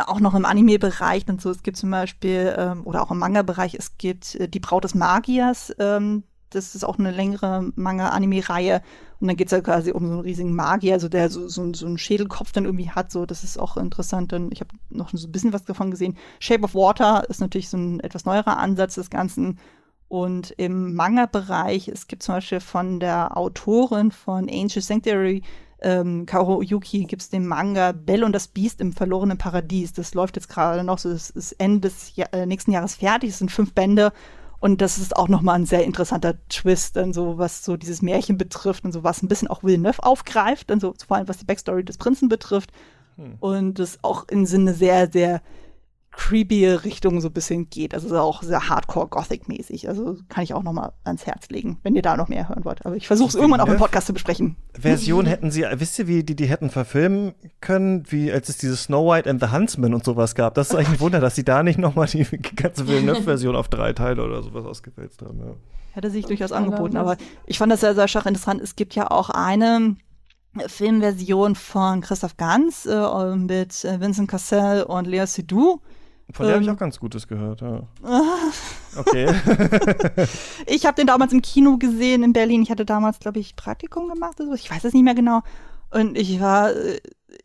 auch noch im Anime-Bereich und so. Es gibt zum Beispiel, ähm, oder auch im Manga-Bereich, es gibt äh, Die Braut des Magiers. Ähm, das ist auch eine längere Manga-Anime-Reihe. Und dann geht es ja quasi um so einen riesigen Magier, also der so, so, so einen Schädelkopf dann irgendwie hat. So, das ist auch interessant. Und ich habe noch so ein bisschen was davon gesehen. Shape of Water ist natürlich so ein etwas neuerer Ansatz des Ganzen. Und im Manga-Bereich, es gibt zum Beispiel von der Autorin von Angel Sanctuary ähm, Kaoru Yuki gibt es den Manga Bell und das Biest im verlorenen Paradies. Das läuft jetzt gerade noch so, das ist Ende des Jahr, äh, nächsten Jahres fertig. Es sind fünf Bände. Und das ist auch nochmal ein sehr interessanter Twist, dann so, was so dieses Märchen betrifft und so, was ein bisschen auch Villeneuve aufgreift, dann so, vor allem was die Backstory des Prinzen betrifft. Hm. Und das auch im Sinne sehr, sehr creepy Richtung so ein bisschen geht. Also auch sehr Hardcore-Gothic-mäßig. Also kann ich auch noch mal ans Herz legen, wenn ihr da noch mehr hören wollt. Aber ich versuche es irgendwann auch im Podcast zu besprechen. Version hätten sie, wisst ihr, wie die die hätten verfilmen können, wie als es diese Snow White and the Huntsman und sowas gab. Das ist eigentlich ein Wunder, dass sie da nicht noch mal die ganze Villeneuve-Version auf drei Teile oder sowas ausgewälzt haben. Ja. Hätte sich durchaus angeboten, aber ich fand das sehr, sehr schach interessant. Es gibt ja auch eine Filmversion von Christoph Ganz äh, mit äh, Vincent Cassel und Lea Seydoux von der ähm, habe ich auch ganz Gutes gehört, ja. Okay. ich habe den damals im Kino gesehen in Berlin. Ich hatte damals, glaube ich, Praktikum gemacht oder so. Ich weiß es nicht mehr genau. Und ich war, äh,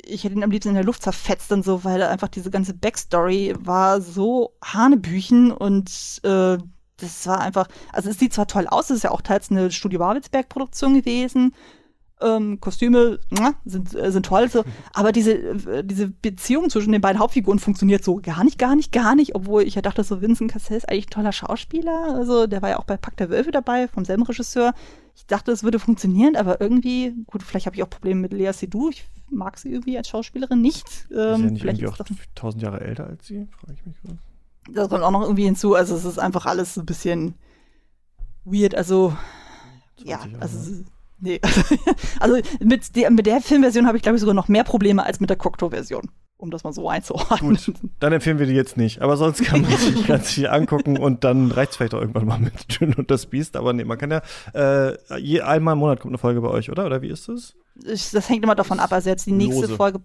ich hätte ihn am liebsten in der Luft zerfetzt und so, weil einfach diese ganze Backstory war so Hanebüchen und äh, das war einfach, also es sieht zwar toll aus, es ist ja auch teils eine Studio Babelsberg-Produktion gewesen, ähm, Kostüme sind, äh, sind toll, so. aber diese, äh, diese Beziehung zwischen den beiden Hauptfiguren funktioniert so gar nicht, gar nicht, gar nicht, obwohl ich ja dachte, so Vincent Cassell ist eigentlich ein toller Schauspieler, also der war ja auch bei Pack der Wölfe dabei, vom selben Regisseur. Ich dachte, es würde funktionieren, aber irgendwie, gut, vielleicht habe ich auch Probleme mit Lea Seydoux, ich mag sie irgendwie als Schauspielerin nicht. Ähm, ist ja nicht vielleicht irgendwie auch tausend Jahre älter als sie, frage ich mich was. Das kommt auch noch irgendwie hinzu, also es ist einfach alles so ein bisschen weird, also ja, also Nee. also mit der, mit der Filmversion habe ich, glaube ich, sogar noch mehr Probleme als mit der Cocteau-Version. Um das mal so einzuordnen. Gut, dann empfehlen wir die jetzt nicht. Aber sonst kann man sich ganz viel angucken und dann reicht es vielleicht auch irgendwann mal mit Schön und das Biest. Aber nee, man kann ja äh, je einmal im Monat kommt eine Folge bei euch, oder? Oder wie ist das? Das hängt immer davon ab. Also jetzt die nächste Lose. Folge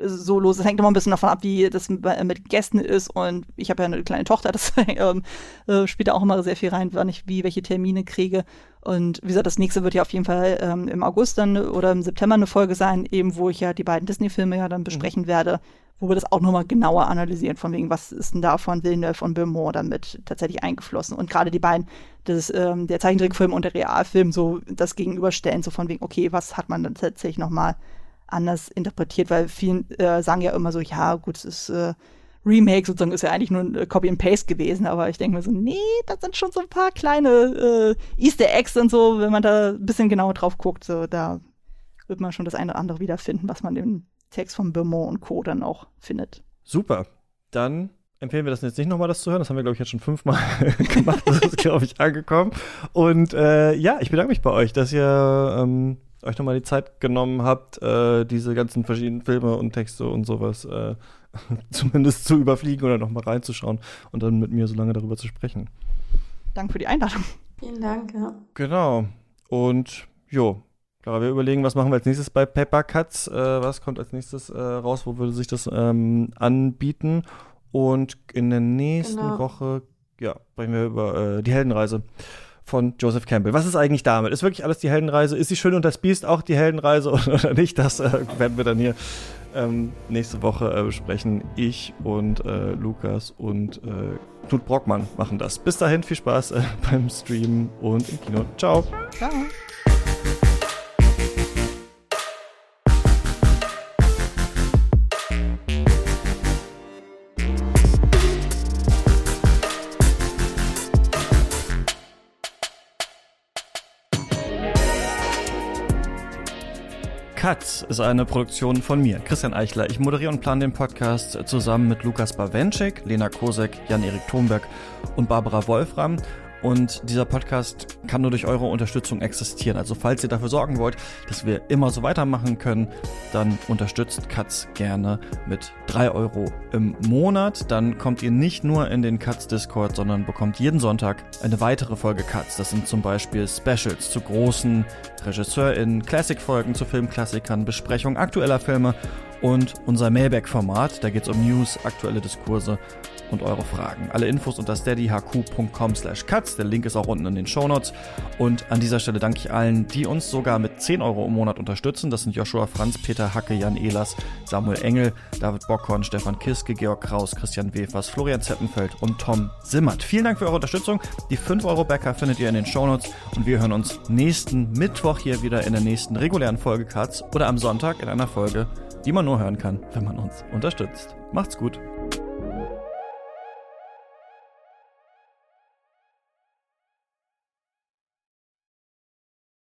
so los. Das hängt immer ein bisschen davon ab, wie das mit Gästen ist. Und ich habe ja eine kleine Tochter, das ähm, äh, spielt da auch immer sehr viel rein, wann ich wie welche Termine kriege. Und wie gesagt, das nächste wird ja auf jeden Fall ähm, im August dann oder im September eine Folge sein, eben wo ich ja die beiden Disney-Filme ja dann mhm. besprechen mhm. werde, wo wir das auch nochmal genauer analysieren, von wegen, was ist denn da von Villeneuve und Beaumont damit tatsächlich eingeflossen. Und gerade die beiden, das, ähm, der Zeichentrickfilm und der Realfilm, so das gegenüberstellen, so von wegen, okay, was hat man dann tatsächlich nochmal anders interpretiert, weil viele äh, sagen ja immer so, ja, gut, es ist äh, Remake sozusagen ist ja eigentlich nur ein äh, Copy and Paste gewesen, aber ich denke mir so, nee, das sind schon so ein paar kleine äh, Easter Eggs und so, wenn man da ein bisschen genauer drauf guckt, so da wird man schon das eine oder andere wiederfinden, was man im Text von Beaumont und Co. dann auch findet. Super. Dann empfehlen wir das jetzt nicht nochmal, das zu hören. Das haben wir, glaube ich, jetzt schon fünfmal gemacht. Das ist, glaube ich, angekommen. Und äh, ja, ich bedanke mich bei euch, dass ihr ähm, euch nochmal die Zeit genommen habt, äh, diese ganzen verschiedenen Filme und Texte und sowas äh, zumindest zu überfliegen oder nochmal reinzuschauen und dann mit mir so lange darüber zu sprechen. Danke für die Einladung. Vielen Dank, ja. Genau. Und jo, klar, wir überlegen, was machen wir als nächstes bei Paper Cuts, äh, was kommt als nächstes äh, raus, wo würde sich das ähm, anbieten. Und in der nächsten Genau. Woche, ja, sprechen wir über äh, die Heldenreise von Joseph Campbell. Was ist eigentlich damit? Ist wirklich alles die Heldenreise? Ist die Schön und das Biest auch die Heldenreise oder nicht? Das äh, werden wir dann hier ähm, nächste Woche äh, besprechen. Ich und äh, Lukas und äh, Knut Brockmann machen das. Bis dahin, viel Spaß äh, beim Streamen und im Kino. Ciao. Ciao. Katz ist eine Produktion von mir, Christian Eichler. Ich moderiere und plane den Podcast zusammen mit Lukas Bawenschek, Lena Kosek, Jan-Erik Thomberg und Barbara Wolfram. Und dieser Podcast kann nur durch eure Unterstützung existieren. Also falls ihr dafür sorgen wollt, dass wir immer so weitermachen können, dann unterstützt Katz gerne mit drei Euro im Monat. Dann kommt ihr nicht nur in den Katz Discord, sondern bekommt jeden Sonntag eine weitere Folge Katz. Das sind zum Beispiel Specials zu großen RegisseurInnen, Classic-Folgen zu Filmklassikern, Besprechungen aktueller Filme und unser Mailback-Format. Da geht es um News, aktuelle Diskurse und eure Fragen. Alle Infos unter steadyhq.com slash cuts. Der Link ist auch unten in den Shownotes. Und an dieser Stelle danke ich allen, die uns sogar mit 10 Euro im Monat unterstützen. Das sind Joshua Franz, Peter Hacke, Jan Ehlers, Samuel Engel, David Bockhorn, Stefan Kiske, Georg Kraus, Christian Wefers, Florian Zeppenfeld und Tom Simmert. Vielen Dank für eure Unterstützung. Die 5 Euro Bäcker findet ihr in den Shownotes. Und wir hören uns nächsten Mittwoch hier wieder in der nächsten regulären Folge Cuts oder am Sonntag in einer Folge, die man nur hören kann, wenn man uns unterstützt. Macht's gut.